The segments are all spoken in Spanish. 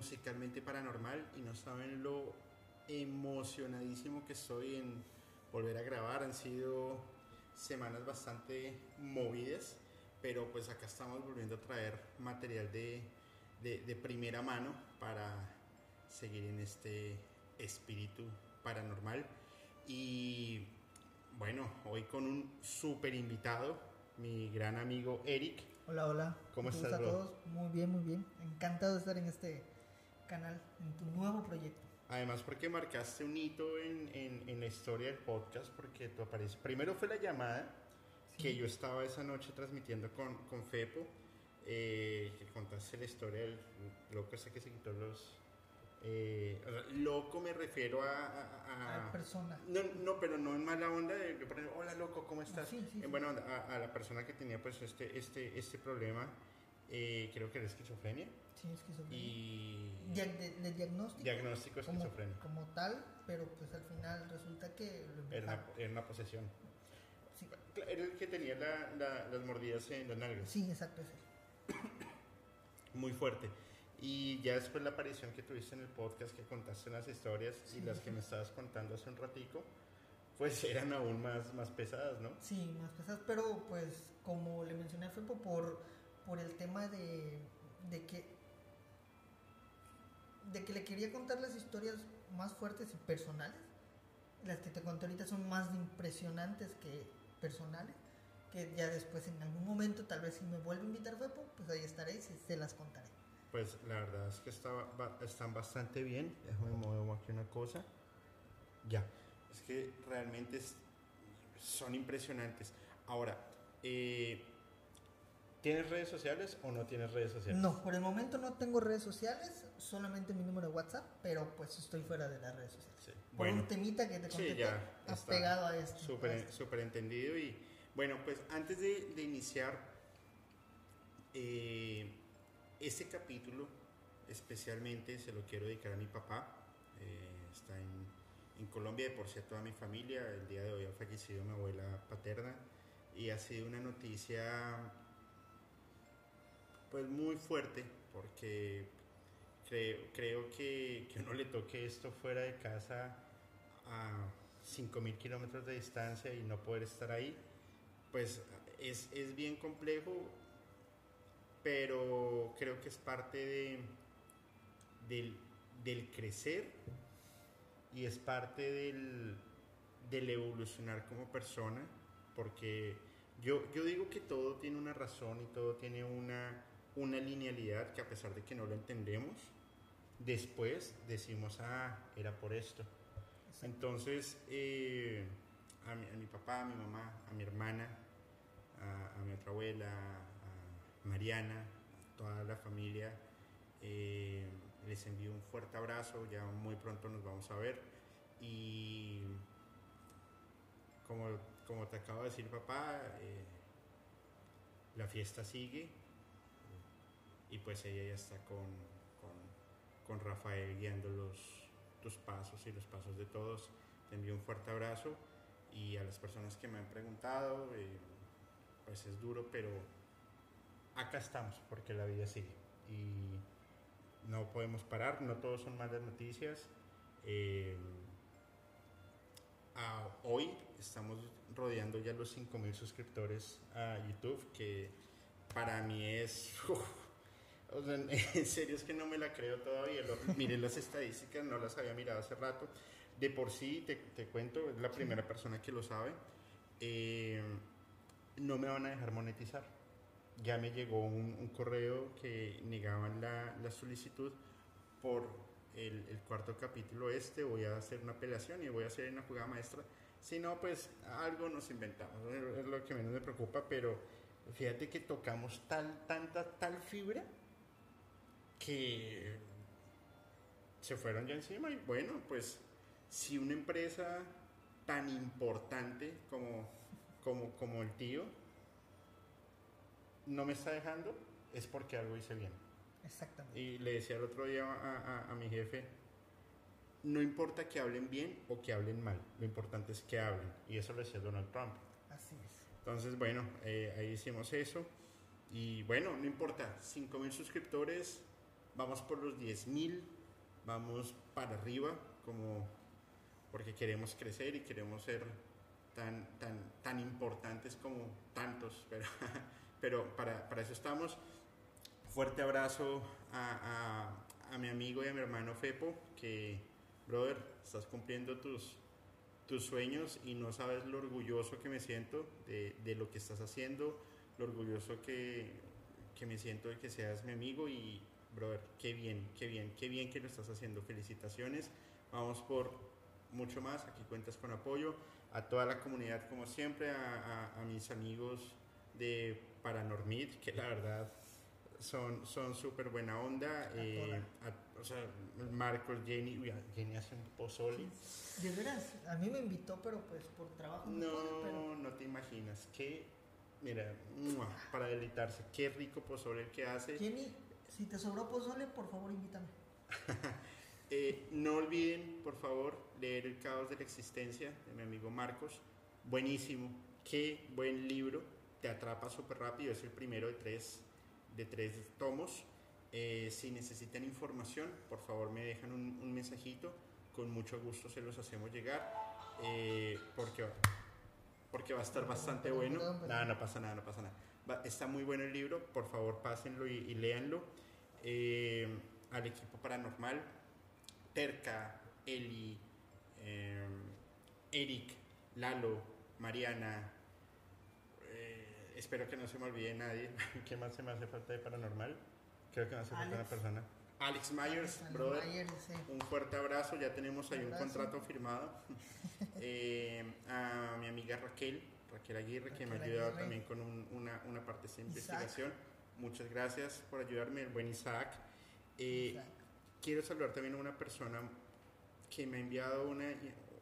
musicalmente paranormal y no saben lo emocionadísimo que estoy en volver a grabar. Han sido semanas bastante movidas, pero pues acá estamos volviendo a traer material de, de, primera mano para seguir en este espíritu paranormal. Y bueno, hoy con un súper invitado, mi gran amigo Eric. Hola, hola. ¿Cómo estás, a todos? Muy bien, muy bien. Encantado de estar en este canal, en tu nuevo proyecto. Además, porque marcaste un hito en, en, la historia del podcast, porque tú apareces. Primero fue la llamada que yo estaba esa noche transmitiendo con, con Fepo, eh, que contaste la historia del loco ese que se quitó los. Eh, loco me refiero a. A, persona. No, no, pero no en mala onda de, hola loco, ¿cómo estás? Sí, sí, bueno, a, a, la persona que tenía pues este, este, este problema eh, creo que era esquizofrenia. Sí, esquizofrenia. Y... de, diagnóstico. Diagnóstico esquizofrenia. Como, tal, pero pues al final resulta que... Era una, era una, posesión. Sí. Era el que tenía la, las mordidas en las nalgas. Sí, exacto, sí. Muy fuerte. Y ya después la aparición que tuviste en el podcast, que contaste las historias y las que me estabas contando hace un ratico, pues eran aún más, más pesadas, ¿no? Sí, más pesadas, pero pues como le mencioné fue por por el tema de, de que de que le quería contar las historias más fuertes y personales. Las que te conté ahorita son más impresionantes que personales. Que ya después, en algún momento, tal vez si me vuelve a invitar Fepo, pues ahí estaré y se, las contaré. Pues la verdad es que están bastante bien. Déjame mover aquí una cosa. Ya. Es que realmente son impresionantes. Ahora, eh, ¿Tienes redes sociales o no tienes redes sociales? No, por el momento no tengo redes sociales, solamente mi número de WhatsApp, pero pues estoy fuera de las redes sociales. Sí. Por un temita que te conté, sí, has pegado a esto. Súper entendido. Y bueno, pues antes de, iniciar eh, este capítulo, especialmente se lo quiero dedicar a mi papá. Eh, está en, en Colombia, de por sí a toda mi familia. El día de hoy ha fallecido mi abuela paterna y ha sido una noticia pues muy fuerte, porque creo, creo que, que uno le toque esto fuera de casa a 5.000 kilómetros de distancia y no poder estar ahí, pues es, es, bien complejo, pero creo que es parte de, del, del crecer y es parte del, del evolucionar como persona, porque yo, yo digo que todo tiene una razón y todo tiene una una linealidad que a pesar de que no lo entendemos, después decimos, ah, era por esto. Entonces, eh, a, mi, papá, a mi mamá, a mi hermana, a, mi otra abuela, a Mariana, a toda la familia, eh, les envío un fuerte abrazo, ya muy pronto nos vamos a ver. Y como, como te acabo de decir, papá, eh, la fiesta sigue y pues ella ya está con, con, Rafael guiando los, tus pasos y los pasos de todos. Te envío un fuerte abrazo y a las personas que me han preguntado, eh, pues es duro, pero acá estamos porque la vida sigue y no podemos parar, no todos son malas noticias. Eh, hoy estamos rodeando ya los 5.000 suscriptores a YouTube, que para mí es... en serio es que no me la creo todavía. Lo, las estadísticas, no las había mirado hace rato. De por sí, te, te cuento, es la primera persona que lo sabe. Eh, no me van a dejar monetizar. Ya me llegó un, correo que negaban la, la solicitud por el, el, cuarto capítulo este. Voy a hacer una apelación y voy a hacer una jugada maestra. Si no, pues algo nos inventamos. Es lo que menos me preocupa, pero fíjate que tocamos tal, tanta, tal fibra que se fueron ya encima y bueno, pues si una empresa tan importante como, como, como el tío no me está dejando, es porque algo hice bien. Exactamente. Y le decía el otro día a, a, mi jefe, no importa que hablen bien o que hablen mal, lo importante es que hablen. Y eso lo decía Donald Trump. Así es. Entonces, bueno, eh, ahí hicimos eso. Y bueno, no importa, 5 mil suscriptores vamos por los 10.000, vamos para arriba, como porque queremos crecer y queremos ser tan, tan, tan importantes como tantos, pero, pero para, para eso estamos. Fuerte abrazo a, a, mi amigo y a mi hermano Fepo, que, brother, estás cumpliendo tus, tus sueños y no sabes lo orgulloso que me siento de, de lo que estás haciendo, lo orgulloso que, que me siento de que seas mi amigo y, brother, qué bien, qué bien, qué bien que lo estás haciendo. Felicitaciones. Vamos por mucho más. Aquí cuentas con apoyo. A toda la comunidad, como siempre, a, a, a mis amigos de Paranormid, que la verdad son son súper buena onda. Eh, a, o sea, Marcos, Jenny, uy, Jenny hace un pozole. De veras, a mí me invitó, pero pues por trabajo. No, pero... no te imaginas. Qué, mira, para deleitarse, qué rico pozole el que hace. Jenny, si te sobró pozole, por favor invítame. eh, no olviden, por favor, leer El caos de la existencia de mi amigo Marcos. Buenísimo, qué buen libro. Te atrapa súper rápido, es el primero de tres de tres tomos. Eh, si necesitan información, por favor me dejan un, un, mensajito. Con mucho gusto se los hacemos llegar. Eh, porque, porque va a estar bastante bueno. Nada, no pasa nada, no pasa nada. Va, está muy bueno el libro. Por favor, pásenlo y, y léanlo. Eh, al equipo paranormal, Terca, Eli, Eric, Lalo, Mariana, espero que no se me olvide nadie. ¿Qué más se me hace falta de paranormal? Creo que me hace falta una persona. Alex Myers, Alex brother. Myers, sí. Un fuerte abrazo. Ya tenemos ahí un, un contrato firmado. eh, a mi amiga Raquel, Raquel Aguirre, Raquel que me ha ayudado Aguirre. también con un, una, una, parte de esta investigación. Muchas gracias por ayudarme, el buen Isaac. Eh, Isaac. Quiero saludar también a una persona que me ha enviado una,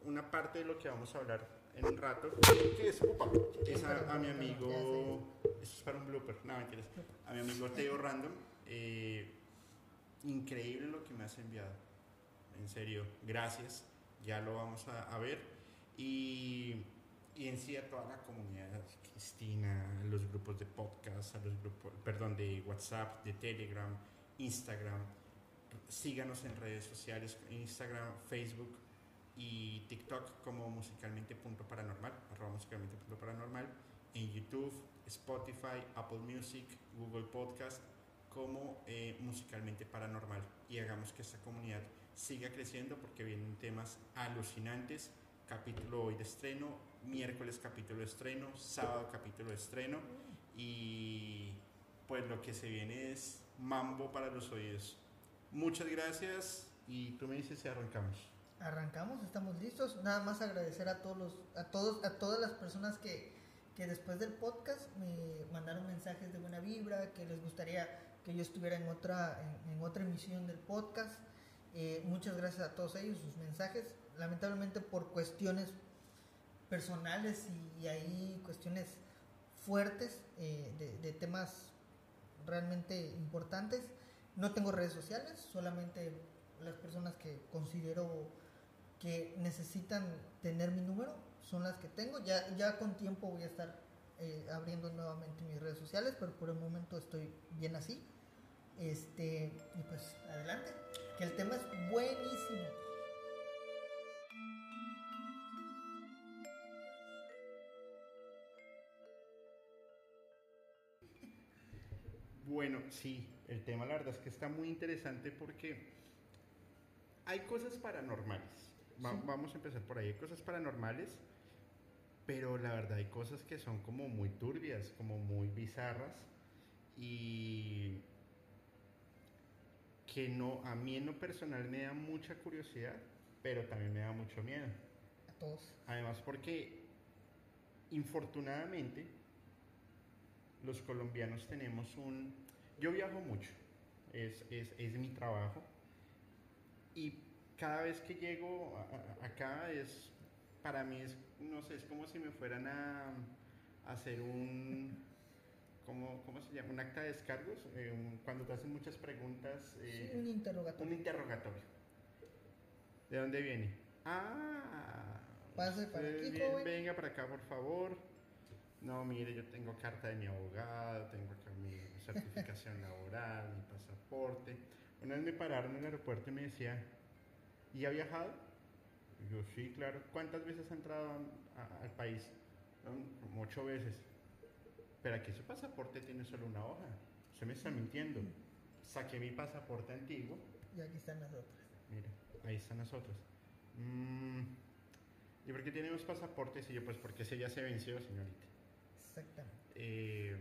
una parte de lo que vamos a hablar en un rato. ¿Qué es? Opa. Es a, a, mi amigo. Eso es para un blooper. No, mentiras. A mi amigo Teo Random. Eh, increíble lo que me has enviado. En serio, gracias. Ya lo vamos a, a ver. Y, y, en sí a toda la comunidad, Cristina, los grupos de podcast, a los grupos, perdón, de WhatsApp, de Telegram, Instagram. Síganos en redes sociales, Instagram, Facebook, y TikTok como musicalmente.paranormal, arroba musicalmente.paranormal, en YouTube, Spotify, Apple Music, Google Podcast como eh, musicalmente paranormal y hagamos que esta comunidad siga creciendo porque vienen temas alucinantes. Capítulo hoy de estreno, miércoles capítulo estreno, sábado capítulo estreno y pues lo que se viene es mambo para los oídos. Muchas gracias y tú me dices si arrancamos. Arrancamos, estamos listos. Nada más agradecer a todos los, a todos, a todas las personas que, que después del podcast me mandaron mensajes de buena vibra, que les gustaría que yo estuviera en otra, en, en otra emisión del podcast. Eh, muchas gracias a todos ellos, sus mensajes. Lamentablemente por cuestiones personales y, y ahí cuestiones fuertes eh, de, de temas realmente importantes. No tengo redes sociales, solamente las personas que considero que necesitan tener mi número son las que tengo. Ya, ya con tiempo voy a estar eh, abriendo nuevamente mis redes sociales, pero por el momento estoy bien así. Este, y pues adelante, que el tema es buenísimo. Bueno, sí, el tema la verdad es que está muy interesante porque hay cosas paranormales Va, sí. Vamos a empezar por ahí. Hay cosas paranormales, pero la verdad hay cosas que son como muy turbias, como muy bizarras y que no, a mí en lo personal me da mucha curiosidad, pero también me da mucho miedo. A todos. Además porque, infortunadamente, los colombianos tenemos un... Yo viajo mucho, es, es, es mi trabajo, y cada vez que llego a, a, acá es, para mí es, no sé, es como si me fueran a, a hacer un, ¿cómo, ¿cómo, se llama? Un acta de descargos, eh, un, cuando te hacen muchas preguntas. Eh, sí, un interrogatorio. Un interrogatorio. ¿De dónde viene? Ah. Pase para aquí, bien, joven. Venga para acá, por favor. No, mire, yo tengo carta de mi abogado, tengo acá mi certificación laboral, mi pasaporte Una vez me pararon en el aeropuerto y me decía, ¿y ha viajado? Y yo, sí, claro. ¿Cuántas veces ha entrado a- al país? "No, Como ocho veces. Pero aquí su pasaporte tiene solo una hoja. Usted me está mintiendo. Saqué mi pasaporte antiguo. Y aquí están las otras. Mira, ahí están las otras. Mm, ¿Y por qué tenemos pasaportes? Y yo, pues porque ese ya se venció, señorita. Exactamente. Eh,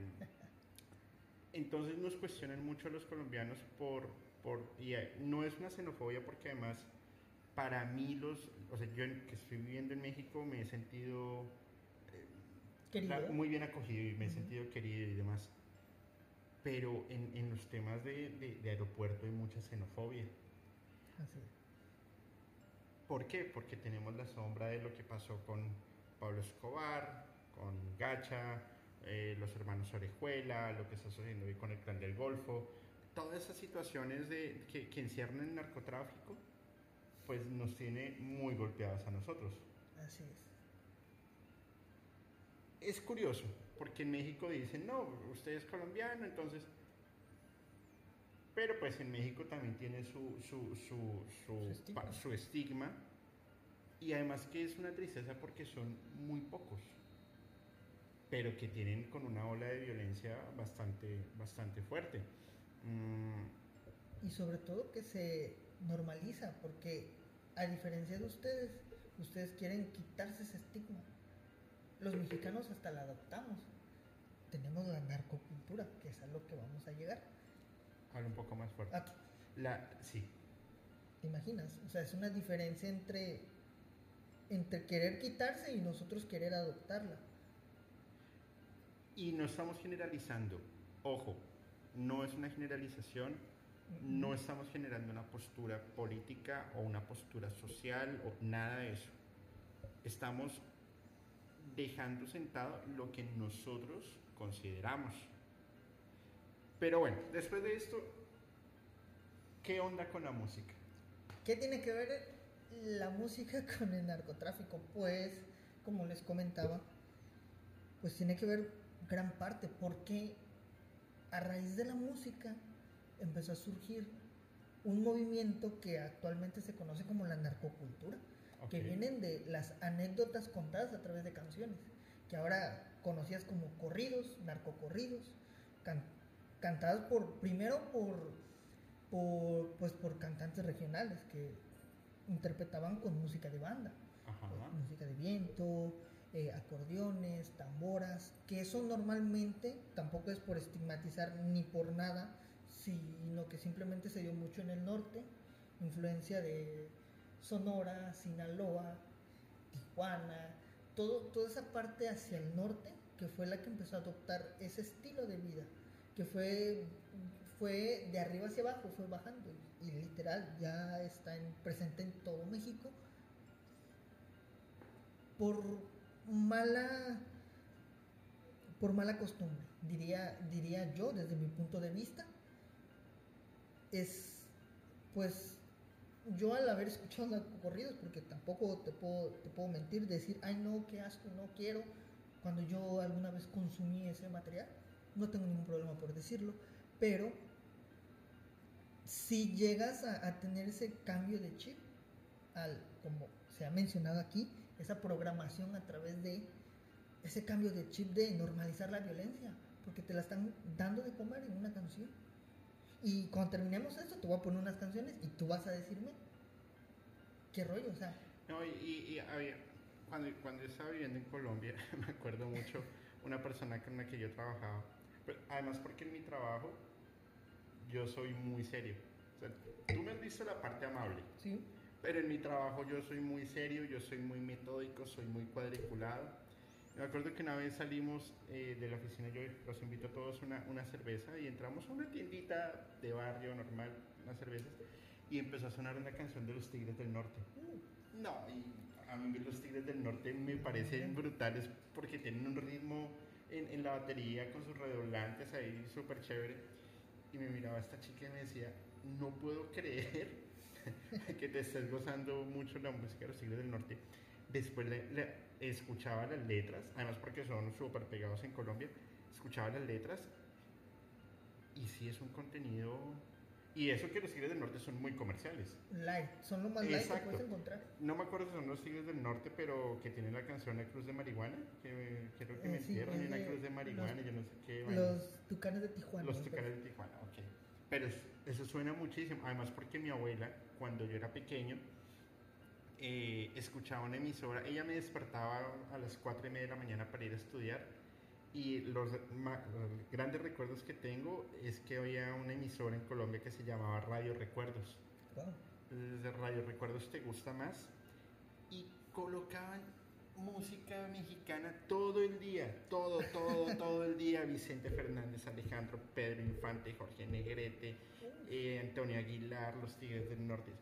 entonces nos cuestionan mucho los colombianos por, por y eh, no es una xenofobia porque además para mí los, o sea, yo que estoy viviendo en México me he sentido eh, la- muy bien acogido y me he sentido querido y demás. Pero en, en los temas de, de- de aeropuerto hay mucha xenofobia. Así. ¿Por qué? Porque tenemos la sombra de lo que pasó con Pablo Escobar, con Gacha, eh, los hermanos Orejuela, lo que está sucediendo hoy con el clan del Golfo. Todas esas situaciones de, que, que encierran el narcotráfico, pues nos tiene muy golpeadas a nosotros. Así es. Es curioso, porque en México dicen, no, usted es colombiano, entonces... Pero pues en México también tiene su, su, su, estigma. su estigma. Y además que es una tristeza porque son muy pocos. Pero que tienen con una ola de violencia bastante, bastante fuerte. Mm, Y sobre todo que se normaliza, porque a diferencia de ustedes, ustedes quieren quitarse ese estigma. Los mexicanos hasta la adoptamos. Tenemos la narcocultura, que es a lo que vamos a llegar. habla un poco más fuerte. Ah, La, sí, ¿Te imaginas? O sea, es una diferencia entre, entre querer quitarse y nosotros querer adoptarla. Y no estamos generalizando. Ojo, no es una generalización, no estamos generando una postura política o una postura social o nada de eso. Estamos dejando sentado lo que nosotros consideramos. Pero bueno, después de esto, ¿qué onda con la música? ¿Qué tiene que ver la música con el narcotráfico? Pues, como les comentaba, pues tiene que ver gran parte porque a raíz de la música empezó a surgir un movimiento que actualmente se conoce como la narcocultura, que vienen de las anécdotas contadas a través de canciones, que ahora conocidas como corridos, narcocorridos, can- cantadas por primero por por pues por cantantes regionales que interpretaban con música de banda, pues, música de viento, eh, acordeones, tamboras, que eso normalmente tampoco es por estigmatizar ni por nada, sino que simplemente se dio mucho en el norte, influencia de Sonora, Sinaloa, Tijuana, todo, toda esa parte hacia el norte que fue la que empezó a adoptar ese estilo de vida, que fue, fue de arriba hacia abajo, fue bajando y, literal ya está en- presente en todo México por mala por mala costumbre, diría, diría yo desde mi punto de vista, es pues yo al haber escuchado corridos, porque tampoco te puedo, te puedo mentir, decir, ay no, qué asco, no quiero, cuando yo alguna vez consumí ese material, no tengo ningún problema por decirlo, pero si llegas a, a tener ese cambio de chip, al, como se ha mencionado aquí, esa programación a través de ese cambio de chip de normalizar la violencia, porque te la están dando de comer en una canción. Y cuando terminemos esto, te voy a poner unas canciones y tú vas a decirme qué rollo, o sea, No, y, y- y había- cuando, cuando yo estaba viviendo en Colombia, me acuerdo mucho una persona con la que yo trabajaba. Pero además porque en mi trabajo yo soy muy serio. O sea, tú me has visto la parte amable, ¿sí? Pero en mi trabajo yo soy muy serio, yo soy muy metódico, soy muy cuadriculado. Me acuerdo que una vez salimos eh, de la oficina, yo los invito a todos una, una cerveza y entramos a una tiendita de barrio normal, unas cervezas, y empezó a sonar una canción de los Tigres del Norte. No, y a mí los Tigres del Norte me parecen brutales porque tienen un ritmo en, en la batería con sus redoblantes ahí súper chévere. Y me miraba esta chica y me decía, no puedo creer que te estés gozando mucho la música de los Tigres del Norte. Después le, le- escuchaba las letras, además porque son súper pegados en Colombia, escuchaba las letras y sí es un contenido Y eso que los Tigres del Norte son muy comerciales. Light, son lo más light que Exacto. puedes encontrar. No me acuerdo si son los Tigres del Norte, pero que tienen la canción La Cruz de Marihuana, que creo que Eh, me sí, entierran en la de Cruz de Marihuana, los- yo no sé qué. Los tucanes de Tijuana. Los. Tucanes de Tijuana, ok. Pero eso suena muchísimo. Además, porque mi abuela, cuando yo era pequeño, eh, escuchaba una emisora. Ella me despertaba a las 4 y media de la mañana para ir a estudiar. Y los, ma- los grandes recuerdos que tengo es que había una emisora en Colombia que se llamaba Radio Recuerdos. Wow. Desde Radio Recuerdos te gusta más. Y colocaban música mexicana todo el día, todo, todo, todo el día. Vicente Fernández, Alejandro, Pedro Infante, Jorge Negrete, eh, Antonio Aguilar, Los Tigres del Norte.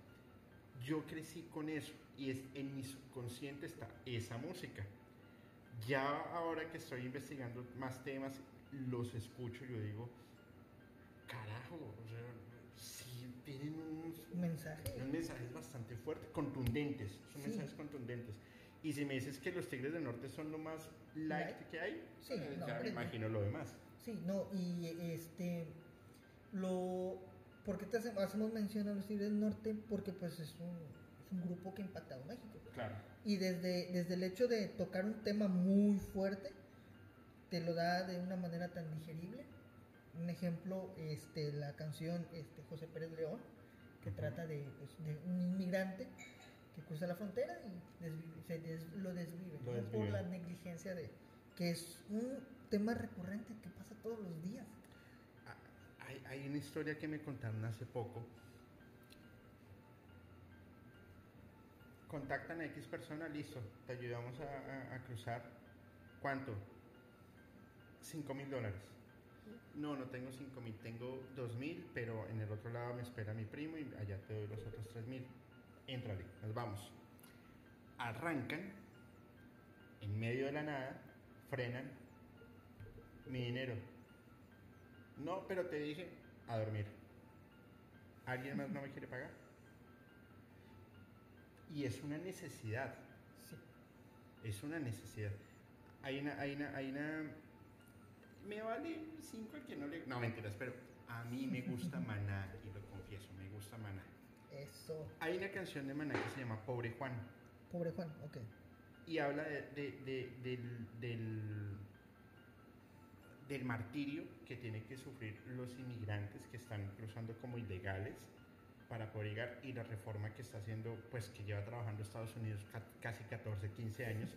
Yo crecí con eso y es, en mi subconsciente está esa música. Ya ahora que estoy investigando más temas, los escucho y yo digo, carajo, o sea, sí tienen unos Mensaje. unos mensajes bastante fuertes, contundentes, son Sí. mensajes contundentes. Y si me dices que los Tigres del Norte son lo más light, Light. que hay, Sí, eh, no, ya me imagino lo demás. Sí, no, y este. Lo. ¿Por qué te hace- hacemos mención a los Tigres del Norte? Porque, pues, es un, es un grupo que ha impactado a México. Claro. Y desde, desde el hecho de tocar un tema muy fuerte, te lo da de una manera tan digerible. Un ejemplo, este, la canción este, José Pérez León, que trata de, pues, de un inmigrante que cruza la frontera y desvive- se des- lo desvive, por la negligencia de que es un tema recurrente que pasa todos los días. Ah, Hay, hay una historia que me contaron hace poco. Contactan a X persona, listo, te ayudamos a, a- a cruzar. ¿Cuánto? 5 mil dólares. No, no tengo 5 mil, tengo 2 mil, pero en el otro lado me espera mi primo y allá te doy los otros 3 mil. Éntrale, nos vamos. Arrancan, en medio de la nada, frenan, mi dinero. No, pero te dije a dormir. ¿Alguien más no me quiere pagar? Y es una necesidad, Sí. es una necesidad. Hay una, hay una, hay una... Me vale 5 el que no le... No, mentiras, pero a mí me gusta Maná, y lo confieso, me gusta Maná. Eso. Hay una canción de Maná que se llama Pobre Juan. Pobre Juan, ok. y habla de, de- de- del, del, del martirio que tienen que sufrir los inmigrantes que están cruzando como ilegales para poder llegar y la reforma que está haciendo, pues que lleva trabajando Estados Unidos ca- casi 14, 15 años,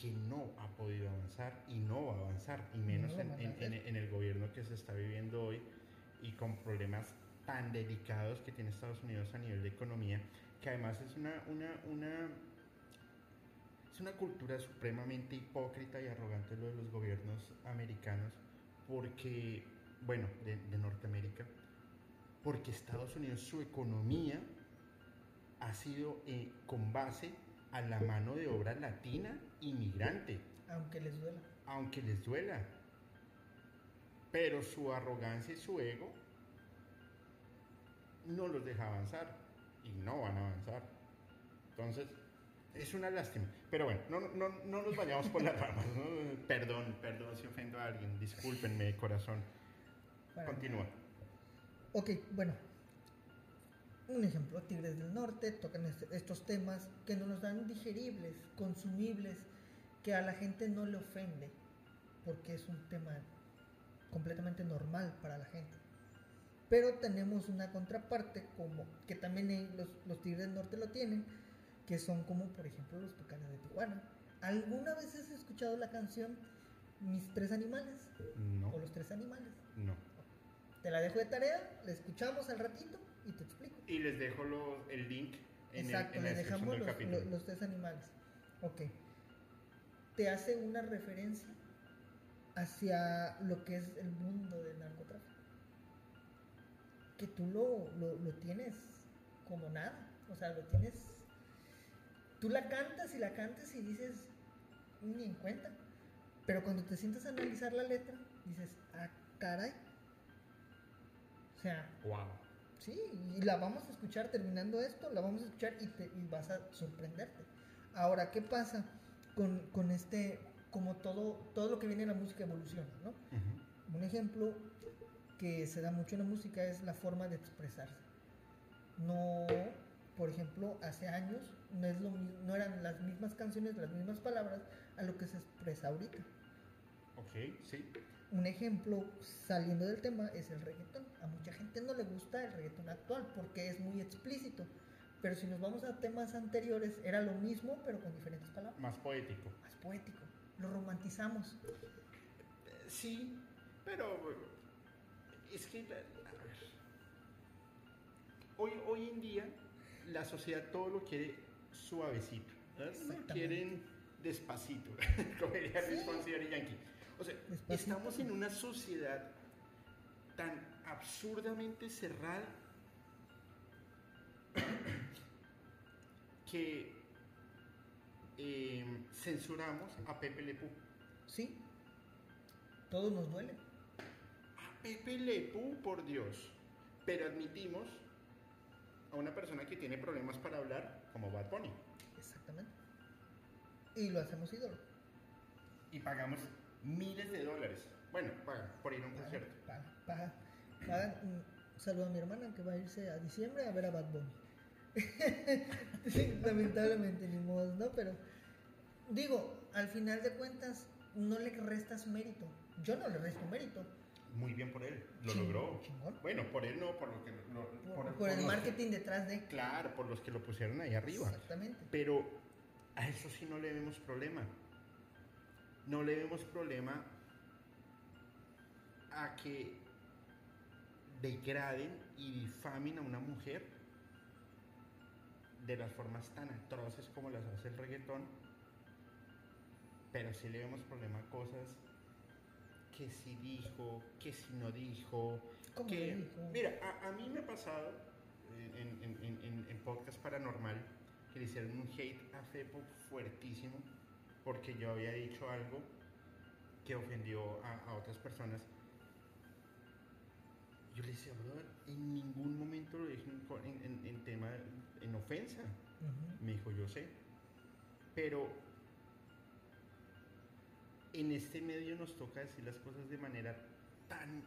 que no ha podido avanzar y no va a avanzar, y menos No en el gobierno que se está viviendo hoy y con problemas tan delicados que tiene Estados Unidos a nivel de economía, que además es una, una, una es una cultura supremamente hipócrita y arrogante lo de los gobiernos americanos, porque, bueno, de, de Norteamérica, porque Estados Unidos, su economía ha sido eh, con base a la mano de obra latina inmigrante, Aunque les duela. aunque les duela. Pero su arrogancia y su ego no los deja avanzar y no van a avanzar. Entonces, es una lástima. Pero bueno, no, no, no nos vayamos por las ramas. ¿no? Perdón, perdón si ofendo a alguien. Discúlpenme corazón. Continúa. Ok, bueno. Un ejemplo, Tigres del Norte tocan este- estos temas que no nos dan digeribles, consumibles, que a la gente no le ofende, porque es un tema completamente normal para la gente. Pero tenemos una contraparte como que también los, los Tigres del Norte lo tienen, que son como por ejemplo los Tucanes de Tijuana. ¿Alguna vez has escuchado la canción Mis tres animales? No, O los tres animales. no. Te la dejo de tarea, la escuchamos al ratito y te explico. Y les dejo los- el link en, el- Exacto, en la le descripción dejamos del los, capítulo. lo- los tres animales. Ok. Te hace una referencia hacia lo que es el mundo del narcotráfico. Que tú lo, lo, lo tienes como nada. O sea, lo tienes. Tú la cantas y la cantas y dices, ni en cuenta. Pero cuando te sientas a analizar la letra, dices, ah, caray. O sea, Wow. Sí, y la vamos a escuchar terminando esto, la vamos a escuchar y, te, y vas a sorprenderte. Ahora, ¿qué pasa con, con este, como todo, todo lo que viene en la música evoluciona, ¿no? Ujú. Un ejemplo, que se da mucho en la música es la forma de expresarse. No, por ejemplo, hace años no, es lo, no eran las mismas canciones, las mismas palabras a lo que se expresa ahorita. Ok, sí. Un ejemplo saliendo del tema es el reggaetón. A mucha gente no le gusta el reggaetón actual porque es muy explícito. Pero si nos vamos a temas anteriores, era lo mismo pero con diferentes palabras. Más poético. Más poético. Lo romantizamos. Sí, pero es que, a ver, hoy, hoy en día la sociedad todo lo quiere suavecito. Exactamente. quieren despacito, como diría Sí. Y Yankee. O sea, Despacito. estamos en una sociedad tan absurdamente cerrada que eh, censuramos a Pepe Le Pew. Sí. Todo nos duele. Pepe Le Pew, por Dios. Pero admitimos a una persona que tiene problemas para hablar como Bad Bunny. Exactamente. Y lo hacemos ídolo. Y pagamos miles de dólares. Bueno, pagan por ir a un concierto. Paga, paga, paga. Un saludo a mi hermana que va a irse a diciembre a ver a Bad Bunny. Sí, lamentablemente, ni modo, ¿no? Pero digo, al final de cuentas, no le restas mérito. Yo no le resto mérito. Muy bien por él. Lo Ching- logró. chingón. Bueno, por él no, por lo que... lo- Por, por- por el marketing detrás de. claro, por los que lo pusieron ahí arriba. Exactamente. Pero a eso sí no le vemos problema. No le vemos problema a que degraden y difamen a una mujer de las formas tan atroces como las hace el reggaetón. Pero sí le vemos problema a cosas que si dijo, que si no dijo, ¿Cómo que, dijo? mira, a, a mí me ha pasado eh, en, en- en- podcast paranormal que le hicieron un hate a Fepo fuertísimo porque yo había dicho algo que ofendió a, a otras personas. Yo le decía, brother, en ningún momento lo dije en, tema, en ofensa. Me dijo, yo sé. Pero en este medio nos toca decir las cosas de manera tan,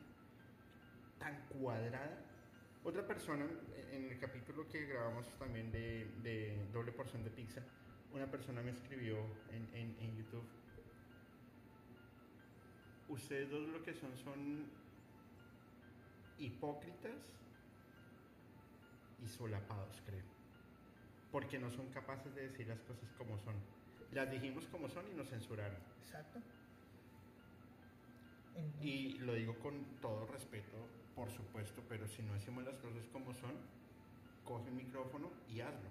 tan cuadrada. Otra persona, en el capítulo que grabamos también de, doble porción de pizza, una persona me escribió en YouTube. Ustedes dos lo que son son hipócritas y solapados, creo porque no son capaces de decir las cosas como son. Las dijimos como son y nos censuraron. Exacto. Y lo digo con todo respeto, por supuesto, pero si no hacemos las cosas como son, coge el micrófono y hazlo.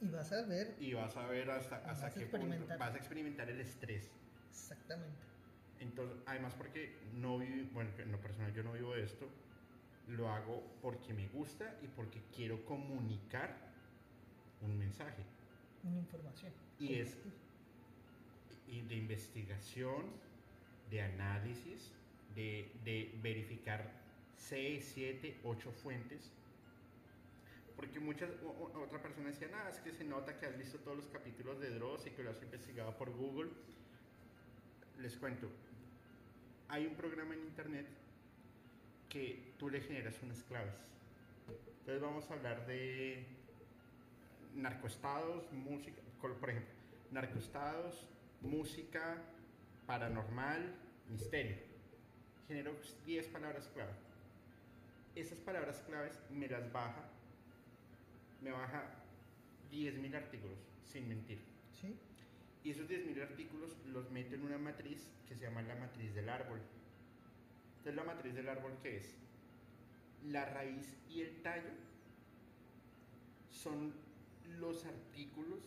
y vas a ver Y vas a ver hasta, Vas hasta a qué punto vas a experimentar el estrés. exactamente. Entonces, además porque no vivo, bueno, en lo personal yo no vivo de esto, lo hago porque me gusta y porque quiero comunicar un mensaje. Una información. Y es- y de investigación, de análisis, de, de verificar 6, 7, 8 fuentes. Porque muchas, otra persona decía, nada, es que se nota que has visto todos los capítulos de Dross y que lo has investigado por Google. Les cuento, hay un programa en internet que tú le generas unas claves. Entonces vamos a hablar de narcoestados, música, por ejemplo, narcoestados, música, paranormal, misterio. Genero 10 palabras clave. Esas palabras claves me las baja, me baja 10.000 artículos, sin mentir. Sí. Y esos 10.000 artículos los meto en una matriz que se llama la matriz del árbol. Entonces, la matriz del árbol, ¿qué es? La raíz y el tallo son los artículos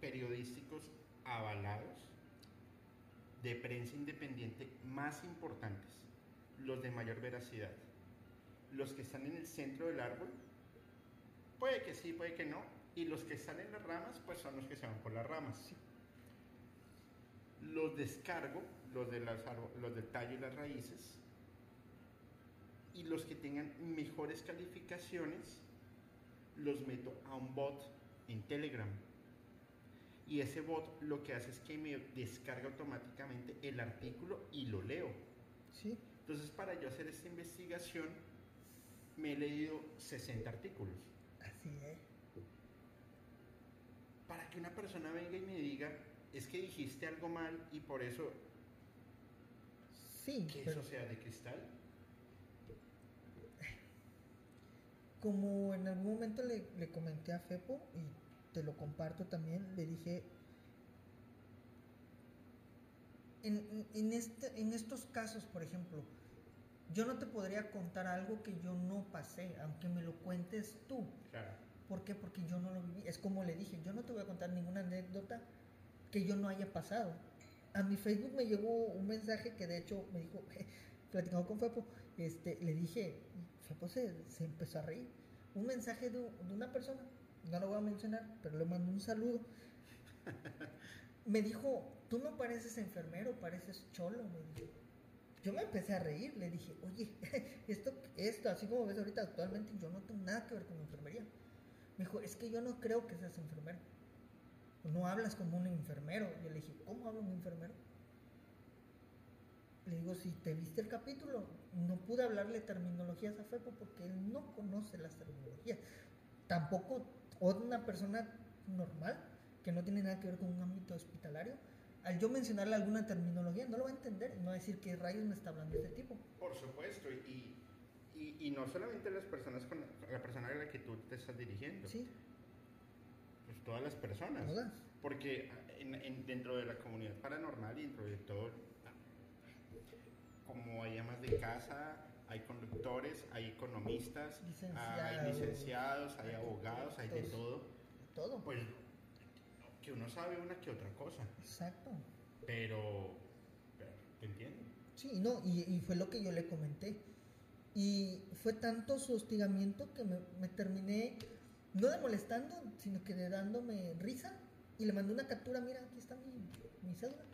periodísticos avalados de prensa independiente más importantes, los de mayor veracidad. Los que están en el centro del árbol, puede que sí, puede que no, y los que están en las ramas, pues son los que se van por las ramas. Los descargo, los, de las, los del tallo y las raíces, y los que tengan mejores calificaciones, los meto a un bot en Telegram. Y ese bot lo que hace es que me descarga automáticamente el artículo y lo leo. Sí. Entonces, para yo hacer esta investigación, me he leído 60 artículos. Así es. Para que una persona venga y me diga, es que dijiste algo mal y por eso Sí, que pero eso sea de cristal. como en algún momento le, le comenté a Fepo y te lo comparto también, le dije, en, en- este, en estos casos, por ejemplo, yo no te podría contar algo que yo no pasé, aunque me lo cuentes tú. Claro. ¿Por qué? Porque yo no lo viví. Es como le dije, yo no te voy a contar ninguna anécdota que yo no haya pasado. A mi Facebook me llegó un mensaje que de hecho me dijo, platicando con Fepo, este, le dije, Fepo se, se empezó a reír. Un mensaje de, de una persona, no lo voy a mencionar, pero le mandó un saludo. Me dijo, tú no pareces enfermero, pareces cholo. Me dijo. Yo me empecé a reír, le dije, oye, esto, esto, así como ves ahorita actualmente, yo no tengo nada que ver con enfermería. Me dijo, es que yo no creo que seas enfermero. No hablas como un enfermero. Yo le dije, ¿cómo habla un enfermero? Le digo, si te viste el capítulo, no pude hablarle terminologías a Fepo porque él no conoce las terminologías. Tampoco una persona normal que no tiene nada que ver con un ámbito hospitalario, al yo mencionarle alguna terminología, no lo va a entender y no va a decir qué rayos me está hablando este tipo. Por supuesto, y, y, y no solamente las personas con la persona a la que tú te estás dirigiendo, Sí, pues todas las personas. todas. Porque en- en- dentro de la comunidad paranormal y dentro de todo, como hay amas de casa, hay conductores, hay economistas, hay Licenciados. hay abogados, hay de todo. Todo. Pues que uno sabe una que otra cosa, Exacto. pero, pero ¿te entiendo? Sí, no, y, y fue lo que yo le comenté. Y fue tanto su hostigamiento que me, me terminé, no de molestando, sino que de dándome risa. Y le mandé una captura, mira, aquí está mi, mi cédula.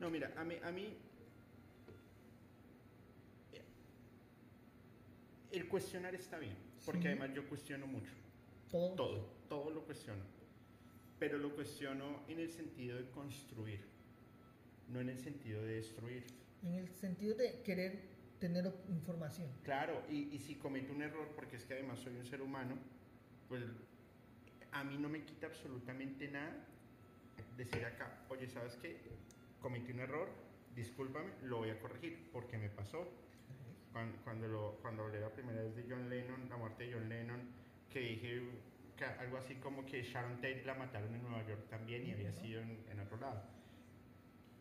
No, mira, a mí, a mí eh, el cuestionar está bien, porque Sí. además yo cuestiono mucho, Todo. todo, todo lo cuestiono, pero lo cuestiono en el sentido de construir, no en el sentido de destruir. En el sentido de querer tener información. Claro, y, y si cometo un error, porque es que además soy un ser humano, pues a mí no me quita absolutamente nada decir acá, oye, ¿sabes qué? Cometí un error, discúlpame, lo voy a corregir, porque me pasó. Cuando, cuando, lo, cuando hablé la primera vez de John Lennon, la muerte de John Lennon, que dije que algo así como que Sharon Tate la mataron en Nueva York también y había sido en, en otro lado.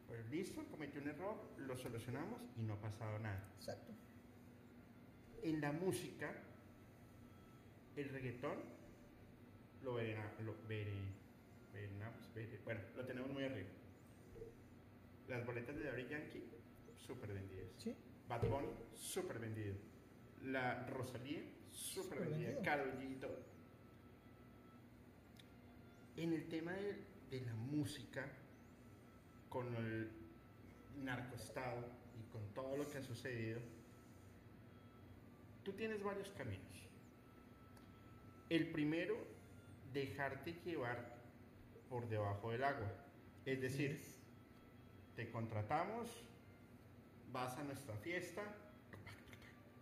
Pues listo, cometí un error, lo solucionamos y no ha pasado nada Exacto. en la música, el reggaetón lo lo verenamos, vere- bueno, lo tenemos muy arriba. Las boletas de Daddy Yankee, súper vendidas. Sí. Bad Bunny, súper vendido. La Rosalía, súper vendida. Karol G y todo. En el tema de, de la música, con el narcoestado y con todo lo que ha sucedido, tú tienes varios caminos. El primero, dejarte llevar por debajo del agua. Es decir, te contratamos, vas a nuestra fiesta,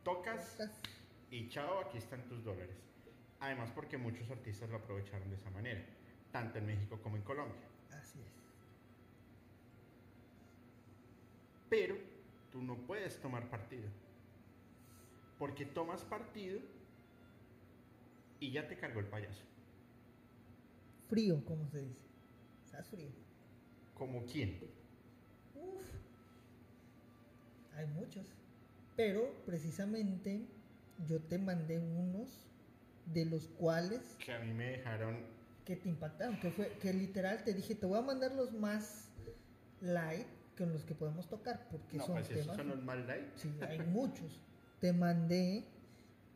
tocas y chao, aquí están tus dólares. Además porque muchos artistas lo aprovecharon de esa manera, tanto en México como en Colombia. Así es. Pero tú no puedes tomar partido. Porque tomas partido y ya te cargó el payaso. Frío, como se dice. Estás frío. ¿Como quién? Uf. Hay muchos. Pero precisamente yo te mandé unos de los cuales Que a mí me dejaron... que te impactaron, que fue que literal te dije, te voy a mandar los más light con los que podemos tocar, porque No, son pues esos temas. son los light. Sí, hay muchos. Te mandé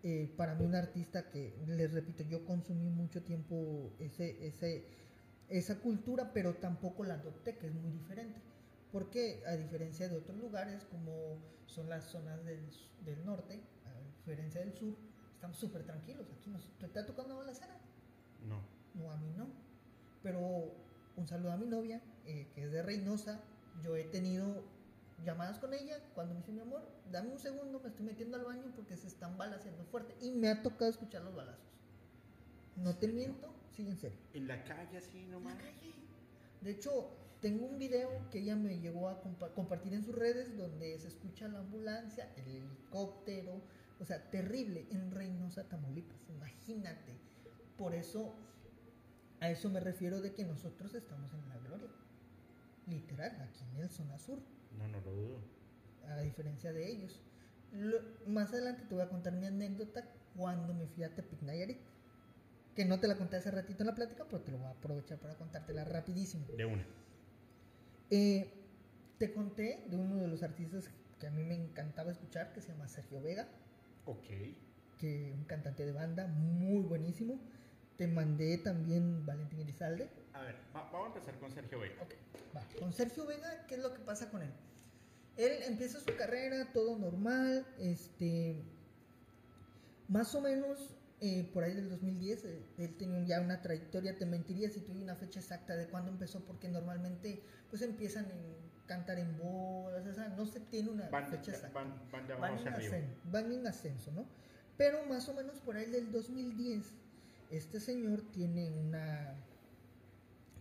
eh, para mí un artista que les repito, yo consumí mucho tiempo ese, ese, esa cultura, pero tampoco la adopté, que es muy diferente. Porque a diferencia de otros lugares, como son las zonas del, del norte, a diferencia del sur, estamos súper tranquilos. Aquí nos ¿te está tocando la cena. No. No, a mí no. Pero un saludo a mi novia, eh, que es de Reynosa. Yo he tenido llamadas con ella cuando me dice mi amor, dame un segundo, me estoy metiendo al baño porque se están balaseando fuerte. Y me ha tocado escuchar los balazos. No te miento, sí, en serio. En la calle así nomás. De hecho, tengo un video que ella me llegó a compa- compartir en sus redes donde se escucha la ambulancia, el helicóptero, o sea, terrible en Reynosa, Tamaulipas, imagínate. Por eso, a eso me refiero de que nosotros estamos en la gloria, literal, aquí en el zona sur, No, no lo dudo. a diferencia de ellos. Lo- más adelante te voy a contar mi anécdota cuando me fui a Tepic Nayarit, que no te la conté hace ratito en la plática, pero te lo voy a aprovechar para contártela rapidísimo. De una. Eh, te conté de uno de los artistas que a mí me encantaba escuchar, que se llama Sergio Vega, Ok. que un cantante de banda muy buenísimo. Te mandé también Valentín Elizalde. A ver, va- vamos a empezar con Sergio Vega. Ok, va. Con Sergio Vega, ¿qué es lo que pasa con él? Él empieza su carrera, todo normal, este, más o menos eh, por ahí del 2010, eh, él tenía ya una trayectoria, te mentiría si tuviera una fecha exacta de cuándo empezó, porque normalmente pues empiezan en cantar en bodas, o sea, no se tiene una Van, fecha exacta. van, van de Van abajo en, ascenso, van en ascenso, ¿no? Pero más o menos por ahí del 2010, este señor tiene una,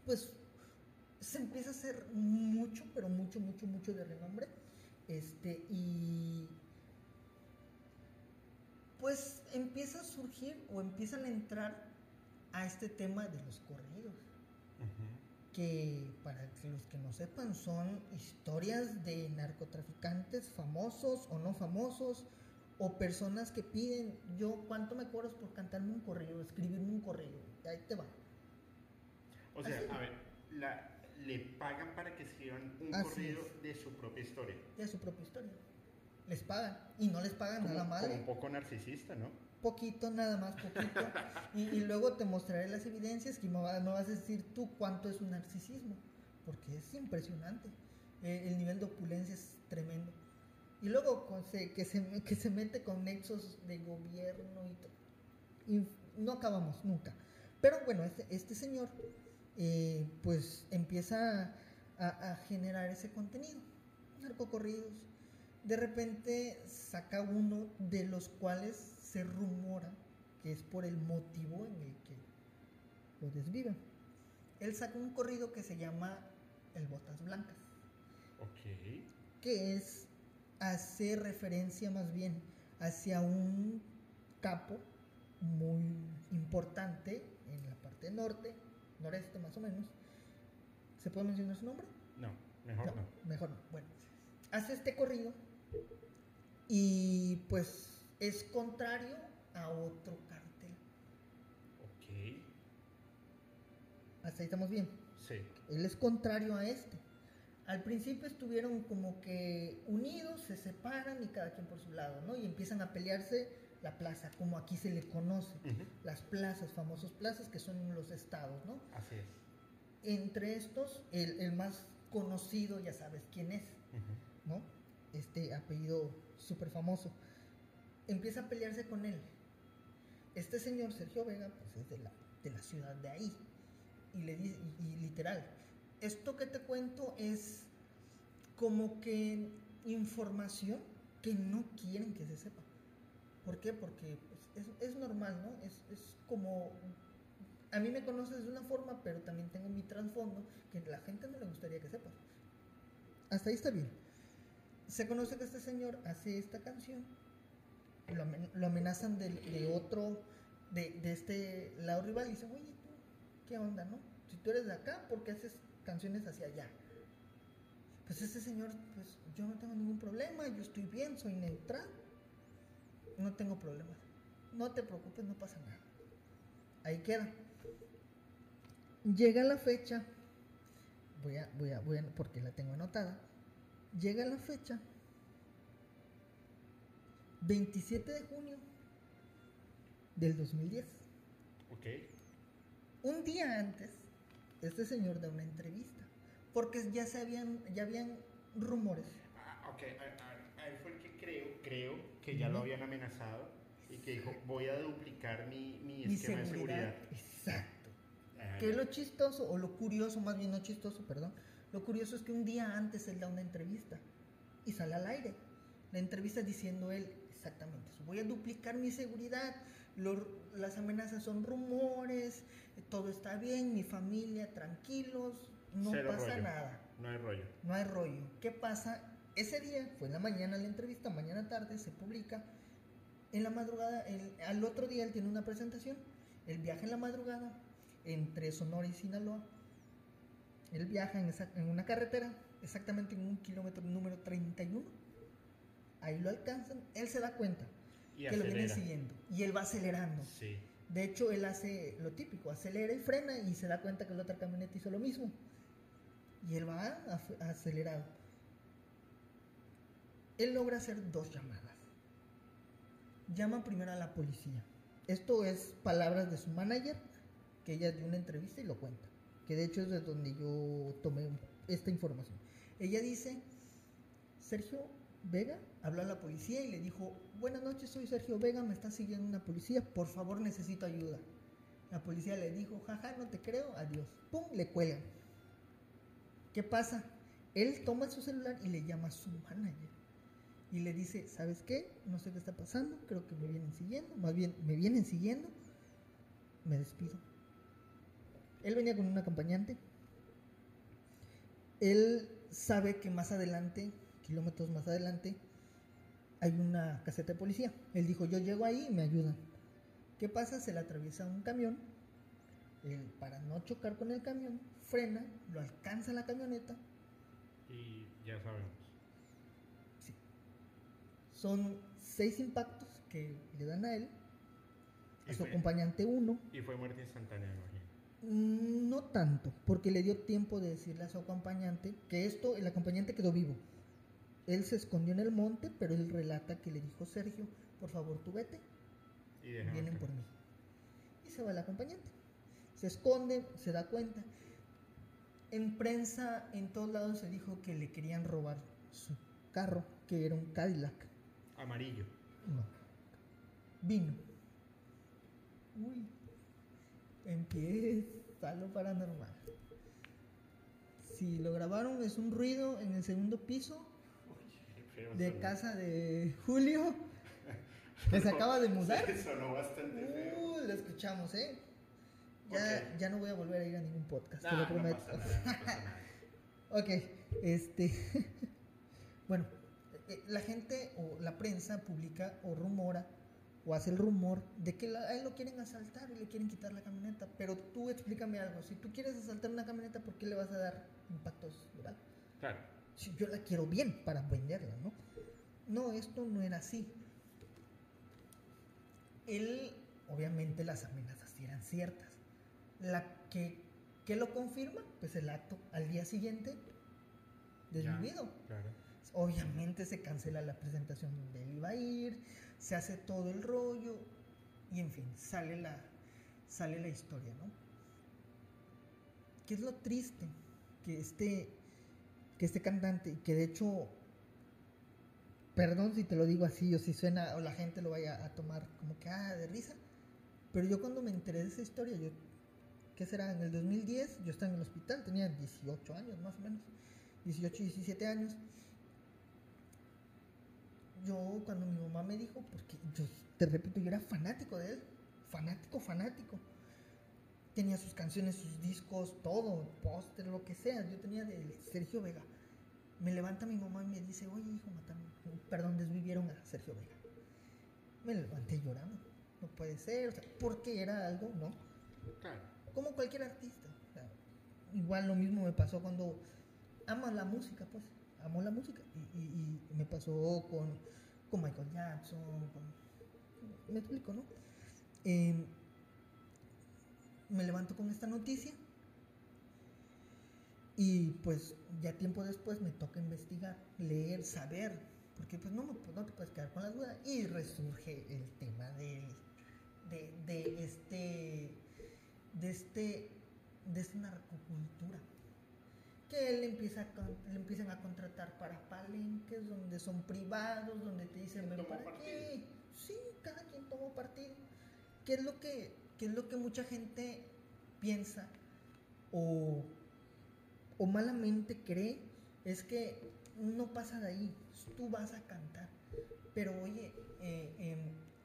pues, se empieza a hacer mucho, pero mucho, mucho, mucho de renombre, este, y pues empieza a surgir o empiezan a entrar a este tema de los corridos que para los que no sepan son historias de narcotraficantes famosos o no famosos o personas que piden yo cuánto me cobras por cantarme un corrido, escribirme un corrido, y ahí te va. O sea, Así. a ver, la, le pagan para que escriban un Así corrido es. de su propia historia. De su propia historia. Les pagan y no les pagan Como, madre. un poco narcisista, ¿no? Poquito, nada más poquito. y, y luego te mostraré las evidencias que me, va- me vas a decir tú cuánto es un narcisismo. Porque es impresionante. Eh, el nivel de opulencia es tremendo. Y luego con- se- que, se, que se mete con nexos de gobierno y todo. Y no acabamos nunca. Pero bueno, este, este señor eh, pues empieza a, a generar ese contenido. Narcocorridos. De repente saca uno de los cuales se rumora que es por el motivo en el que lo desviven. Él saca un corrido que se llama El Botas Blancas Ok. que es hacer referencia más bien hacia un capo muy importante en la parte norte, noreste más o menos. ¿Se puede mencionar su nombre? No, mejor no. Mejor no. Bueno, hace este corrido y pues es contrario a otro cartel. Ok. Hasta ahí estamos bien. Sí. Él es contrario a este. Al principio estuvieron como que unidos, se separan y cada quien por su lado, ¿no? Y empiezan a pelearse la plaza, como aquí se le conoce. Las plazas, famosos plazas que son los estados, ¿no? Así es. Entre estos, el, el más conocido, ya sabes quién es. ¿no? Este apellido súper famoso. Empieza a pelearse con él. Este señor, Sergio Vega, pues es de la, de la ciudad de ahí. Y le dice, literal, esto que te cuento es como que información que no quieren que se sepa. ¿Por qué? Porque pues, es, es normal, ¿no? Es, es como... A mí me conoces de una forma, pero también tengo mi trasfondo que la gente no le gustaría que sepas. Hasta ahí está bien. Se conoce que este señor hace esta canción, lo, amen- lo amenazan de, otro, de, de este lado rival, y dicen, oye, tú, ¿qué onda, no? Si tú eres de acá, ¿por qué haces canciones hacia allá? Pues este señor, pues yo no tengo ningún problema, yo estoy bien, soy neutral, no tengo problemas. No te preocupes, no pasa nada. Ahí queda. Llega la fecha, voy a, voy a, voy a, porque la tengo anotada. Llega la fecha, 27 de junio del 2010. Ok. Un día antes, este señor da una entrevista, porque ya se habían, ya habían rumores. Ah, ok. A, a- a él fue el que creo, creo que ya lo habían amenazado y que dijo, voy a duplicar mi, mi Mi esquema de seguridad. Exacto. Ah, Que es lo chistoso, o lo curioso, más bien no chistoso, perdón. Lo curioso es que un día antes él da una entrevista. y sale al aire. La entrevista diciendo él exactamente eso. Voy a duplicar mi seguridad. las amenazas son rumores. Todo está bien. Mi familia tranquilos. No pasa nada. No hay rollo. No hay rollo. ¿Qué pasa? Ese día, fue en la mañana la entrevista, mañana tarde se publica. En la madrugada, al otro día él tiene una presentación. El viaja en la madrugada entre Sonora y Sinaloa. Él viaja en, en una carretera, exactamente en un kilómetro número 31 ahí lo alcanzan, él se da cuenta que lo vienen siguiendo y él va acelerando. De hecho, él hace lo típico, acelera y frena y se da cuenta que la otra camioneta hizo lo mismo. Y él va acelerado. Él logra hacer dos llamadas. Llama primero a la policía. Esto es palabras de su manager, que ella dio una entrevista y lo cuenta. Que de hecho es de donde yo tomé esta información. Ella dice, Sergio, Vega habló a la policía y le dijo, buenas noches, soy Sergio Vega, me está siguiendo una policía, por favor necesito ayuda. La policía le dijo, jaja, no te creo, adiós. ¡Pum! Le cuelgan. ¿Qué pasa? Él toma su celular y le llama a su manager. Y le dice, ¿sabes qué? No sé qué está pasando, creo que me vienen siguiendo, más bien me vienen siguiendo, me despido. Él venía con un acompañante. Él sabe que más adelante kilómetros más adelante hay una caseta de policía. Él dijo, yo llego ahí y me ayudan. ¿Qué pasa? Se le atraviesa un camión. Él, para no chocar con el camión, frena, lo alcanza la camioneta. Y ya sabemos. Sí. Son seis impactos que le dan a él. A su acompañante uno. Y fue muerte instantánea, No tanto, porque le dio tiempo de decirle a su acompañante que esto, el acompañante quedó vivo. Él se escondió en el monte, pero él relata que le dijo Sergio, por favor tú vete, y vienen por mí. Y se va el acompañante. Se esconde, se da cuenta. En prensa, en todos lados se dijo que le querían robar su carro, que era un Cadillac. Amarillo. No. Vino. Uy. Empieza lo paranormal. Si lo grabaron es un ruido en el segundo piso de casa de Julio, que se acaba de mudar. sonó bastante feo. Uh, lo escuchamos, ¿eh? Ya, ya no voy a volver a ir a ningún podcast, te lo prometo. ok, este. bueno, eh, la gente o la prensa publica o rumora o hace el rumor de que a él lo quieren asaltar y le quieren quitar la camioneta. Pero tú explícame algo. Si tú quieres asaltar una camioneta, ¿por qué le vas a dar impactos, verdad? Claro yo la quiero bien para venderla, ¿no? No, esto no era así. Él, obviamente las amenazas eran ciertas. La que, que lo confirma, pues el acto al día siguiente desvivido. Claro. Obviamente se cancela la presentación donde él iba a ir, se hace todo el rollo y en fin, sale la, sale la historia, ¿no? ¿Qué es lo triste? Que este que este cantante, que de hecho, perdón si te lo digo así o si suena o la gente lo vaya a tomar como que, ah, de risa, pero yo cuando me enteré de esa historia, yo, ¿qué será? En el 2010 yo estaba en el hospital, tenía 18 años más o menos, 18, 17 años. Yo cuando mi mamá me dijo, porque yo te repito, yo era fanático de él, fanático, fanático tenía sus canciones, sus discos, todo, póster, lo que sea. Yo tenía de Sergio Vega. Me levanta mi mamá y me dice, oye hijo, mataron, perdón, desvivieron a Sergio Vega. Me levanté llorando. No puede ser, o sea, porque era algo, ¿no? Claro. Como cualquier artista. igual lo mismo me pasó cuando amo la música, pues. Amo la música. Y, me pasó con, con Michael Jackson, me explico, ¿no? Eh, me levanto con esta noticia y pues ya tiempo después me toca investigar, leer, saber, porque pues no, no te puedes quedar con la duda y resurge el tema de, de, este de este de esta narcocultura que él empieza le empiezan a contratar para palenques donde son privados donde te dicen pero para qué sí cada quien toma partido qué es lo que ¿Qué es lo que mucha gente piensa o, malamente cree, es que no pasa de ahí, tú vas a cantar. Pero oye, eh, em,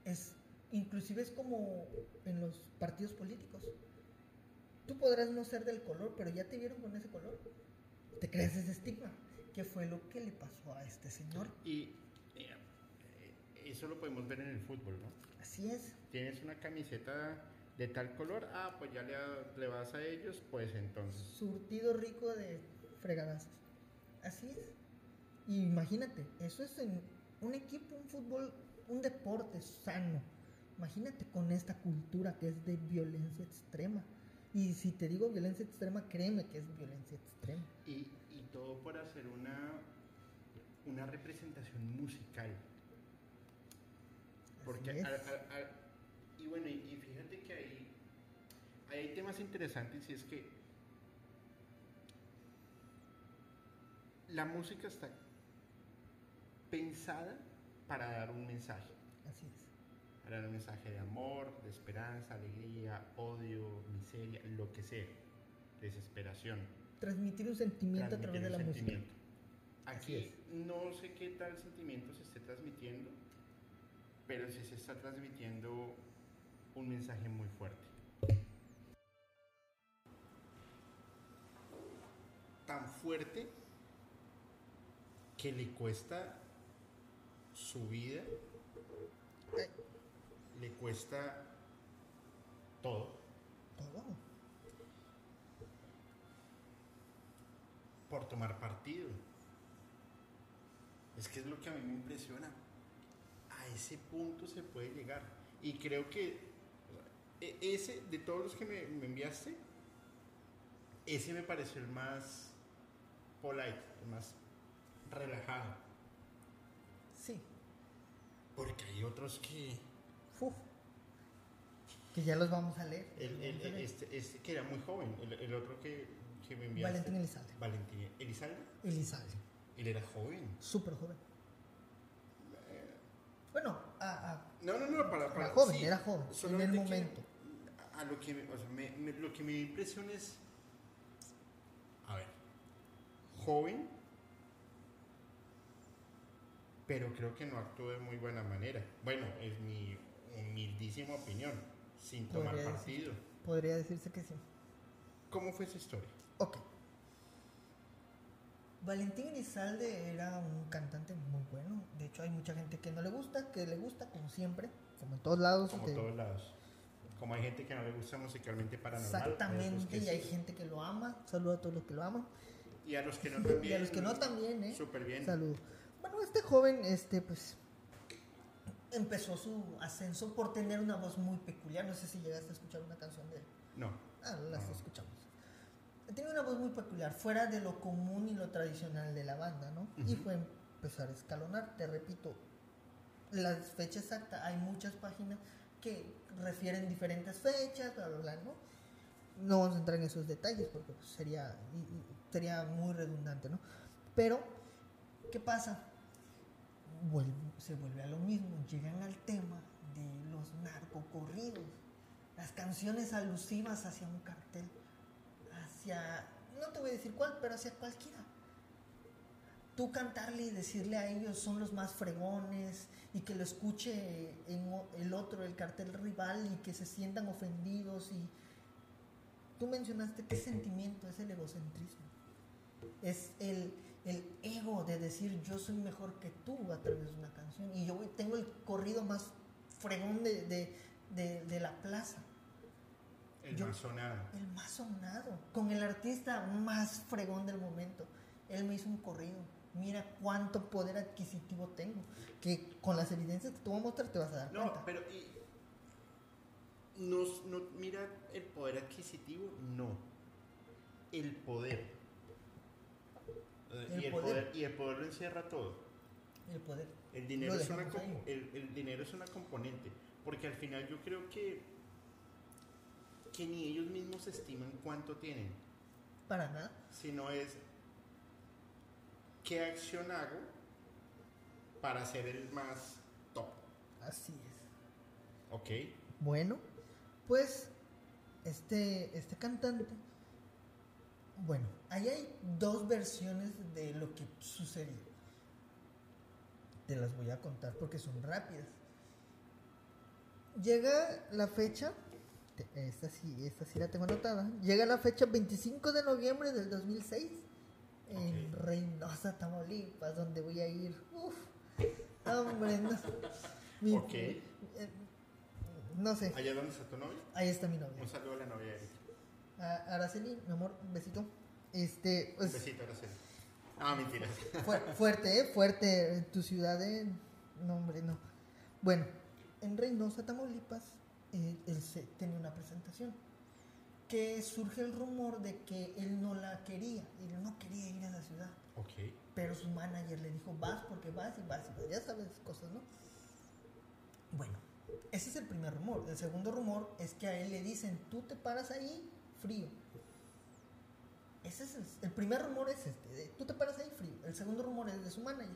es, inclusive es como en los partidos políticos. Tú podrás no ser del color, pero ya te vieron con ese color. Te creas ese estigma. ¿Qué fue lo que le pasó a este señor? Y eh, eso lo podemos ver en el fútbol, ¿no? Así es. Tienes una camiseta de tal color, ah, pues ya le, le vas a ellos, pues entonces. Surtido rico de fregadazos. Así es. Y imagínate, eso es en un equipo, un fútbol, un deporte sano. Imagínate con esta cultura que es de violencia extrema. Y si te digo violencia extrema, créeme que es violencia extrema. Y, y todo por hacer una, una representación musical. Porque Así y bueno, y, y fíjate que ahí hay temas interesantes y es que la música está pensada para dar un mensaje, Así es. Dar un mensaje de amor, de esperanza, alegría, odio, miseria, lo que sea, desesperación. Transmitir un sentimiento a través de la música. sentimiento. Así Aquí no sé qué tal sentimiento se esté transmitiendo, pero sí se está transmitiendo un mensaje muy fuerte. Tan fuerte que le cuesta su vida, Eh, le cuesta todo. todo. por tomar partido. Es que es lo que a mí me impresiona. A ese punto se puede llegar. Y creo que e- ese, de todos los que me, me enviaste, ese me pareció el más polite, el más relajado. Sí. Porque hay otros que... Uf. Que ya los vamos a leer. El, el- Vamos a leer. este, este que era muy joven, el, otro que, que me enviaste. Valentín Elizalde. Valentín Elizalde. Elizalde. Él era joven. Súper joven. Bueno, a, a- No, no, no, para... para era joven, sí, era joven. En el que momento. a- a lo que, me- o sea, me- me- lo que me impresiona es, a ver, joven, pero creo que no actuó de muy buena manera. Bueno, es mi humildísima opinión, sin tomar Podría partido. Podría decirse que sí. ¿Cómo fue esa historia? Ok. Valentín Elizalde era un cantante muy bueno. De hecho, hay mucha gente que no le gusta, que le gusta, como siempre, como en todos lados. Como de- todos lados. Como hay gente que no le gusta musicalmente paranormal. hay Exactamente, que y hay sí. gente que lo ama. Saludo a todos los que lo aman. Y a los que no también. Y a los que no también, ¿eh? Súper bien. Saludo. Bueno, este joven, este, pues, empezó su ascenso por tener una voz muy peculiar. No sé si llegaste a escuchar una canción de él. No. Ah, las No. escuchamos. Tiene una voz muy peculiar, fuera de lo común y lo tradicional de la banda, ¿no? Y fue empezar a escalonar, te repito, la fecha exacta, hay muchas páginas que refieren diferentes fechas, bla, bla, bla, ¿no? No vamos a entrar en esos detalles porque sería, sería muy redundante, ¿no? Pero, ¿qué pasa? Vuelve- se vuelve a lo mismo, llegan al tema de los narcocorridos, las canciones alusivas hacia un cartel, hacia, no te voy a decir cuál, pero hacia cualquiera. Tú cantarle y decirle a ellos son los más fregones y que lo escuche en el otro, el cartel rival y que se sientan ofendidos y tú mencionaste qué sentimiento es el egocentrismo. Es el, el ego de decir yo soy mejor que tú a través de una canción y yo tengo el corrido más fregón de, de- de- de la plaza El Yo- más sonado. el más sonado, con el artista más fregón del momento. Él me hizo un corrido. Mira cuánto poder adquisitivo tengo. Que con las evidencias que te voy a mostrar te vas a dar No, cuenta. pero y, nos, no, mira el poder adquisitivo, no. El poder. Eh, El y, el poder. poder. y el poder lo encierra todo. El poder. El dinero, es una, el dinero es una componente. Porque al final yo creo que, que ni ellos mismos estiman cuánto tienen. Para nada. Sino es qué acción hago para ser el más top. Así es. ¿Ok? Bueno, pues este, este cantante Bueno, ahí hay dos versiones de lo que sucedió. Te las voy a contar porque son rápidas. Llega la fecha, esta sí, esta sí la tengo anotada. Llega la fecha 25 de noviembre del 2006 en Ok. Reynosa, Tamaulipas, donde voy a ir. Uf, hombre, no. Mi- Ok. eh, no sé, ¿Allá donde está tu novia? ahí está mi novia. Un saludo a la novia de Eric. A- Araceli, mi amor, un besito. Este, Un pues, besito, Araceli. Ah, mentiras. Fu- fuerte, ¿eh? Fuerte. En tu ciudad, ¿eh? No, hombre, no. Bueno, en Reynosa, Tamaulipas, eh, él se, tenía una presentación. Que surge el rumor de que él no la quería. Él no quería ir a la ciudad. Ok. Pero su manager le dijo, vas porque vas y vas y vas. Ya sabes cosas, ¿no? Bueno, ese es el primer rumor. El segundo rumor es que a él le dicen, tú te paras ahí, frío. Ese es el, el primer rumor es este, de, tú te paras ahí, frío. El segundo rumor es de su manager.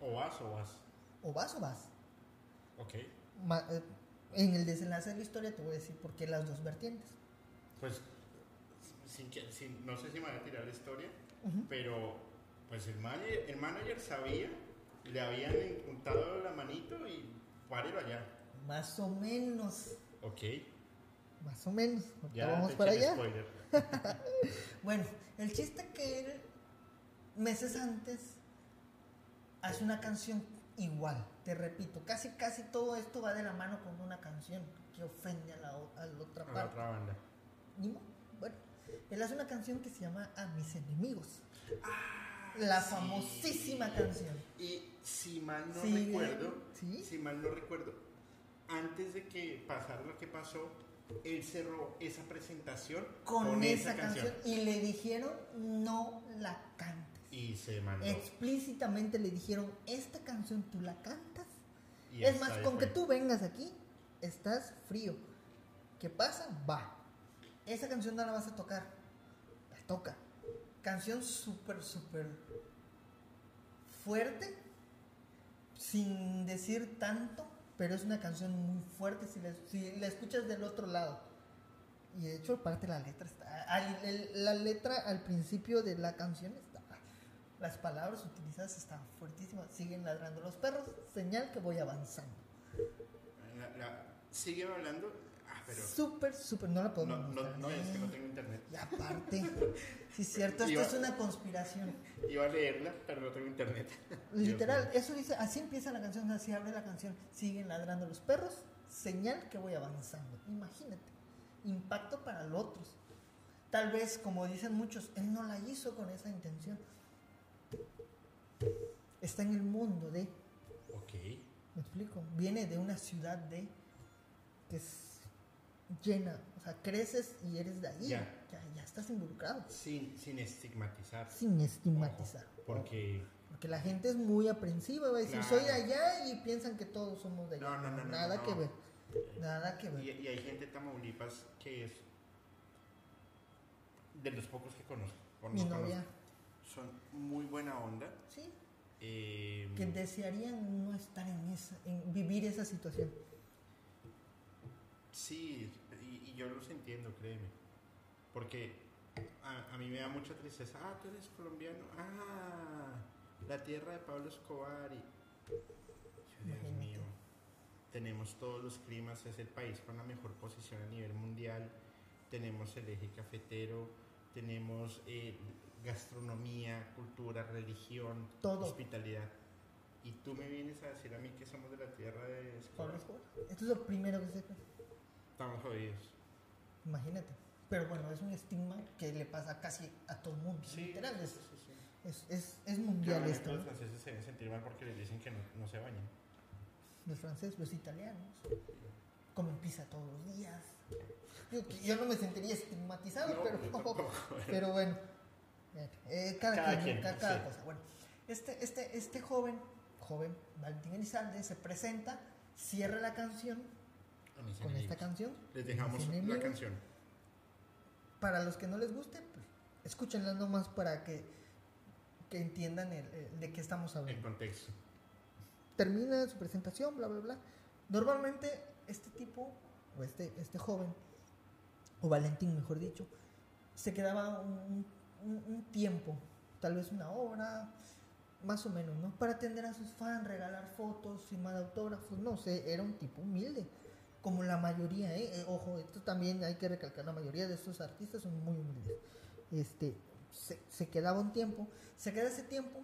O vas o vas. O vas o vas. Ok. Ma- eh, en el desenlace de la historia te voy a decir por qué las dos vertientes. Pues, sin que, sin- no sé si me voy a tirar la historia, pero pues el manager, el manager sabía, le habían untado la manito y párelo allá. Más o menos. Ok. Más o menos. Ya vamos para allá. Bueno, el chiste que él, meses antes, hace una canción igual, te repito, casi casi todo esto va de la mano con una canción que ofende a la, a la otra A la otra banda. Bueno, él hace una canción que se llama A mis enemigos. la sí. famosísima canción. Y si mal no Sí, recuerdo, ¿sí? si mal no recuerdo, antes de que pasara lo que pasó, él cerró esa presentación Con, esa, canción. Y le dijeron, no la cantes. Y se mandó. Explícitamente le dijeron, esta canción tú la cantas. Y es más, con fue. que tú vengas aquí, estás frío. ¿Qué pasa? Va. Esa canción no la vas a tocar. La toca. Canción súper, súper fuerte, sin decir tanto, pero es una canción muy fuerte si la, si la escuchas del otro lado. Y de hecho, parte de la letra está. al- la letra al principio de la canción está. Las palabras utilizadas están fuertísimas. Siguen ladrando los perros, señal que voy avanzando. La- sigue hablando. Ah. Súper, súper. No la No, podemos no, mostrar. no, es que no tengo internet. y aparte, sí es cierto, esto Iba- es una conspiración. Iba a leerla, pero no tengo internet. Literal, eso dice, así empieza la canción, así abre la canción. Siguen ladrando los perros, señal que voy avanzando. Imagínate, impacto para los otros. Tal vez, como dicen muchos, él no la hizo con esa intención. Está en el mundo de. Ok. ¿me explico? Viene de una ciudad de, que es llena, o sea, creces y eres de ahí. Ya. Ya, ya estás involucrado, Sin, sin estigmatizar. sin estigmatizar. Ojo, porque. Porque la gente es muy aprensiva, va a decir, Claro. soy de allá y piensan que todos somos de allá. No, no, no, Nada que ver. Nada que ver. y hay gente de Tamaulipas que es. De los pocos que conozco. Mi novia, Son muy buena onda. sí, eh, que desearían no estar en esa, en vivir esa situación. Sí, y, yo los entiendo, créeme. Porque a, a mí me da mucha tristeza. Ah, tú eres colombiano. Ah, la tierra de Pablo Escobar. Y... Dios mío. Tenemos todos los climas. Es el país con la mejor posición a nivel mundial. Tenemos el eje cafetero. Tenemos eh, gastronomía, cultura, religión, Todo. hospitalidad. Y tú me vienes a decir a mí que somos de la tierra de Escobar. Pablo Escobar. Esto es lo primero que se Estamos jodidos. Imagínate. Pero bueno, es un estigma que le pasa casi a todo el mundo. Literal, es, sí, sí, sí. es, es, es mundial esto. Los franceses se deben sentir mal porque les dicen que no, no se bañan. Los franceses, los italianos, comen pizza todos los días. Yo, yo no me sentiría estigmatizado, No, pero, tampoco. pero bueno, eh, cada, Cada quien, quien, cada, sí. cosa. Bueno, este, este, este joven, joven, Valentín Elizalde, se presenta, cierra la canción con esta canción. Les dejamos la enemigos. canción. Para los que no les guste, pues, escúchenla nomás para que, que entiendan el- el- de qué estamos En hablando. contexto. termina su presentación, bla, bla, bla. Normalmente este tipo, o este, este joven, o Valentín mejor dicho, se quedaba un, un, un tiempo, tal vez una hora, más o menos, ¿no? Para atender a sus fans, regalar fotos, firmar autógrafos, no sé, era un tipo humilde, como la mayoría, ¿eh? Eh, Ojo, esto también hay que recalcar, la mayoría de estos artistas son muy humildes. Este, se, se quedaba un tiempo, se queda ese tiempo,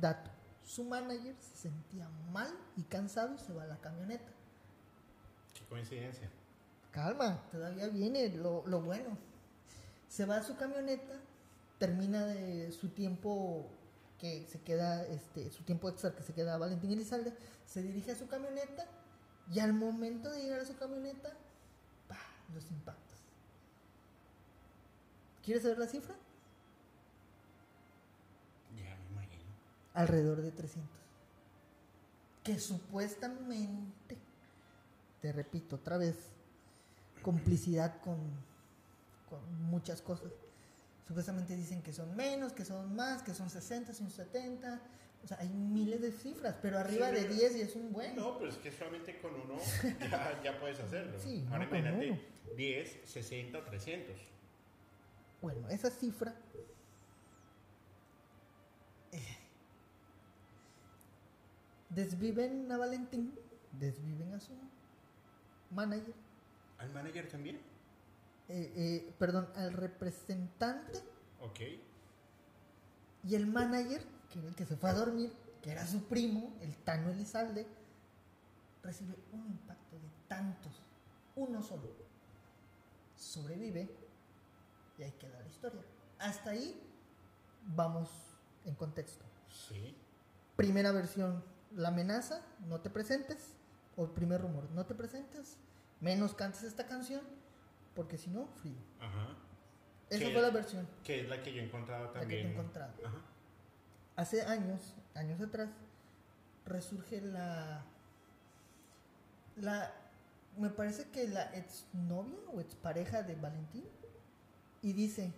dato, su manager se sentía mal y cansado, se va a la camioneta. Qué coincidencia. Calma, todavía viene lo, lo bueno. Se va a su camioneta, termina de su tiempo que se queda, este, su tiempo extra que se queda Valentín Elizalde, se dirige a su camioneta y al momento de llegar a su camioneta, ¡pah! los impactos. ¿Quieres saber la cifra? Ya me imagino. Alrededor de 300. Que supuestamente, te repito otra vez, complicidad con, con muchas cosas. Supuestamente dicen que son menos, que son más, que son 60, son 70. O sea, hay miles de cifras, pero arriba Sí, de pero- 10 y es un buen. No, pero es que solamente con uno ya, ya puedes hacerlo. Sí, Ahora no imagínate uno. 10, 60 o 300. Bueno, esa cifra eh, desviven a Valentín, desviven a su manager, ¿Al manager también? eh, eh, perdón, al representante Ok. y el manager, que era el que se fue a dormir, que era su primo, el Tano Elizalde, recibe un impacto de tantos, uno solo. Sobrevive y ahí queda la historia. Hasta ahí vamos en contexto. Sí. Primera versión, la amenaza, no te presentes. O primer rumor, no te presentes, menos cantes esta canción, porque si no, frío. Ajá. Esa fue la versión Que es la que yo he encontrado la que también. he encontrado. Ajá. Hace años, años atrás, resurge la. La. Me parece que la exnovia o expareja de Valentín. Y dice: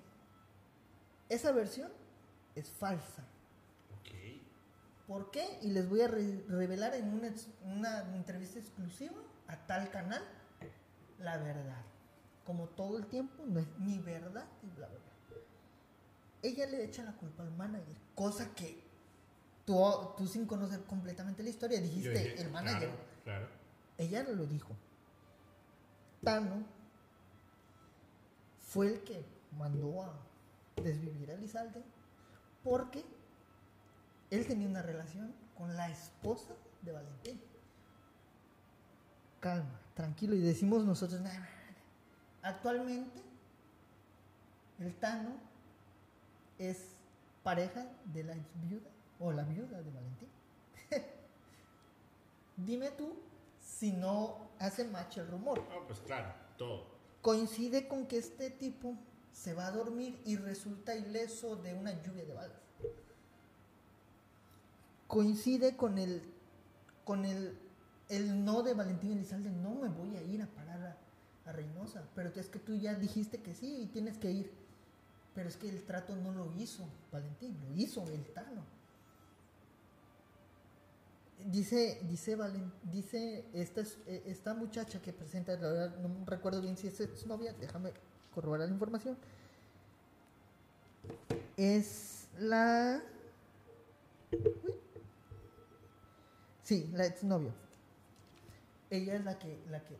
Esa versión es falsa. Ok. ¿Por qué? Y les voy a re- revelar en una entrevista exclusiva a tal canal la verdad. Como todo el tiempo, no es mi verdad y bla, bla, bla. Ella le echa la culpa al manager, cosa que tú, tú sin conocer completamente la historia dijiste dije, el manager. Claro, claro. Ella lo dijo. Tano fue el que mandó a desvivir a Lizalde porque él tenía una relación con la esposa de Valentín. Calma, tranquilo, y decimos nosotros, "Nah, nah, nah". actualmente el Tano es pareja de la ex viuda o la viuda de Valentín. Dime tú si no hace match el rumor. No, pues claro, todo. Coincide con que este tipo se va a dormir y resulta ileso de una lluvia de balas. Coincide con el con el, el no de Valentín Elizalde, no me voy a ir a parar a, a Reynosa, pero es que tú ya dijiste que sí y tienes que ir. Pero es que el trato no lo hizo Valentín, lo hizo el Tano. Dice, dice, Valen, dice esta, es- eh, esta muchacha que presenta, la verdad no recuerdo bien si es ex novia, déjame corroborar la información. Es la. Sí, la exnovia. Ella es la que, la que,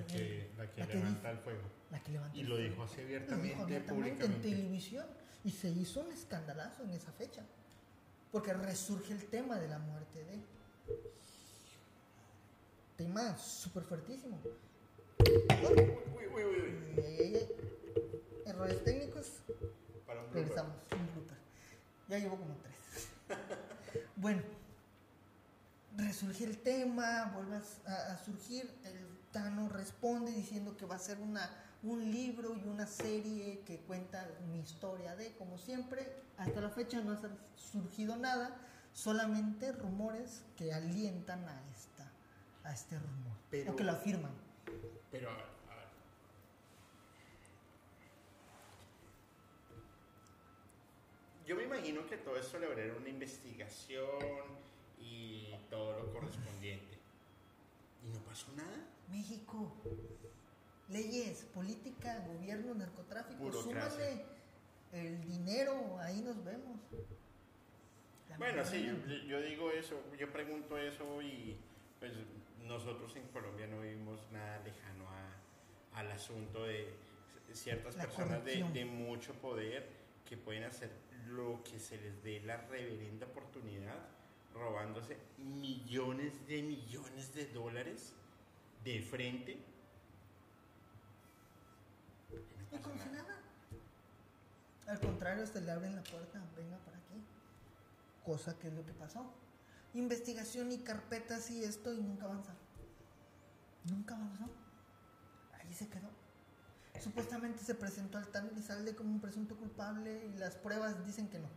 La que, la que la que levanta el fuego. la que levanta Y el lo fuego. dijo así abiertamente, dijo abiertamente en televisión y se hizo un escandalazo en esa fecha porque resurge el tema de la muerte de tema súper fuertísimo Uy, uy, uy, ey. errores técnicos Para un regresamos un blooper. ya llevo como tres bueno resurge el tema vuelve a- a surgir el Tano responde diciendo que va a ser una un libro y una serie que cuenta mi historia de como siempre hasta la fecha no ha sur- surgido nada solamente rumores que alientan a esta a este rumor Pero- o que lo afirman Pero, a ver, a ver. Yo me imagino que todo esto le habría una investigación y todo lo correspondiente. ¿Y no pasó nada? México. Leyes, política, gobierno, narcotráfico. Súmale el dinero, ahí nos vemos. Bueno, sí, yo, yo digo eso, yo pregunto eso y pues nosotros en Colombia no vivimos nada lejano a, al asunto de ciertas La personas de mucho poder que pueden hacer lo que se les dé la reverenda oportunidad, robándose millones de millones de dólares de frente. Y no Y como si nada. Al contrario, hasta le abren la puerta, venga para aquí. Cosa que es lo que pasó. Investigación y carpetas y esto y nunca avanza. Nunca avanzó. Ahí se quedó. Supuestamente se presentó al tal Elizalde como un presunto culpable y las pruebas dicen que no.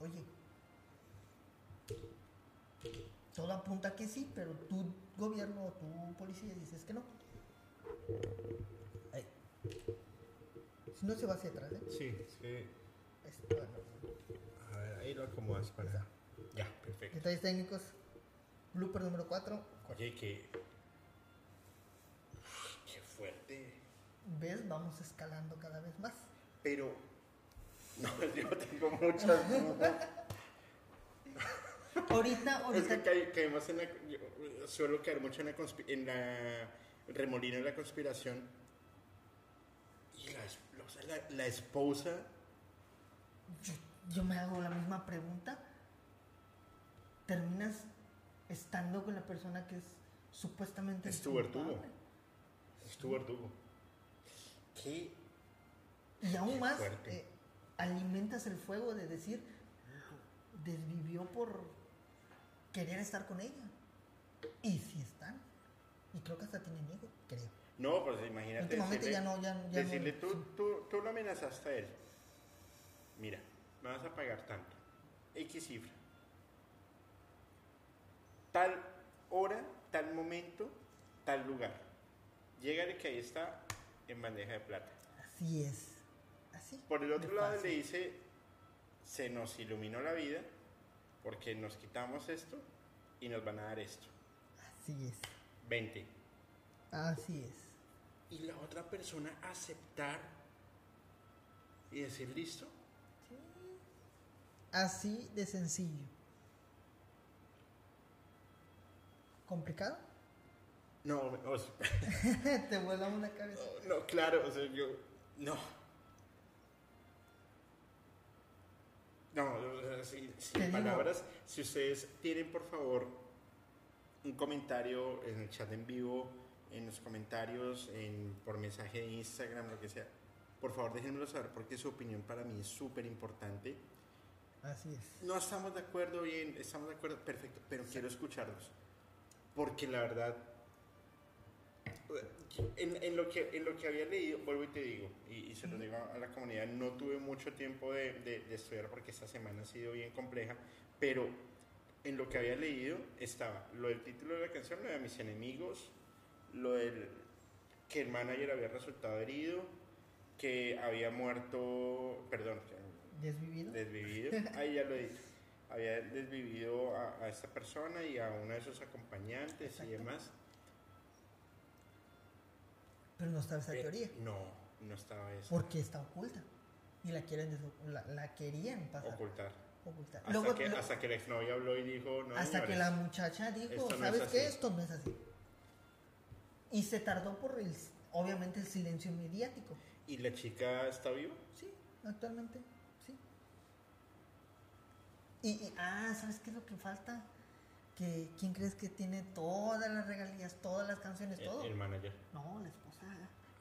Oye, todo apunta que sí, pero tu gobierno o tu policía dices que no. Ahí. Si no se va hacia atrás, ¿eh? Sí, sí. Esto, bueno. A ver, ahí lo acomodas para. Ya, perfecto. Detalles técnicos. Blooper número 4. Oye, que. Qué fuerte. ¿Ves? Vamos escalando cada vez más. Pero. No, yo tengo muchas dudas. Ahorita, Es ahorita. que caí- caímos en la. Yo suelo caer mucho en la, en la remolino de la conspiración. Y la, es- la, la esposa. Yo, yo me hago la misma pregunta. Terminas estando con la persona que es supuestamente. Es tu verdugo. Es tu verdugo. ¿Qué? Y aún Qué más, eh, alimentas el fuego de decir, desvivió por querer estar con ella. Y si están. Y creo que hasta tienen hijos, creo. No, pues imagínate. Últimamente decirle- ya no, ya, ya decirle, no. tú, tú, tú lo amenazaste a él. Mira, me vas a pagar tanto. X cifra. Tal hora, tal momento, tal lugar. Llegale que ahí está en bandeja de plata. Así es. Así. Por el otro lado le dice, se nos iluminó la vida porque nos quitamos esto y nos van a dar esto. Así es. 20. Así es. Y la otra persona aceptar y decir, listo. Así de sencillo. ¿Complicado? No, o sea, Te vuela una cabeza. no, no, claro, o sea, yo, no. No, sin, sin Te digo- palabras, si ustedes tienen, por favor, un comentario en el chat en vivo, en los comentarios, en, por mensaje de Instagram, lo que sea, por favor déjenmelo saber porque su opinión para mí es súper importante. Así es. No estamos de acuerdo, bien, estamos de acuerdo, perfecto, pero quiero escucharlos. Porque la verdad, en, en lo, que, en lo que había leído, vuelvo y te digo, y, y se lo digo a la comunidad, no tuve mucho tiempo de, de- de estudiar porque esta semana ha sido bien compleja, pero en lo que había leído estaba lo del título de la canción, lo de mis enemigos, lo del que el manager había resultado herido, que había muerto, perdón, ¿Desvivido? desvivido, ahí ya lo he dicho, había desvivido a, a esta persona y a uno de sus acompañantes y Exacto. demás. Pero no está esa Eh, teoría. No, no estaba eso. Porque está oculta. Y la quieren la, la querían pasar. Ocultar. ocultar. Hasta, Luego- que, lo- hasta que el exnovio habló y dijo, no, hasta que la muchacha dijo, no ¿sabes así". qué? Esto no es así. Y se tardó por el, obviamente el silencio mediático. ¿Y la chica está viva? Sí, actualmente, sí. Y, y- ah, ¿sabes qué es lo que falta? Que, ¿Quién crees que tiene todas las regalías, todas las canciones, El, todo? el manager. No, la esposa.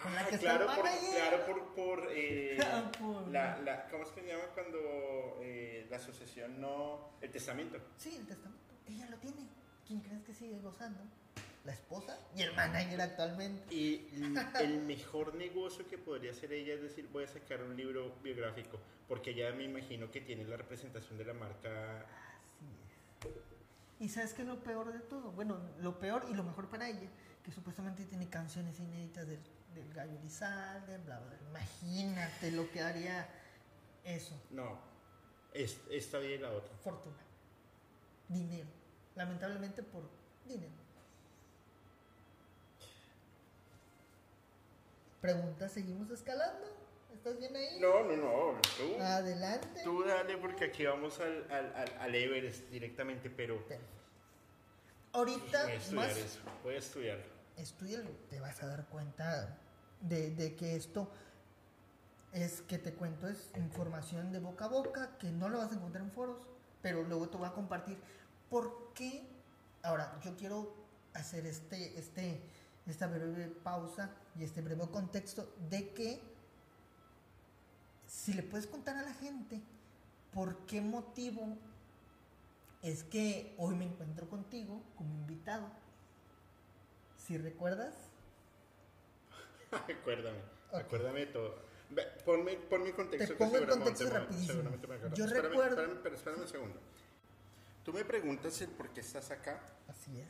Con Ah, la que claro, está el por, claro, por, por, eh, Por- la, la, ¿cómo es que se llama cuando eh, la sucesión no, el testamento? Sí, el testamento. Ella lo tiene. ¿Quién crees que sigue gozando? La esposa y el manager actualmente. Y el mejor negocio que podría hacer ella es decir, voy a sacar un libro biográfico, porque ya me imagino que tiene la representación de la marca. Así es. ¿Y sabes qué es lo peor de todo? Bueno, lo peor y lo mejor para ella, que supuestamente tiene canciones inéditas del, del Gallo Elizalde, bla, bla, bla. Imagínate lo que haría eso. No, es, esta vida y la otra. Fortuna. Dinero. Lamentablemente por dinero. Pregunta, ¿seguimos escalando ¿Estás bien ahí? No, no, no. Tú, Adelante. tú dale porque aquí vamos al, al, al, al Everest directamente, pero Perfecto. Ahorita voy a estudiar más eso. Voy a estudiarlo. estudialo, te vas a dar cuenta de, que esto es que te cuento es información de boca a boca que no lo vas a encontrar en foros, pero luego te voy a compartir por qué. Ahora, yo quiero hacer este, este, esta breve pausa y este breve contexto de que si le puedes contar a la gente por qué motivo es que hoy me encuentro contigo como invitado. Si recuerdas, Acuérdame. Ok. Acuérdame de todo. Ve, Ponme, ponme en contexto. Te que pongo en contexto rapidísimo. me acuerdo. Yo espérame, recuerdo- Espérame, pero espérame un segundo. Tú me preguntas el por qué estás acá. así es.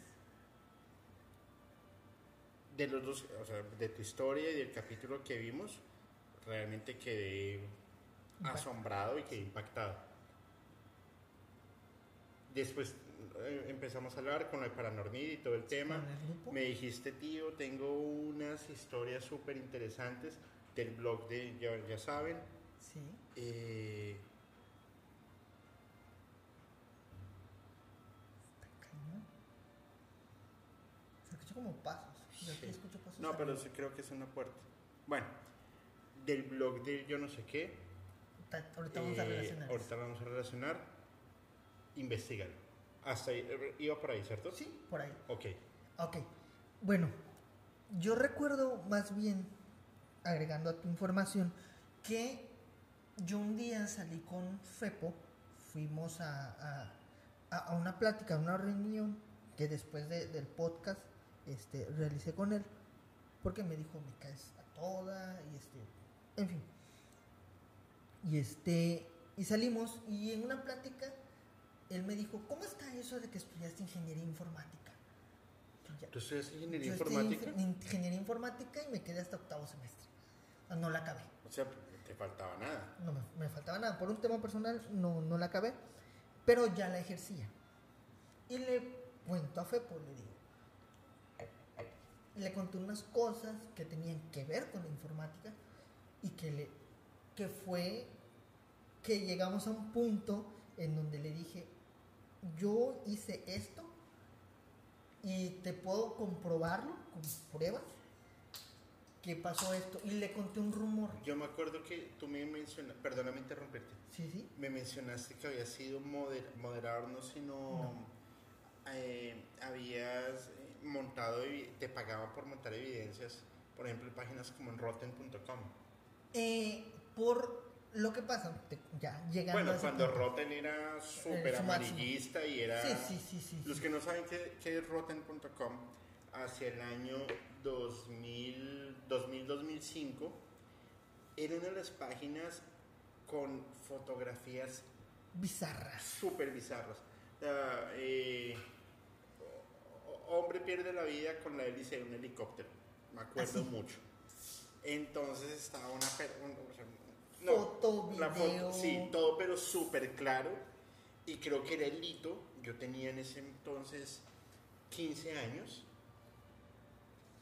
De los dos, o sea, de tu historia y del capítulo que vimos, realmente quedé asombrado y quedé impactado. Después empezamos a hablar con el paranormal y todo el tema. Me dijiste, tío, tengo unas historias súper interesantes del blog de, ya, ya saben. Sí. Eh. Se escucha como pasos. Yo aquí Sí. escucho pasos. no, pero sí creo que es una puerta. Bueno, del blog de yo no sé qué. Ta- Ahorita vamos a eh, relacionar. ahorita vamos a relacionar. Investígalo. Hasta ahí, eh, iba por ahí, ¿cierto? Sí, por ahí. Ok. Ok. Bueno, yo recuerdo más bien, agregando a tu información, que yo un día salí con Fepo, fuimos a, a- a- a una plática, a una reunión que después de- del podcast este, realicé con él, porque me dijo, me caes a toda, y este, en fin. Y este, y salimos, y en una plática, él me dijo, ¿cómo está eso de que estudiaste ingeniería informática? Ya, ¿Tú estudias ingeniería yo estudié informática? inf- ingeniería informática y me quedé hasta octavo semestre. Ah, No la acabé. O sea, te faltaba nada. No me, me faltaba nada. Por un tema personal no, no la acabé. Pero ya la ejercía. Y le cuento a Fepo, le digo. Le conté unas cosas que tenían que ver con la informática y que, le, que fue que llegamos a un punto en donde le dije, yo hice esto y te puedo comprobarlo con pruebas que pasó esto. Y le conté un rumor. Yo me acuerdo que tú me mencionaste, perdóname interrumpirte, Sí, sí. me mencionaste que habías sido moder- moderador, no, sino No. eh, habías eh, montado, te pagaba por montar evidencias, por ejemplo, en páginas como en rotten.com. Eh, por lo que pasa, te- ya llegando Bueno, a cuando punto. Rotten era súper su máximo. amarillista y era... Sí, sí, sí, sí. Los que no saben qué, qué es rotten.com, hacia el año 2000, 2000-2005, era una de las páginas con fotografías Bizarras. súper bizarras. Ah, eh, hombre pierde la vida con la hélice de un helicóptero, me acuerdo Así. mucho. Entonces estaba una... no, Foto, la foto, sí, todo pero súper claro. Y creo que era el hito. Yo tenía en ese entonces 15 años.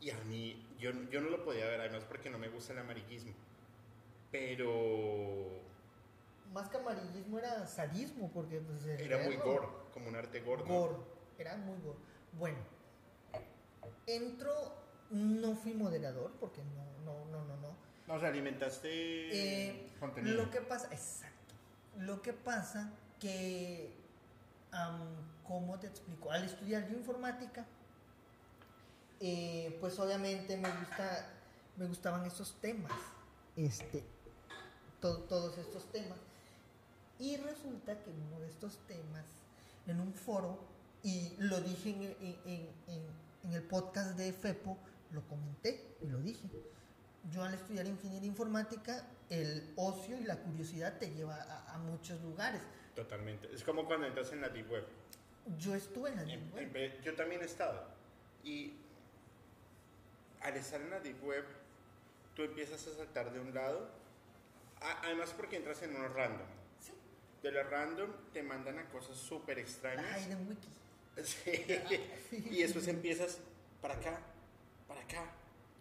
Y a mí, yo, yo no lo podía ver, además porque no me gusta el amarillismo. Pero Más que amarillismo era sadismo, porque pues, era muy gore, como un arte gore. ¿no? Gore. Era muy gore. Bueno, entro, no fui moderador, porque no, no, no, no, no. O sea, alimentaste Eh, contenido. Lo que pasa, exacto. Lo que pasa que, am, ¿cómo te explico? Al estudiar yo informática, eh, pues obviamente me gusta, me gustaban estos temas, este, to- todos estos temas. Y resulta que uno de estos temas, en un foro, y lo dije en, en- en- en- en el podcast de FEPO, lo comenté y lo dije. Yo al estudiar ingeniería informática, el ocio y la curiosidad te lleva a, a muchos lugares. Totalmente. Es como cuando entras en la Deep Web. Yo estuve en la Deep Web. en yo también he estado. Y al estar en la Deep Web, tú empiezas a saltar de un lado. a- además porque entras en unos random. Sí, De los random te mandan a cosas súper la extrañas. Hayden Wiki. Sí. Y después empiezas para acá, para acá,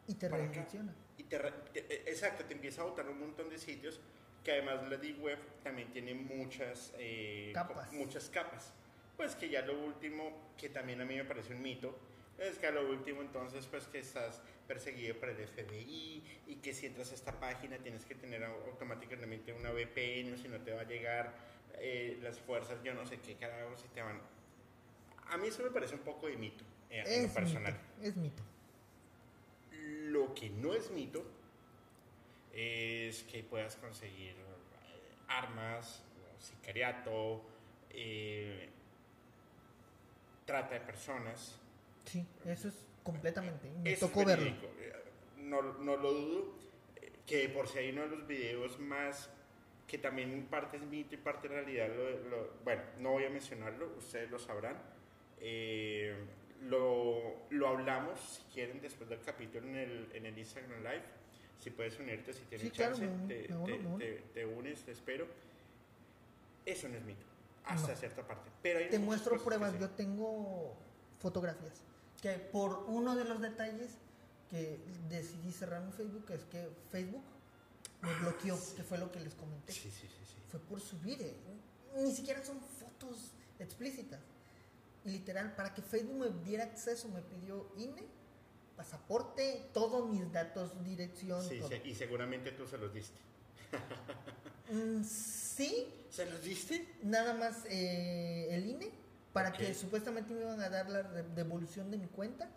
Y te redirecciona. Y te, te- eh, exacto, te empieza a botar un montón de sitios que además la Deep Web también tiene muchas, eh, Capas. muchas capas. Pues que ya lo último, que también a mí me parece un mito, es que a lo último entonces pues que estás perseguido por el FBI y que si entras a esta página tienes que tener au- automáticamente una VPN o si no te va a llegar eh, las fuerzas, yo no sé qué carajo si te van... A mí eso me parece un poco de mito, eh, en lo Es personal. mito, es mito. Lo que no es mito es que puedas conseguir eh, armas, sicariato, eh, trata de personas. Sí, eso es completamente. Me Eso es tocó verlo. eh, No, no lo dudo. eh, Que por si hay uno de los videos más que también parte es mito y parte realidad, lo- lo- bueno, no voy a mencionarlo, ustedes lo sabrán. Eh, lo, lo hablamos, si quieren, después del capítulo en el, en el Instagram Live. Si puedes unirte, si tienes Sí, claro, chance, me uno, te, me uno, te- te- te unes, te espero. Eso no es mito, hasta No. cierta parte. Pero hay Te muestro pruebas, sí. yo tengo fotografías. Que por uno de los detalles que decidí cerrar mi Facebook es que Facebook me bloqueó, que fue lo que les comenté. Ah, Sí, sí, sí, sí. Fue por subir, eh. ni siquiera son fotos explícitas. Literal, para que Facebook me diera acceso, me pidió INE, pasaporte, todos mis datos, dirección, Sí, todo. y seguramente tú se los diste. Mm, sí, ¿Se los diste? nada más eh, el INE para Ok. que supuestamente me iban a dar la devolución de mi cuenta.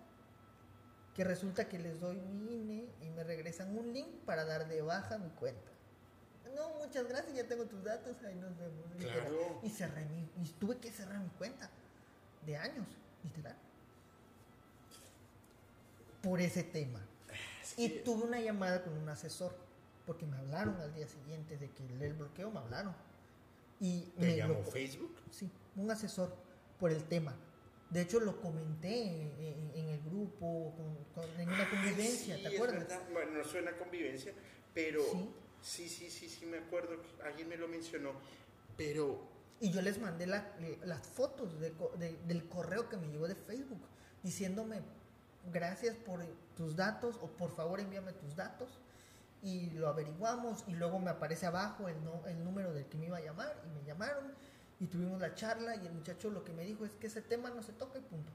Que resulta que les doy mi INE y me regresan un link para dar de baja mi cuenta. No, muchas gracias, ya tengo tus datos, ahí nos vemos. Claro. Y cerré mi, y tuve que cerrar mi cuenta de años, literal. Por ese tema. Y tuve una llamada con un asesor, porque me hablaron al día siguiente de que el bloqueo, me hablaron. Y ¿Te me llamó Facebook? Sí, un asesor por el tema. De hecho, lo comenté en, en- en el grupo, con- con- en una convivencia, Sí, ¿te acuerdas? Bueno, no suena a convivencia, pero Sí. sí, sí, sí, sí, me acuerdo. Alguien me lo mencionó. Pero Y yo les mandé la- las fotos de co- de- del correo que me llegó de Facebook, diciéndome gracias por tus datos o por favor envíame tus datos. Y lo averiguamos y luego me aparece abajo el, no- el número del que me iba a llamar y me llamaron y tuvimos la charla y el muchacho lo que me dijo es que ese tema no se toca y punto.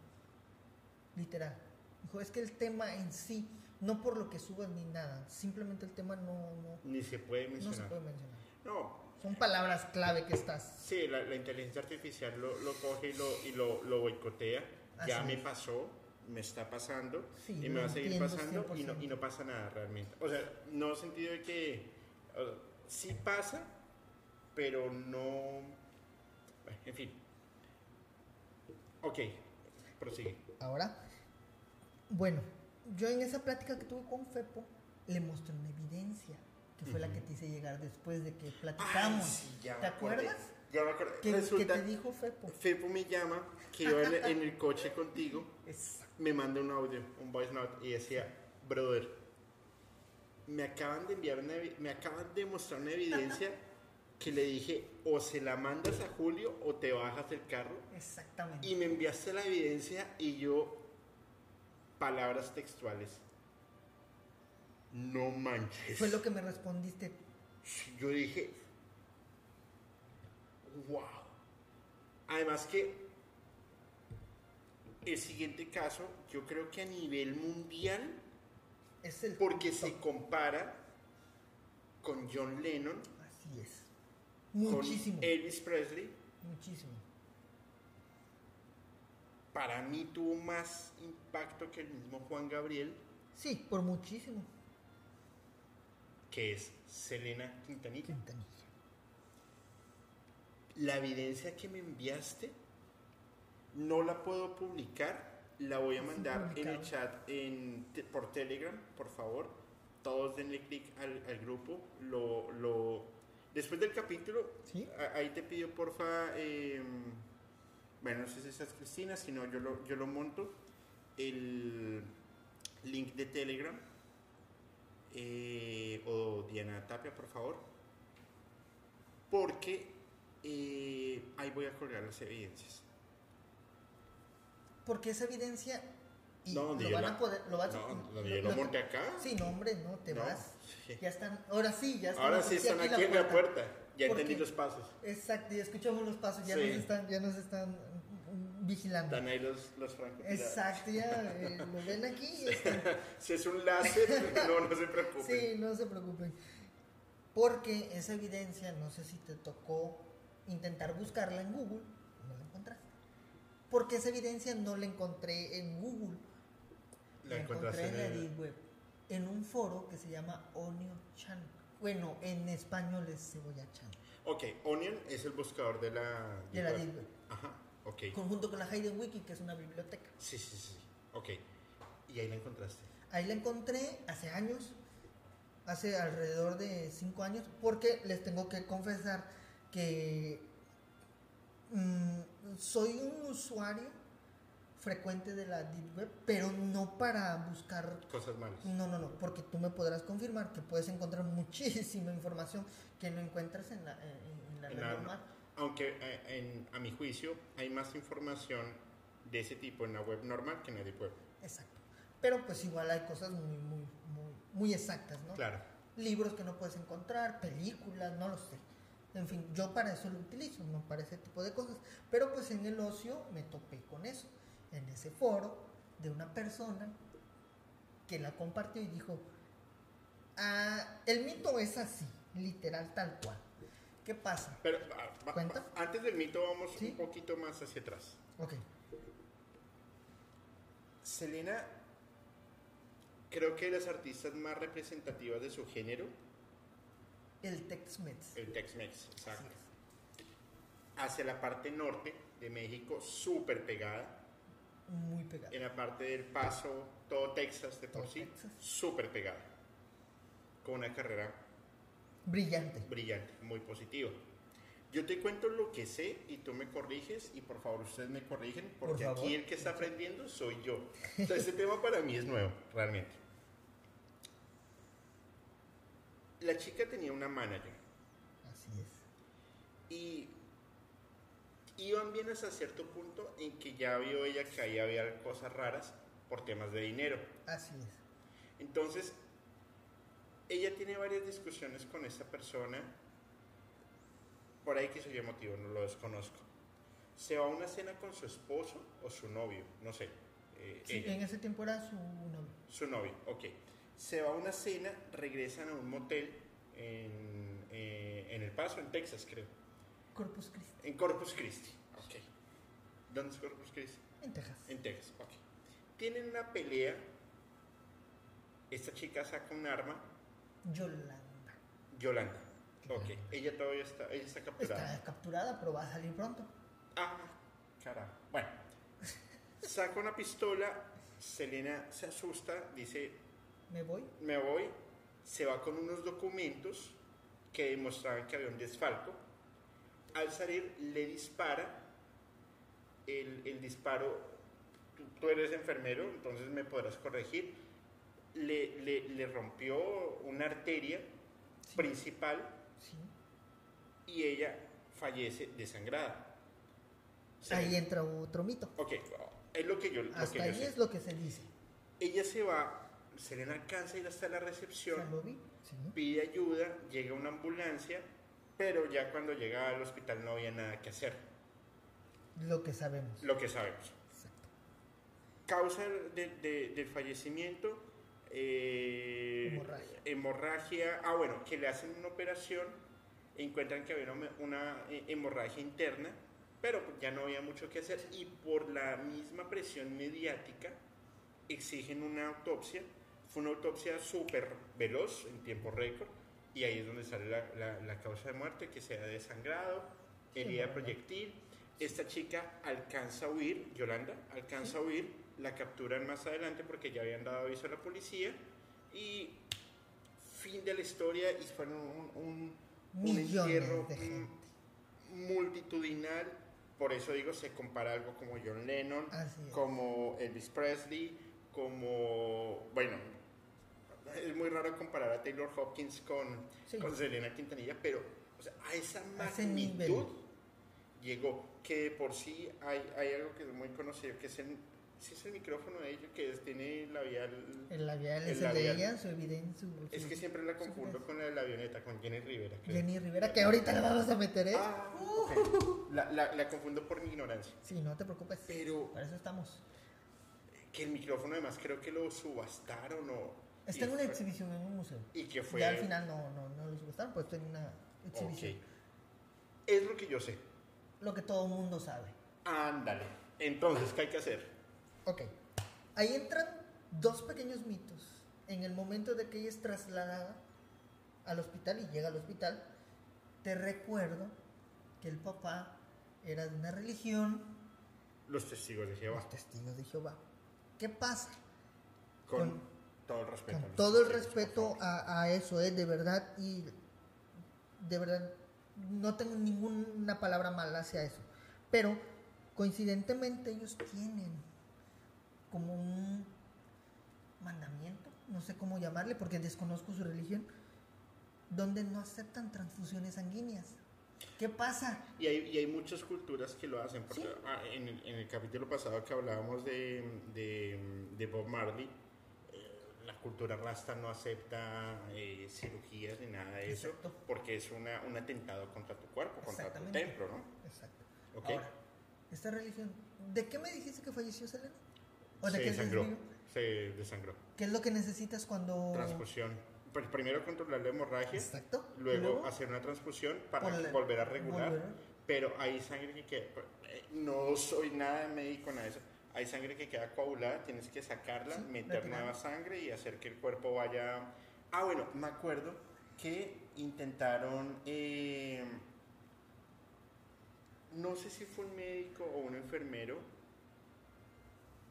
Literal. Dijo, es que el tema en sí, no por lo que subas ni nada, simplemente el tema no, no, ni se puede no se mencionar. puede mencionar. No, Son palabras clave que estás... sí, la, la inteligencia artificial lo, lo coge y lo, y lo, lo boicotea. ya Así me es. pasó, me está pasando Sí, y me va a seguir pasando y no, 100%. y no pasa nada realmente. O sea, no sentido de que o sea, sí pasa, pero no... En fin. Ok, prosigue. Ahora, bueno, yo en esa plática que tuve con Fepo le mostré una evidencia, que fue la que te hice llegar después de que platicamos. Ay, sí, ya ¿Te acuerdas? Ya me acordé. ¿Qué, qué Resulta, te dijo Fepo? Fepo me llama, que iba en, en el coche contigo, Exacto. me manda un audio, un voice note, y decía, brother, me acaban de enviar una, me acaban de mostrar una evidencia que le dije, o se la mandas a Julio o te bajas del carro, Exactamente. y me enviaste la evidencia y yo, palabras textuales, no manches. Fue lo que me respondiste. Yo dije, wow. Además que el siguiente caso, yo creo que a nivel mundial, Es el porque se compara con John Lennon, Así es. Muchísimo. con Elvis Presley, Muchísimo. para mí tuvo más impacto que el mismo Juan Gabriel, Sí, por muchísimo. Que es Selena Quintanilla. Quintanilla. La evidencia que me enviaste no la puedo publicar, la voy a mandar en el chat en, por Telegram, por favor. Todos denle clic al, al grupo. Lo, lo, después del capítulo, ¿Sí? a- ahí te pido porfa, eh, bueno, no sé si estás Cristina, si no yo lo, yo lo monto, el link de Telegram eh, o Diana Tapia, por favor, porque eh, ahí voy a colgar las evidencias. Porque esa evidencia Y No, lo van la- a poder, lo vas No, lo- lo- lo monté acá. Sí, no, hombre, no, te No, vas. sí. Ya están, ahora sí, ya están. Ahora sí están aquí en la puerta. Ya ¿Por entendí los pasos. Exacto, ya escuchamos los pasos, ya Sí. nos están, ya nos están vigilando. Están ahí los, los francotiradores. Exacto, ya eh, lo ven aquí. y están- Si es un láser, no, no se preocupen. Sí, no se preocupen. Porque esa evidencia, no sé si te tocó intentar buscarla en Google, no la encontraste. Porque esa evidencia no la encontré en Google, La la encontraste encontré en la Deep Web, en un foro que se llama Onio Chan. Bueno, en español es Cebolla Chan. Ok, Onion es el buscador de la... De la web. Deep Web. Ajá, ok. Conjunto con la Hayden Wiki, que es una biblioteca. Sí, sí, sí. Ok. Y ahí la encontraste. Ahí la encontré hace años, hace alrededor de 5 años, porque les tengo que confesar que mm, soy un usuario frecuente de la Deep Web, pero no para buscar... Cosas malas. No, no, no, porque tú me podrás confirmar que puedes encontrar muchísima información que no encuentras en la, en, en la En red la- normal. Aunque eh, en- a mi juicio hay más información de ese tipo en la web normal que en la deep web. Exacto. Pero pues igual hay cosas muy, muy, muy, muy exactas, ¿no? Claro. libros que no puedes encontrar, películas, no lo sé. En fin, yo para eso lo utilizo, no para ese tipo de cosas. Pero pues en el ocio me topé con eso, en ese foro de una persona que la compartió y dijo, "Ah, el mito es así, literal tal cual. ¿Qué pasa? Pero ah, antes del mito vamos Sí. un poquito más hacia atrás. Ok, Selena, creo que las artistas más representativas de su género, el Tex-Mex. el Tex-Mex, exacto. Hacia la parte norte de México, súper pegada. Muy pegado. En la parte del Paso, todo Texas de por Todo sí, Texas. súper pegada. Con una carrera Brillante. brillante, muy positiva. Yo te cuento lo que sé y tú me corriges y por favor ustedes me corrigen porque aquí el que está aprendiendo soy yo. O sea, este tema para mí es nuevo, realmente. La chica tenía una manager Así es. y iban bien hasta cierto punto en que ya vio ella que ahí había cosas raras por temas de dinero. Así es. Entonces, ella tiene varias discusiones con esta persona, por ahí que se motivo, no lo desconozco. Se va a una cena con su esposo o su novio, no sé. eh, Sí, ella. en ese tiempo era su novio. Su novio, ok. Se va a una cena, regresan a un motel en, eh, en El Paso, en Texas, creo. Corpus Christi, En Corpus Christi, ok. ¿Dónde es Corpus Christi? en Texas. En Texas, ok. Tienen una pelea. Esta chica saca un arma Yolanda. Yolanda. Ok, ella todavía está, ella está capturada. Está capturada, pero va a salir pronto. Ah, carajo. Bueno, saca una pistola, Selena se asusta, dice, Me voy. me voy, se va con unos documentos que demostraban que había un desfalco. Al salir le dispara, el, el disparo, tú, tú eres enfermero, entonces me podrás corregir, le, le- le rompió una arteria Sí. principal Sí. y ella fallece desangrada. Ahí entra otro mito. Ok, es lo que yo, lo que Hasta yo ahí sé. es lo que se dice. Ella se va, Selena alcanza a ir hasta la recepción, vi. Sí. pide ayuda, llega una ambulancia, pero ya cuando llega al hospital no había nada que hacer, Lo que sabemos. lo que sabemos. Exacto. Causa de- de- del fallecimiento, eh, Hemorragia. hemorragia, ah bueno, que le hacen una operación, encuentran que había una, una, eh, hemorragia interna, pero pues ya no había mucho que hacer y por la misma presión mediática exigen una autopsia. Fue una autopsia súper veloz, en tiempo récord, y ahí es donde sale la, la- la causa de muerte, que sea desangrado, Sí, herida proyectil. Esta chica alcanza a huir, Yolanda, alcanza a huir, la capturan más adelante porque ya habían dado aviso a la policía y fin de la historia y fueron un, un, un entierro multitudinal, por eso digo, se compara algo como John Lennon, como Elvis Presley, como, bueno, es muy raro comparar a Taylor Hopkins con, Sí. con Selena Quintanilla, pero o sea, a esa magnitud llegó, que por sí hay, hay algo que es muy conocido, que es el Sí, es el micrófono de ella que es- tiene labial. El labial El es el de ella, su evidencia. su- Es que siempre la confundo con la de la avioneta, con Jenny Rivera. creo. Jenny Rivera, que ahorita la vamos a meter, ¿eh? Ah, ok. la, la, la confundo por mi ignorancia. Sí, no te preocupes. Pero Para eso estamos. que el micrófono además creo que lo subastaron o... Está en una fue- exhibición en un museo. Y que fue... Ya al final no, no, no lo subestaron, pues está en una exhibición. Ok. Es lo que yo sé. Lo que todo mundo sabe. Ándale. Entonces, ¿qué hay que hacer? Ok. Ahí entran dos pequeños mitos. En el momento de que ella es trasladada al hospital y llega al hospital, te recuerdo que el papá era de una religión, Los testigos de Jehová. los testigos de Jehová. ¿Qué pasa? Con, con- todo el respeto. Con todo el respeto a, a eso, ¿eh? de verdad, y de verdad no tengo ninguna palabra mala hacia eso. Pero coincidentemente ellos tienen como un mandamiento, no sé cómo llamarle porque desconozco su religión, donde no aceptan transfusiones sanguíneas. ¿Qué pasa? Y hay, y hay muchas culturas que lo hacen. Porque Sí. ah, en, el, en el capítulo pasado que hablábamos de, de, de Bob Marley, eh, la cultura rasta no acepta eh, cirugías ni nada de eso porque es una, un atentado contra tu cuerpo, contra tu templo, ¿no? Exacto. Ok. Ahora, esta religión, ¿de qué me dijiste que falleció Selena? ¿O de se desangró. Se desangró. ¿Qué es lo que necesitas cuando... Transfusión. Pues primero controlar la hemorragia, Exacto. luego, hacer una transfusión para volver a regular. volver. Pero hay sangre que queda. eh, No soy nada médico, nada de eso. Hay sangre que queda coagulada, tienes que sacarla, Sí, meter nueva sangre y hacer que el cuerpo vaya. Ah, bueno, me acuerdo que intentaron. eh, no sé si fue un médico o un enfermero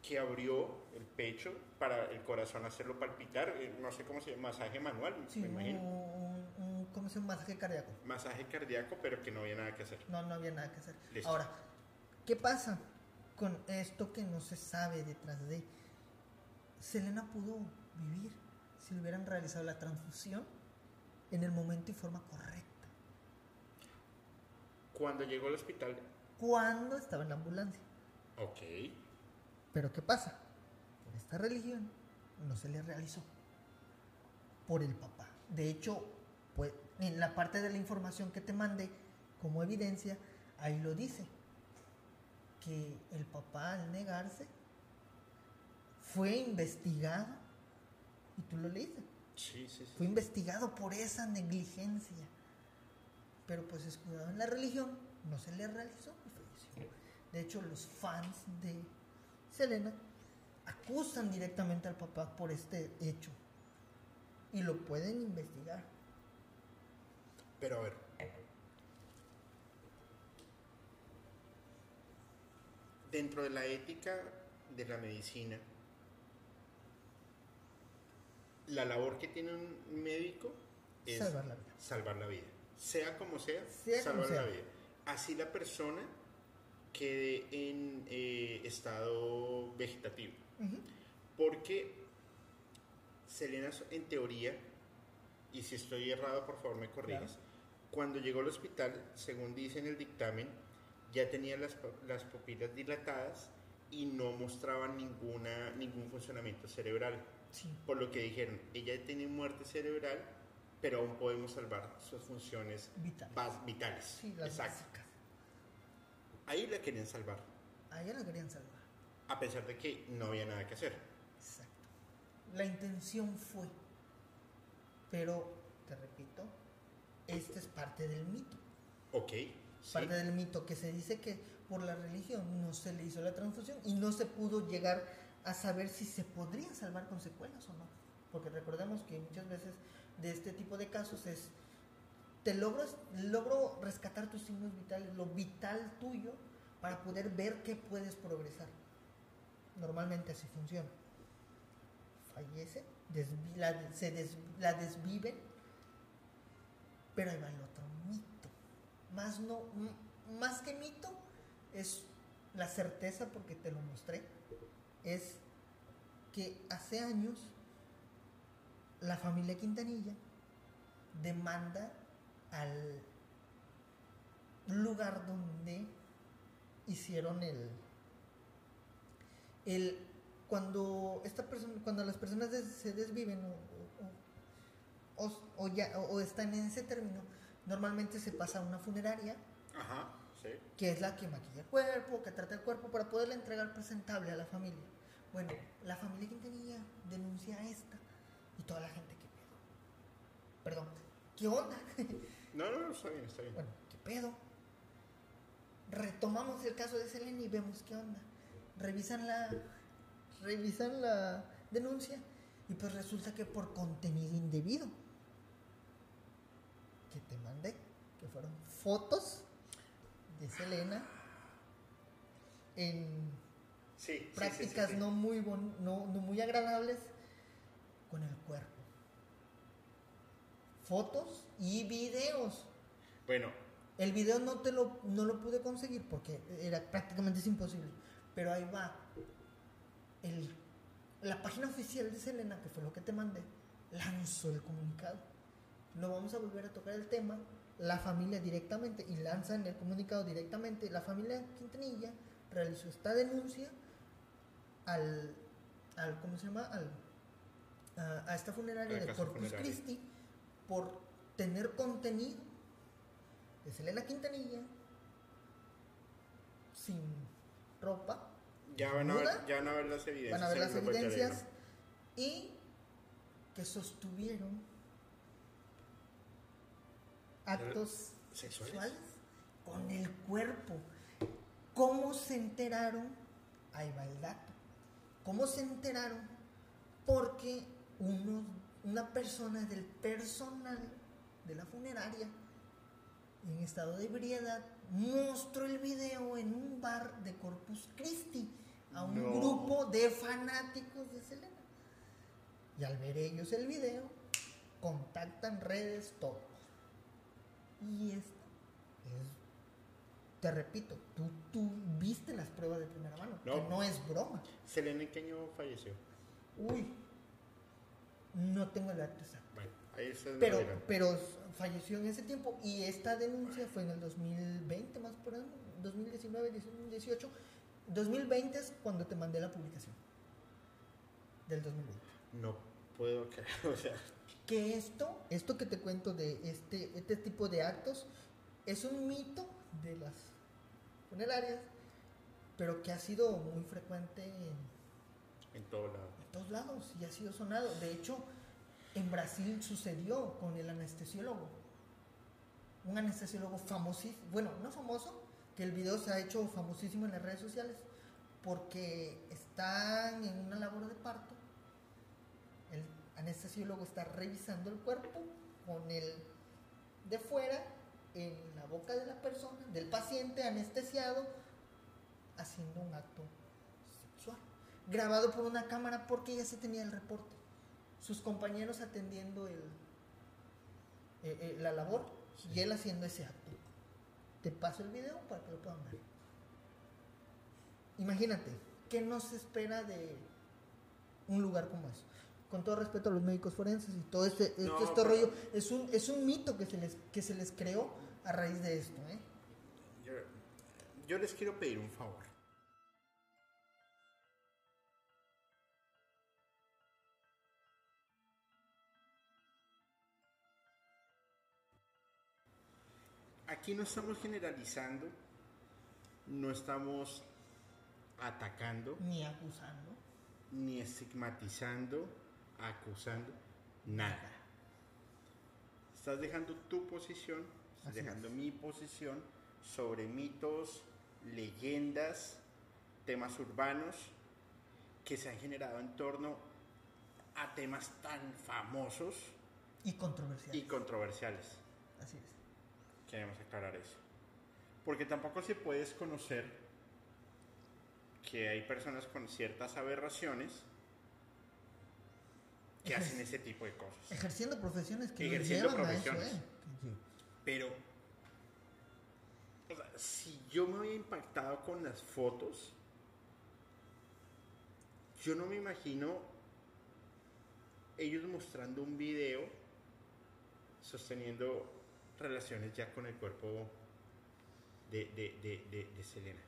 que abrió el pecho para el corazón hacerlo palpitar. eh, No sé cómo se llama, masaje manual, Sí, me imagino. un, un- ¿cómo se llama? Masaje cardíaco. Masaje cardíaco, pero que no había nada que hacer. No, no había nada que hacer. Listo. Ahora, ¿qué pasa con esto que no se sabe detrás de? Selena pudo vivir si le hubieran realizado la transfusión en el momento y forma correcta. Cuando llegó al hospital, Cuando estaba en la ambulancia. ok. Pero ¿qué pasa? Por esta religión no se le realizó. Por el papá. De hecho, pues en la parte de la información que te mandé como evidencia, ahí lo dice. Que el papá al negarse fue investigado. Y tú lo leíste. Sí, sí, sí. Fue investigado por esa negligencia. Pero pues escudado en la religión, no se le realizó. De hecho, los fans de Selena acusan directamente al papá por este hecho. Y lo pueden investigar. Pero a ver. Dentro de la ética de la medicina, la labor que tiene un médico es Salvar la vida. salvar la vida. Sea como sea, Sea como salvar la sea. vida. Así la persona quede en eh, estado vegetativo. Ujú. Porque Selena, en teoría, y si estoy errado, por favor me corriges, Claro. cuando llegó al hospital, según dice en el dictamen, ya tenía las, las pupilas dilatadas y no mostraban ninguna, ningún funcionamiento cerebral. Sí. Por lo que dijeron, ella tiene muerte cerebral, pero aún podemos salvar sus funciones Vital. bas- vitales. Sí, las Exacto. básicas. Ahí la querían salvar, A ella la querían salvar. a pesar de que no había nada que hacer. Exacto. La intención fue. Pero, te repito, este es parte del mito. Ok, sí. Parte del mito que se dice que por la religión no se le hizo la transfusión y no se pudo llegar a saber si se podría salvar con secuelas o no. Porque recordemos que muchas veces de este tipo de casos es, te logras, logro rescatar tus signos vitales, lo vital tuyo, para poder ver qué puedes progresar. Normalmente así funciona. Fallece, la, se la desviven, pero ahí va el otro mito. Más, no, más que mito, es la certeza, porque te lo mostré, es que hace años la familia Quintanilla demanda al lugar donde hicieron el El, cuando, esta persona, cuando las personas des- se desviven o, o- o- o ya, o, están en ese término, normalmente se pasa a una funeraria, Ajá, sí. que es la que maquilla el cuerpo, que trata el cuerpo para poderle entregar presentable a la familia. Bueno, la familia Quintanilla denuncia a esta y toda la gente que. Perdón, ¿qué onda? No, no, no, está bien, está bien. Bueno, ¿qué pedo? Retomamos el caso de Selena y vemos qué onda. Revisan la, revisan la denuncia y pues resulta que por contenido indebido que te mandé, que fueron fotos de Selena en Sí, sí, prácticas sí. no muy bon- no, no muy agradables con el cuerpo. Fotos y videos. Bueno, El video no te lo, no lo pude conseguir porque era prácticamente es imposible. Pero ahí va. El, la página oficial de Selena, que fue lo que te mandé, lanzó el comunicado. No vamos a volver a tocar el tema. La familia directamente, y lanzan el comunicado directamente. La familia Quintanilla realizó esta denuncia al, al ¿cómo se llama? Al, a, a esta funeraria de Corpus funeraria. Christi por tener contenido de Selena Quintanilla sin ropa, ya van, a ver, ya van a ver las evidencias. van a ver las evidencias y que sostuvieron actos ¿Sexuales? sexuales con el cuerpo. ¿Cómo se enteraron? Ahí va el dato. ¿Cómo se enteraron? Porque uno, una persona del personal de la funeraria, en estado de ebriedad, mostró el video en un bar de Corpus Christi a un No. grupo de fanáticos de Selena. Y al ver ellos el video, contactan redes, todo. Y esto es, te repito, tú, tú viste las pruebas de primera mano, No. que no es broma. ¿Selena en qué año falleció? Uy, no tengo el dato exacto. Bueno, ahí me Pero, pero falleció en ese tiempo y esta denuncia fue en el 2020 más por ahí, 2019, 2018. 2020 es cuando te mandé la publicación del 2020. No puedo creer, o sea, que esto, esto que te cuento de este, este tipo de actos, es un mito de las funerarias, pero que ha sido muy frecuente en, en todo lado. Todos lados y ha sido sonado. De hecho, en Brasil sucedió con el anestesiólogo. Un anestesiólogo famosísimo, bueno, no famoso, que el video se ha hecho famosísimo en las redes sociales, porque están en una labor de parto. El anestesiólogo está revisando el cuerpo con el de fuera en la boca de la persona, del paciente anestesiado, haciendo un acto. Grabado por una cámara porque ya se tenía el reporte. Sus compañeros atendiendo el, eh, eh, la labor y él haciendo ese acto. Te paso el video para que lo puedan ver. Imagínate, ¿qué nos espera de un lugar como eso? Con todo respeto a los médicos forenses y todo este, este, No, este rollo, es un, es un mito que se, les, que se les creó a raíz de esto. ¿eh? Yo, yo les quiero pedir un favor. Aquí no estamos generalizando, no estamos atacando, Ni acusando. ni estigmatizando, acusando, nada. Estás dejando tu posición, estás Así dejando es. mi posición sobre mitos, leyendas, temas urbanos que se han generado en torno a temas tan famosos Y controversial. y controversiales. Así es. Queremos aclarar eso. Porque tampoco se puede desconocer que hay personas con ciertas aberraciones que hacen ese tipo de cosas. Ejerciendo profesiones que Ejerciendo llevan a eso, profesiones. ¿eh? Pero, o sea, si yo me había impactado con las fotos, yo no me imagino ellos mostrando un video sosteniendo relaciones ya con el cuerpo de, de, de, de, Selena.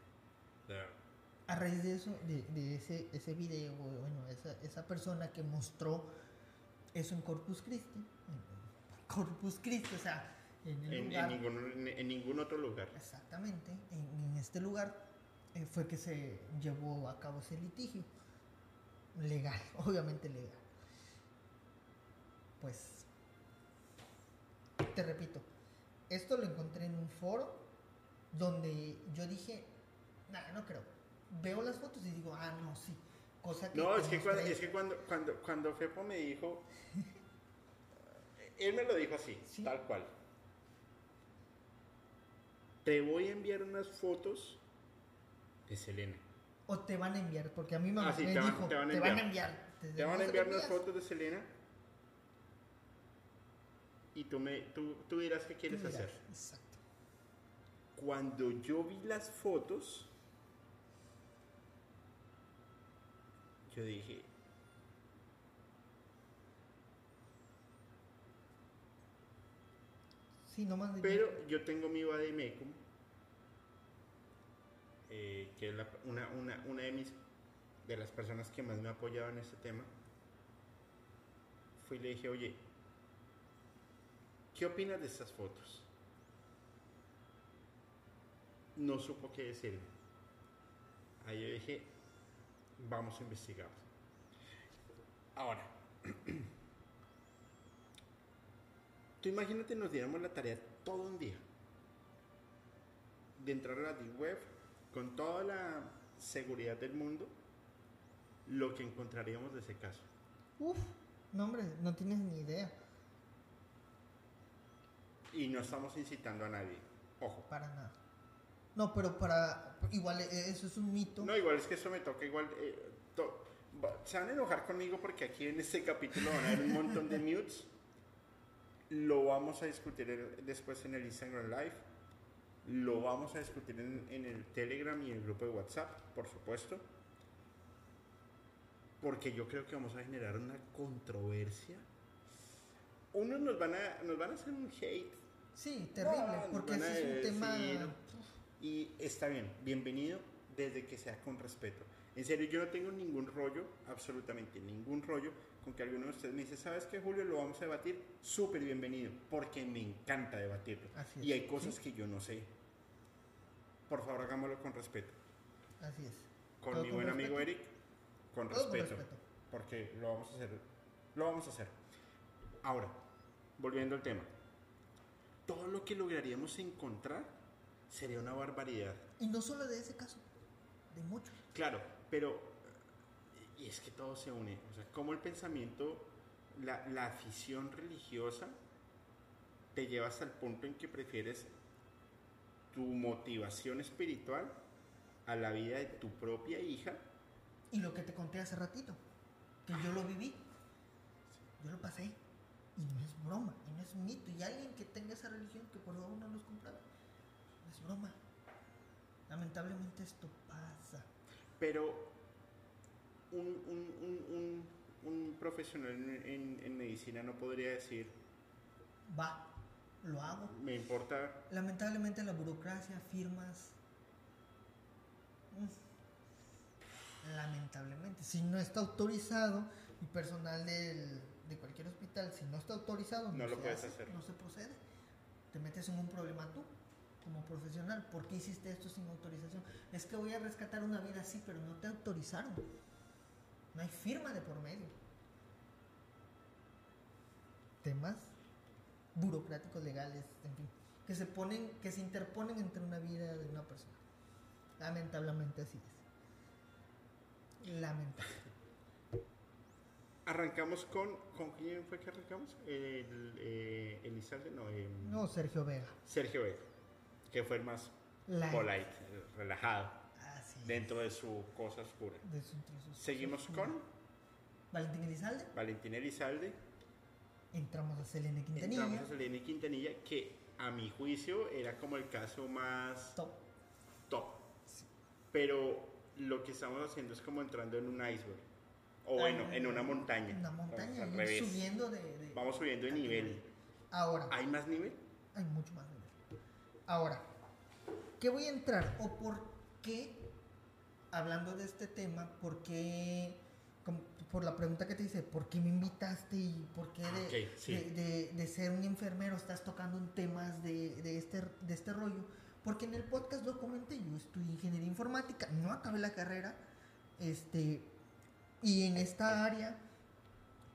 A raíz de eso, de, ese, ese video, bueno, esa, esa persona que mostró eso en Corpus Christi, en Corpus Christi, o sea, en el En, ningún, en- ningún otro lugar. exactamente, en, en este lugar eh, fue que se llevó a cabo ese litigio, legal, obviamente legal. Pues, te repito, esto lo encontré en un foro donde yo dije, nada, no creo. Veo las fotos y digo, ah, no, sí. Cosa que No, es que, cuando, es que cuando, cuando, cuando Fepo me dijo, él me lo dijo así, Sí. tal cual. Te voy a enviar unas fotos de Selena. O te van a enviar, porque a mí me, Ah, sí, me te van- dijo, te van a te van a enviar. Te van a enviar unas fotos de Selena y tú, me, tú, tú dirás qué quieres hacer. Exacto. Cuando yo vi las fotos, yo dije, Sí, nomás de- Pero yo tengo mi Vademecum, eh, que es la- una, una, una de mis de las personas que más me ha apoyado en este tema. Fui y le dije, oye, ¿qué opinas de estas fotos? No supo qué decirme. Ahí yo dije, vamos a investigar. Ahora, Tú imagínate nos diéramos la tarea todo un día de entrar a la deep web con toda la seguridad del mundo, lo que encontraríamos de ese caso. Uf, no hombre, no tienes ni idea. Y no estamos incitando a nadie. Ojo. Para nada. No, pero para. Igual eh, eso es un mito. No, igual es que eso me toca igual. eh, to- se van a enojar conmigo porque aquí en este capítulo van a haber un montón de mutes. Lo vamos a discutir después en el Instagram Live. Lo vamos a discutir en, en el Telegram y en el grupo de WhatsApp, por supuesto. Porque yo creo que vamos a generar una controversia. Unos nos van a, nos van a hacer un hate Sí, terrible, No, porque ese es un decir, tema. Y está bien, bienvenido desde que sea con respeto. En serio, yo no tengo ningún rollo, absolutamente ningún rollo, con que alguno de ustedes me dice, ¿sabes qué, Julio? Lo vamos a debatir. Súper bienvenido, porque me encanta debatirlo. Así Y es, hay cosas sí. que yo no sé. Por favor, hagámoslo con respeto. Así es. Con mi buen amigo respeto. Eric, con Todo con respeto. respeto. Porque lo vamos a hacer. Lo vamos a hacer. Ahora, volviendo al tema. Todo lo que lograríamos encontrar sería una barbaridad. Y no solo de ese caso, de muchos. Claro, pero. Y es que todo se une. O sea, como el pensamiento, la, la afición religiosa te lleva hasta el punto en que prefieres tu motivación espiritual a la vida de tu propia hija. Y lo que te conté hace ratito, que yo lo viví, yo lo pasé. Y no es broma, y no es mito. Y alguien que tenga esa religión, que por favor no los comprara, no es broma. Lamentablemente esto pasa. Pero un, un- un- un- profesional en, en- en medicina no podría decir, Va, lo hago. me importa, Lamentablemente la burocracia, firmas. mm, Lamentablemente, si no está autorizado y personal del- de cualquier hospital, si no está autorizado, No lo se puedes hace, hacer. No se procede. Te metes en un problema tú, como profesional. ¿Por qué hiciste esto sin autorización? Es que voy a rescatar una vida así, pero no te autorizaron. No hay firma de por medio. Temas burocráticos legales, en fin, que se ponen, que se interponen entre una vida de una persona. Lamentablemente así es. Lamentable. Arrancamos con, ¿con quién fue que arrancamos? El, eh, Elizalde, no, eh, No, Sergio Vega. Sergio Vega, que fue el más polite, el relajado, Así es. dentro de su cosa oscura. De su- sus Seguimos con. Valentín Elizalde. Valentina Elizalde, Entramos a Selene Quintanilla. entramos a Selene Quintanilla, que a mi juicio era como el caso más Top. top. Pero lo que estamos haciendo es como entrando en un iceberg. O bueno, Ah, en una montaña. Una Vamos montaña. al revés. subiendo de, de- Vamos subiendo de nivel. Ahora. ¿Hay más nivel? Hay mucho más nivel. Ahora, ¿qué voy a entrar o por qué hablando de este tema, ¿por qué, como por la pregunta que te hice, ¿por qué me invitaste y por qué de, Ah, sí. de, de- de ser un enfermero estás tocando en temas de, de este, de este rollo? Porque en el podcast lo comenté, yo estudié ingeniería informática, no acabé la carrera, este, y en esta área,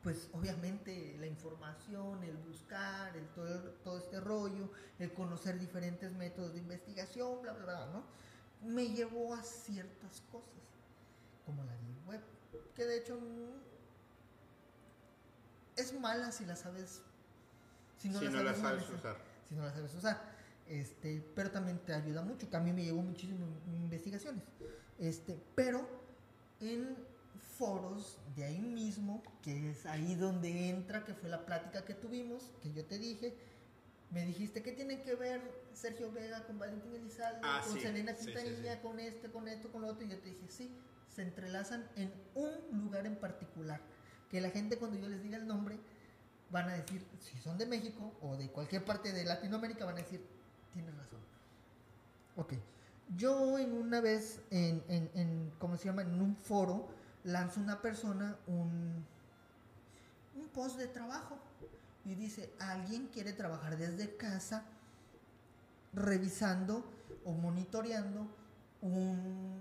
pues obviamente la información, el buscar, el todo, todo este rollo, el conocer diferentes métodos de investigación, bla, bla, bla, ¿no? Me llevó a ciertas cosas, como la Deep Web, que de hecho mm, es mala si la sabes, si no, si la, no la sabes sabes manejar usar. si no la sabes usar. Este, pero también te ayuda mucho, que a mí me llegó muchísimo en investigaciones. Este, pero en foros de ahí mismo, que es ahí donde entra, que fue la plática que tuvimos, que yo te dije, me dijiste que tiene que ver Sergio Vega con Valentín Elizalde, Ah, con sí, Selena sí, Quintanilla, sí. con este, con esto, con lo otro, y yo te dije, sí, se entrelazan en un lugar en particular, que la gente cuando yo les diga el nombre, van a decir, si son de México o de cualquier parte de Latinoamérica, van a decir, tienes razón. Ok. Yo en una vez, en, en, en, ¿cómo se llama? En un foro, lanza una persona un, un post de trabajo y dice, alguien quiere trabajar desde casa revisando o monitoreando un,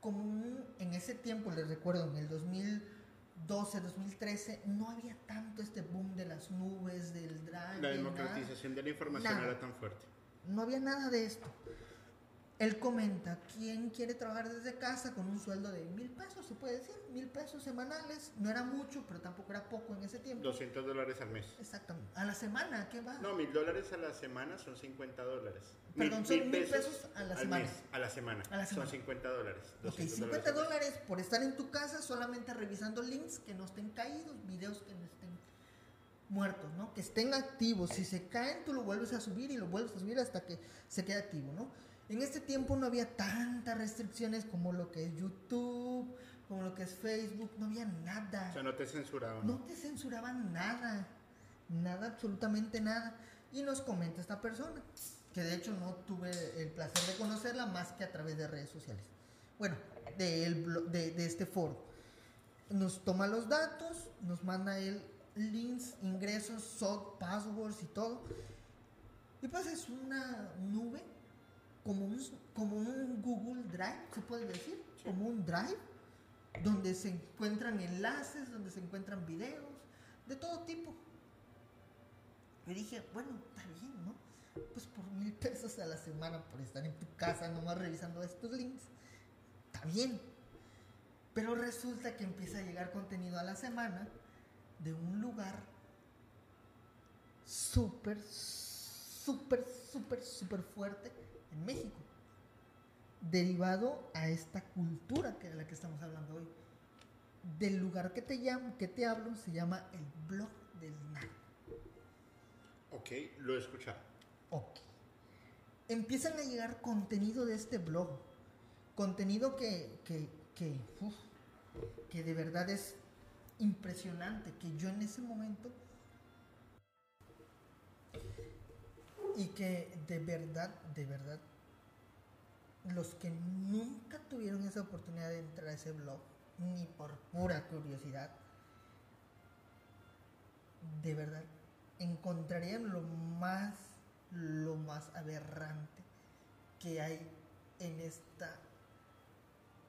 como un, en ese tiempo, les recuerdo, en el 2012, 2013, no había tanto este boom de las nubes, del drive. La nada democratización de la información Nada. era tan fuerte. no había nada de esto. Él comenta, ¿quién quiere trabajar desde casa con un sueldo de mil pesos? Se puede decir, mil pesos semanales. No era mucho, pero tampoco era poco en ese tiempo. 200 dólares al mes. Exactamente. A la semana, ¿qué va? No, mil dólares a la semana son 50 dólares. Perdón, son mil pesos a la al mes, a la semana. A la semana. Son 50 dólares. ok, 200 50 al mes. dólares por estar en tu casa solamente revisando links que no estén caídos, videos que no estén muertos, ¿no? Que estén activos. Si se caen, tú lo vuelves a subir y lo vuelves a subir hasta que se quede activo, ¿no? En este tiempo no había tantas restricciones como lo que es YouTube, como lo que es Facebook, no había nada. O sea, no te censuraban. No te censuraban nada, nada, absolutamente nada. Y nos comenta esta persona, que de hecho no tuve el placer de conocerla más que a través de redes sociales. Bueno, de, el de, de este foro. Nos toma los datos, nos manda el links, ingresos, SOC, passwords y todo. Y pues es una nube, como un, como un Google Drive, se puede decir, Sí. como un Drive, donde se encuentran enlaces, donde se encuentran videos, de todo tipo. Y dije, bueno, está bien, ¿no? Pues por mil pesos a la semana por estar en tu casa nomás revisando estos links, está bien. Pero resulta que empieza a llegar contenido a la semana de un lugar súper, súper, súper, súper fuerte en México. Derivado a esta cultura que de la que estamos hablando hoy. Del lugar que te llamo, que te hablo, se llama el blog del narco. Ok, lo he escuchado. Ok. Empiezan a llegar contenido de este blog. Contenido que, que, que, uf, que de verdad es impresionante. Que yo en ese momento. Y que de verdad, de verdad. Los que nunca tuvieron esa oportunidad de entrar a ese blog, ni por pura curiosidad, de verdad, encontrarían lo más, lo más aberrante que hay en esta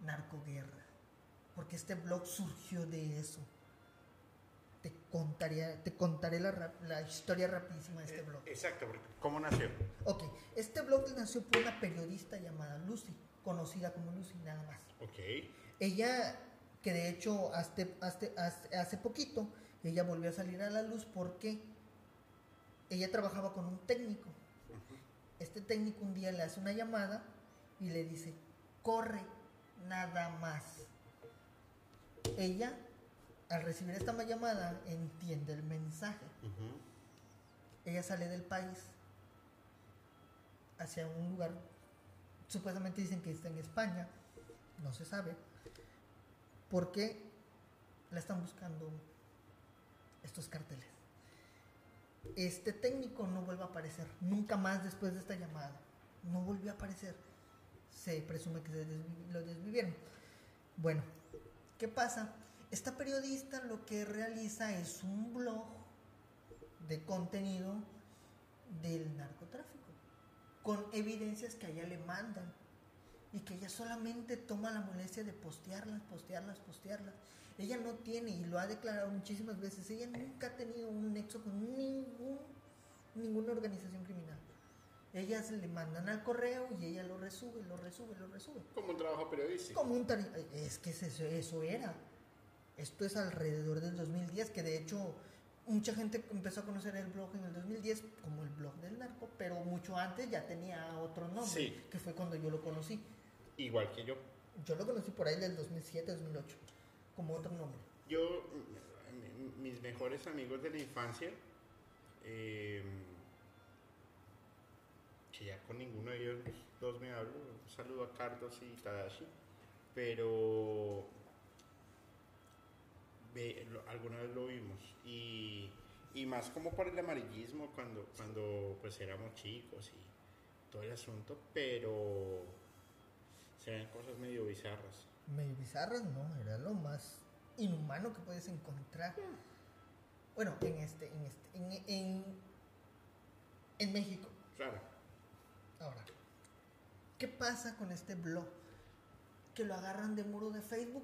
narcoguerra. Porque este blog surgió de eso. Te contaría, te contaré la, la historia rapidísima de este blog. Exacto, ¿cómo nació? Ok, este blog nació por una periodista llamada Lucy, conocida como Lucy nada más. Ok, Ella, que de hecho hasta- hasta- hace poquito, ella volvió a salir a la luz porque ella trabajaba con un técnico. Este técnico un día le hace una llamada y le dice, corre, nada más. Ella, al recibir esta llamada, entiende el mensaje. Ella sale del país hacia un lugar, supuestamente dicen que está en España, no se sabe, porque la están buscando estos carteles. Este técnico no vuelve a aparecer, nunca más después de esta llamada, no volvió a aparecer. se presume que se desvi- lo desvivieron. Bueno, ¿qué pasa? Esta periodista lo que realiza es un blog de contenido del narcotráfico, con evidencias que a ella le mandan y que ella solamente toma la molestia de postearlas, postearlas, postearlas. Ella no tiene, y lo ha declarado muchísimas veces, ella nunca ha tenido un nexo con ningún, ninguna organización criminal. Ellas le mandan al correo y ella lo resube, lo resube, lo resube. Como un trabajo periodístico. Como un Es que es eso, eso era. Esto es alrededor del 2010, que de hecho mucha gente empezó a conocer el blog en el 2010 como el blog del narco, pero mucho antes ya tenía otro nombre, Sí. que fue cuando yo lo conocí. Igual que yo. Yo lo conocí por ahí del 2007, 2008, como otro nombre. Yo, mm, mi- mis mejores amigos de la infancia, eh, que ya con ninguno de ellos dos me hablo, un saludo a Carlos y Tadashi, pero lo- alguna vez lo vimos y, y más como por el amarillismo cuando, cuando pues éramos chicos y todo el asunto, pero se ven cosas medio bizarras. Medio bizarras, no, era lo más inhumano que puedes encontrar. Bueno, en este, en este, en, en, en México. Claro. Ahora, ¿qué pasa con este blog? Que lo agarran de muro de Facebook.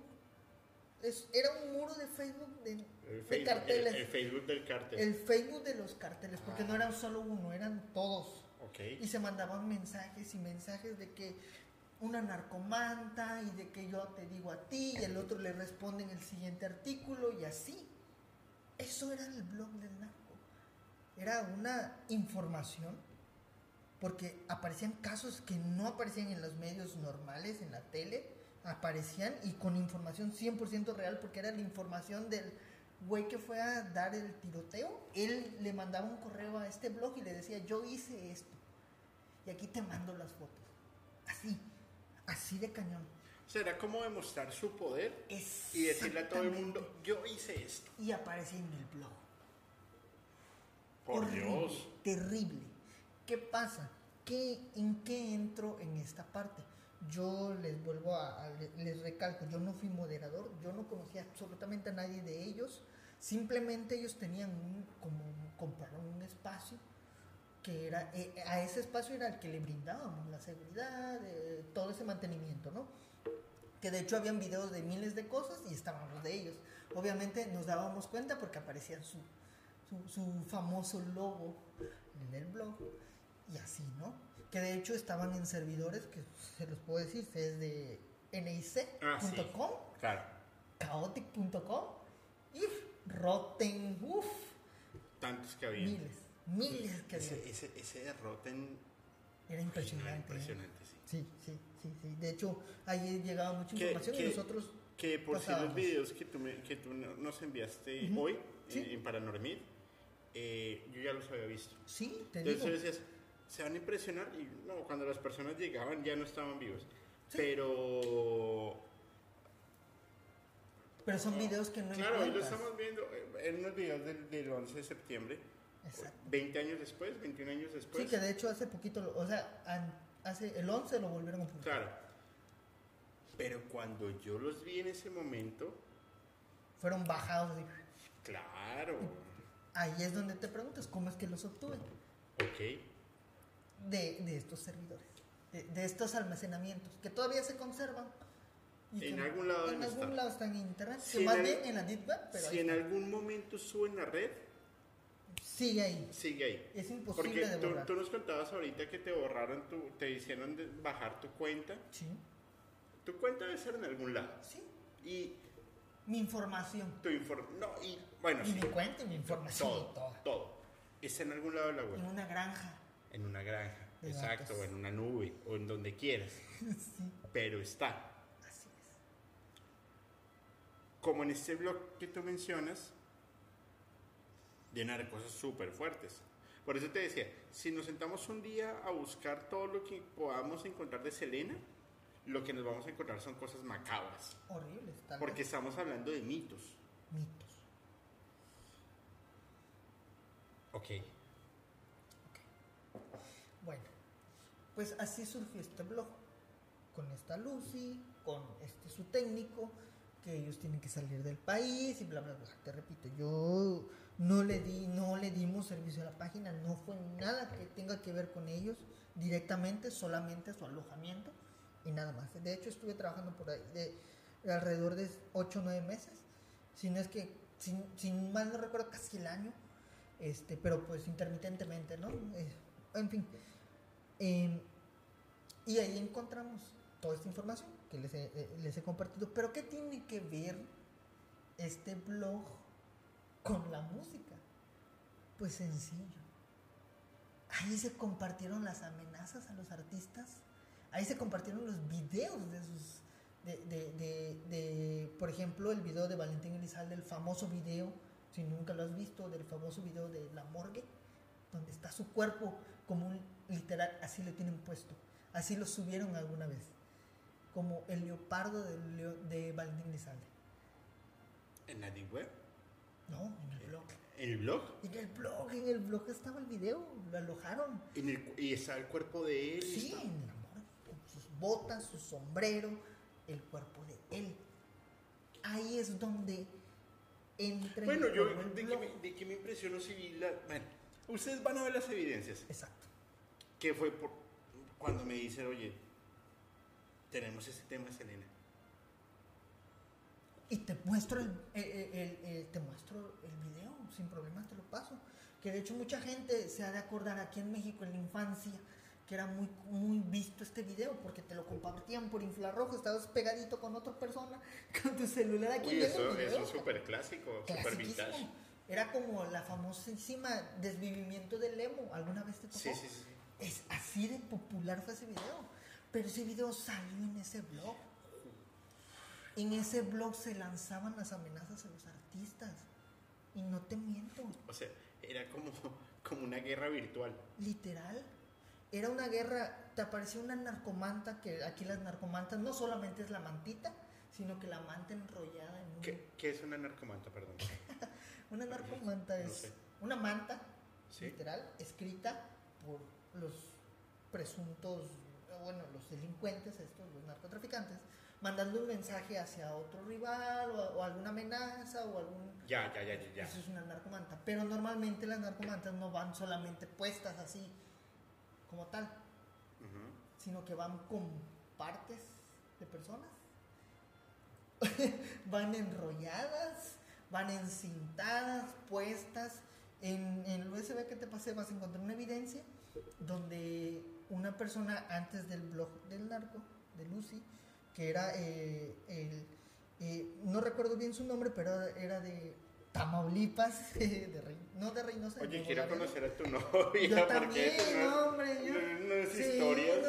Es, era un muro de Facebook de, El de Facebook, carteles. el- el Facebook del cartel. El Facebook de los carteles, porque Ah. no eran solo uno, eran todos. ok. Y se mandaban mensajes y mensajes de que una narcomanta y de que yo te digo a ti y el otro le responde en el siguiente artículo y así. Eso era el blog del narco. Era una información porque aparecían casos que no aparecían en los medios normales, en la tele, aparecían y con información 100% real porque era la información del güey que fue a dar el tiroteo. Él le mandaba un correo a este blog y le decía, yo hice esto. Y aquí te mando las fotos. Así, así de cañón. Será como demostrar su poder y decirle a todo el mundo, yo hice esto. Y aparecía en el blog. Por Horrible, Dios. Terrible. ¿Qué pasa? ¿Qué, ¿En qué entro en esta parte? Yo les vuelvo a, les recalco, yo no fui moderador, yo no conocía absolutamente a nadie de ellos, simplemente ellos tenían un, como compraron un espacio que era, eh, a ese espacio era el que le brindábamos la seguridad, eh, todo ese mantenimiento, ¿no? Que de hecho habían videos de miles de cosas y estábamos de ellos. Obviamente nos dábamos cuenta porque aparecía su, su famoso logo en el blog y así, ¿no? Que de hecho estaban en servidores que se los puedo decir, es de Ah, sí. nic.com, Claro. chaotic.com y Rotten, uff, Tantos que había. miles, miles que había. Ese, ese, ese de Rotten Era impresionante. ¿eh? impresionante, sí. Sí, sí, sí, sí. De hecho, ahí llegaba mucha ¿Qué- información qué- y nosotros Que por si los videos que tú, me- que tú no- nos enviaste Ujú. hoy Sí. en, en Paranormid, eh, yo ya los había visto. Sí, te Entonces tú digo. decías, se van a impresionar y no, cuando las personas llegaban ya no estaban vivos. Sí. Pero Pero son videos que no claro, hoy lo estamos viendo eh, en unos videos del, del 11 de septiembre, Exacto. 20 años después, 21 años después. Sí, que de hecho hace poquito, o sea, hace el 11 lo volvieron a publicar. Claro. Pero cuando yo los vi en ese momento, Fueron bajados. de- claro, Ahí es donde te preguntas cómo es que los obtuve. ok. De, de estos servidores, de, de estos almacenamientos, que todavía se conservan. y En que algún lado En algún lado están en internet. Si que en más el- bien en la Deep Web, pero Si en está. algún momento suben la red, sigue ahí. sigue ahí. Es imposible Porque de borrar. tú nos contabas ahorita que te borraron, tu, te hicieron de- bajar tu cuenta. Sí, Tu cuenta debe ser en algún lado. sí. Y Mi información. tu información. No, y bueno, Y sí, mi cuenta y mi información. todo, todo. todo. Está en algún lado de la web. En una granja. En una granja, De exacto, o en una nube, o en donde quieras. sí, Pero está. así es. Como en este blog que tú mencionas, llena de cosas súper fuertes. Por eso te decía, si nos sentamos un día a buscar todo lo que podamos encontrar de Selena, lo que nos vamos a encontrar son cosas macabras. Horribles, tal Porque vez. estamos hablando de mitos. Mitos. Ok. Bueno, pues así surgió este blog. con esta Lucy, con este su técnico, que ellos tienen que salir del país y bla bla bla. Te repito, yo no le di, no le dimos servicio a la página, no fue nada que tenga que ver con ellos directamente, solamente su alojamiento y nada más. De hecho, estuve trabajando por ahí de, alrededor de 8 o 9 meses, si no es que, sin, sin mal no recuerdo, casi el año, este, pero pues intermitentemente, ¿no? Eh, en fin. Em, y ahí encontramos toda esta información que les he, eh, les he compartido. Pero ¿qué tiene que ver este blog con la música? Pues sencillo. Ahí se compartieron las amenazas a los artistas. Ahí se compartieron los videos de sus... De, de, de por ejemplo, el video de Valentín Elizalde, el famoso video, si nunca lo has visto, del famoso video de La Morgue, donde está su cuerpo como un literal, así lo tienen puesto. Así lo subieron alguna vez como el leopardo de, de Valentín Elizalde. ¿En la Web? No, en el blog. ¿En el blog? En el blog, en el blog estaba el video, lo alojaron. ¿En el, ¿Y está el cuerpo de él? Sí, en el amor, con sus botas, su sombrero, el cuerpo de él. Ahí es donde entra Bueno, yo, de que, me, de que, me, impresionó si vi la... Bueno, ustedes van a ver las evidencias. Exacto. Que fue por, cuando me dicen, oye, tenemos ese tema, Selena. Y te muestro el, te muestro el video, sin problemas te lo paso. Que de hecho mucha gente se ha de acordar aquí en México en la infancia que era muy, muy visto este video porque te lo compartían por infrarrojo, estabas pegadito con otra persona con tu celular aquí. Uy, eso, es súper clásico, súper vintage. Era como la famosísima desvivimiento del emo, ¿alguna vez te tocó? Sí, sí, sí. Es así de popular fue ese video. Pero ese video salió en ese blog. En ese blog se lanzaban las amenazas a los artistas. Y no te miento. O sea, era como, como una guerra virtual. Literal. Era una guerra, te apareció una narcomanta, que aquí las narcomantas no solamente es la mantita, sino que la manta enrollada en un... ¿Qué, ¿Qué es una narcomanta, perdón? una narcomanta es una manta, literal, escrita por los presuntos bueno, los delincuentes, estos, los narcotraficantes, mandando un mensaje hacia otro rival o, alguna amenaza o algún... Ya, ya, ya, ya. Eso es una narcomanta. Pero normalmente las narcomantas no van solamente puestas así como tal, sino que van con partes de personas. van enrolladas, van encintadas, puestas. En, en el USB que te pasé vas a encontrar una evidencia donde una persona antes del blog del narco, de Lucy, que era eh, el, eh, no recuerdo bien su nombre, pero era de Tamaulipas, de no de Reynosa. Oye, quiero conocer a tu novia. Yo también, no, hombre, yo, no, es historias.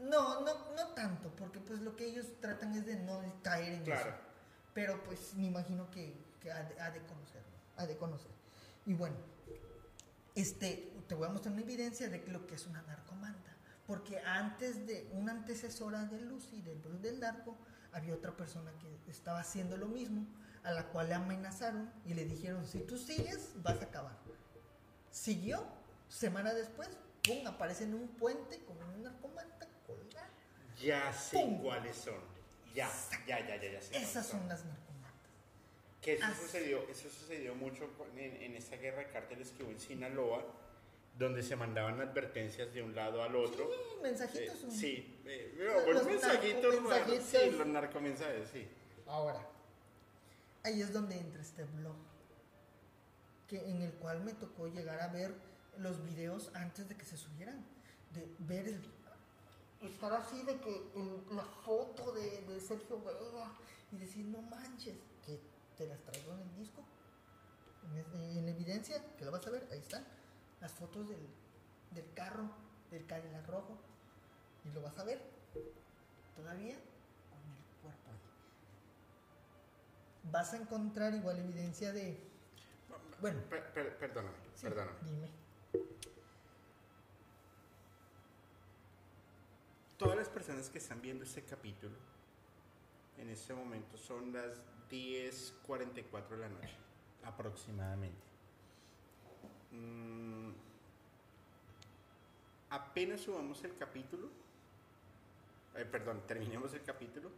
No, no, no, tanto, porque pues lo que ellos tratan es de no caer en claro. eso. Pero pues me imagino que, que ha, de, ha de conocerlo, ha de conocer. Y bueno, este, te voy a mostrar una evidencia de lo que es una narcomanta. Porque antes de una antecesora de Lucy, del Bruce del narco, había otra persona que estaba haciendo lo mismo, a la cual le amenazaron y le dijeron, si tú sigues, vas a acabar. Siguió, semana después, ¡pum!, aparece en un puente con una narcomanta colgada. Ya sé cuáles son. Ya, ya, ya, ya, ya sé. Esas son las narcomantas. Que eso sucedió, eso sucedió mucho en, en esta guerra de cárteles que hubo en Sinaloa, donde se mandaban advertencias de un lado al otro. Sí, mensajitos. Eh, sí, eh, los, mensajitos, sí, los narcomensajes, sí. Ahora, ahí es donde entra este blog, que, en el cual me tocó llegar a ver los videos antes de que se subieran, de ver el, estar así de que la foto de, de Sergio Vega y decir, no manches, te las traigo en el disco, en, en evidencia, que lo vas a ver, ahí está las fotos del, del carro, del Cadillac rojo, y lo vas a ver todavía con el cuerpo ahí. Vas a encontrar igual evidencia de... Bueno, perdóname, perdóname. Dime. Todas las personas que están viendo este capítulo en este momento son las 10:44 de la noche, aproximadamente. Mm, apenas subamos el capítulo, eh, perdón, terminemos el capítulo,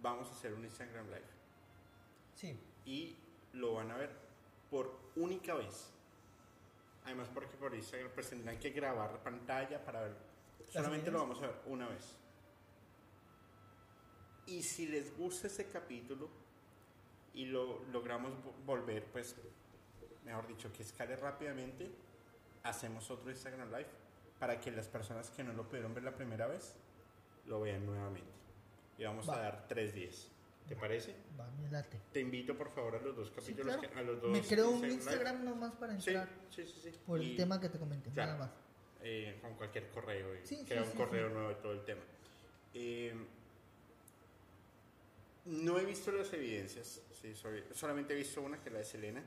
vamos a hacer un Instagram Live. Sí. Y lo van a ver por única vez. Además porque por Instagram pues tendrán que grabar la pantalla para ver. Solamente lo vamos a ver una vez. Y si les gusta ese capítulo y lo logramos vo- volver, pues, mejor dicho, que escale rápidamente, hacemos otro Instagram Live para que las personas que no lo pudieron ver la primera vez lo vean nuevamente. Y vamos Va. a dar tres días. ¿Te parece? Va, me late. Te invito por favor a los dos Sí, capítulos, claro. que- a los dos. Me creo un. Instagram nomás para Sí, entrar sí, sí, sí. por Y, el tema que te comenté, claro. nada más. eh, con cualquier correo. Y Sí, crea sí, un sí, correo sí. nuevo y todo el tema. Eh, no he visto las evidencias. Sí, soy- solamente he visto una que es la de Selena.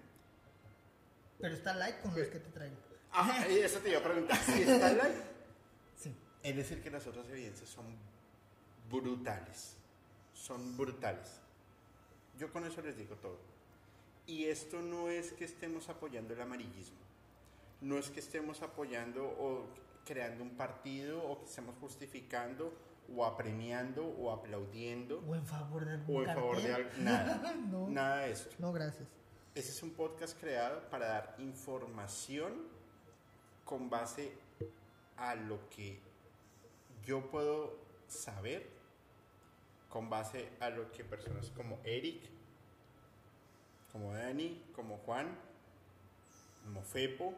Pero está like con los que te traigo. Ah, eso te iba a preguntar. Si está live. Sí. Es decir, que las otras evidencias son brutales. Son brutales. Yo con eso les digo todo. Y esto no es que estemos apoyando el amarillismo. No es que estemos apoyando o creando un partido o que estemos justificando o apremiando o aplaudiendo O en favor de algún o en favor de algo. Nada. no, Nada de esto. no, gracias. Ese es un podcast creado para dar información con base a lo que yo puedo saber, con base a lo que personas como Eric, como Dani, como Juan, como Fepo,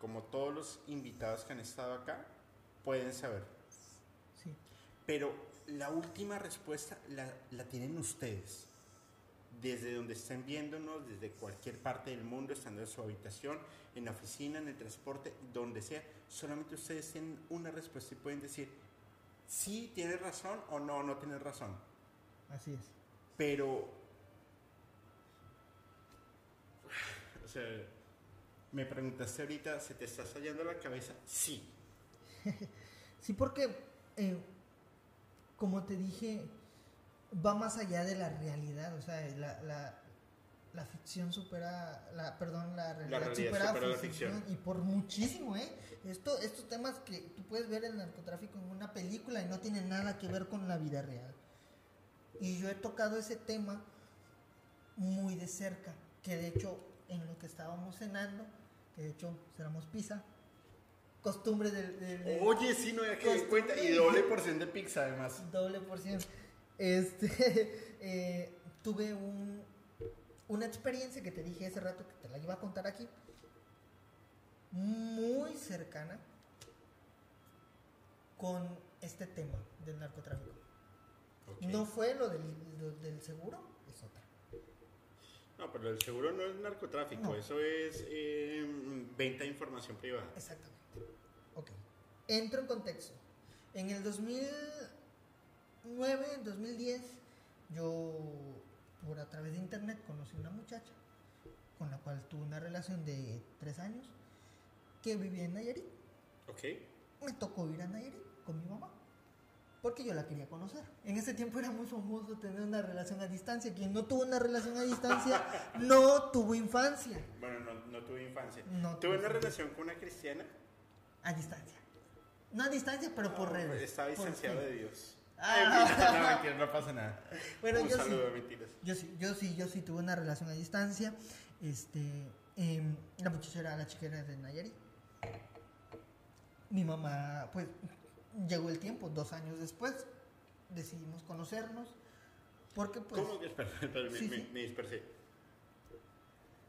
como todos los invitados que han estado acá, pueden saber. Sí. Pero la última respuesta la, la tienen ustedes. Desde donde estén viéndonos, desde cualquier parte del mundo, estando en su habitación, en la oficina, en el transporte, donde sea, solamente ustedes tienen una respuesta y pueden decir, sí, tienes razón o no, no tienes razón. Así es. Pero, o sea, me preguntaste ahorita, ¿se te está estallando la cabeza? Sí. Sí, porque, eh, como te dije, va más allá de la realidad. O sea, la, la, la ficción supera, la, perdón, la realidad, realidad supera, supera la ficción. Y por muchísimo, ¿eh? Esto, estos temas que tú puedes ver el narcotráfico en una película y no tienen nada que ver con la vida real. Y yo he tocado ese tema muy de cerca, que de hecho en lo que estábamos cenando, de hecho cenamos pizza, costumbre del... Oye, sí, no había que cuenta. Y doble porción de pizza, además. doble porción. Este, eh, tuve un, una experiencia que te dije hace rato que te la iba a contar aquí, muy cercana con este tema del narcotráfico. No fue lo del, lo del seguro. No, pero el seguro no es narcotráfico, No. eso es eh, venta de información privada. Exactamente. Ok. Entro en contexto. En el 2009, 2010, yo por a través de internet conocí una muchacha con la cual tuve una relación de tres años que vivía en Nayarit. Ok. Me tocó ir a Nayarit con mi mamá porque yo la quería conocer. En ese tiempo era muy famoso tener una relación a distancia. Quien no tuvo una relación a distancia no tuvo infancia. Bueno, no, no tuve infancia. No tuve una relación con una cristiana. A distancia. No a distancia, pero por redes. Estaba distanciado de Dios. Ah. no, no pasa nada. Bueno, Un yo saludo, sí. mentiras. Yo sí, yo sí, yo sí tuve una relación a distancia. Este, em, la muchacha era la chica era de Nayarit. Mi mamá, pues, llegó el tiempo, dos años después, decidimos conocernos. Porque, pues, ¿Cómo que? Me- Sí, me, sí. me dispersé.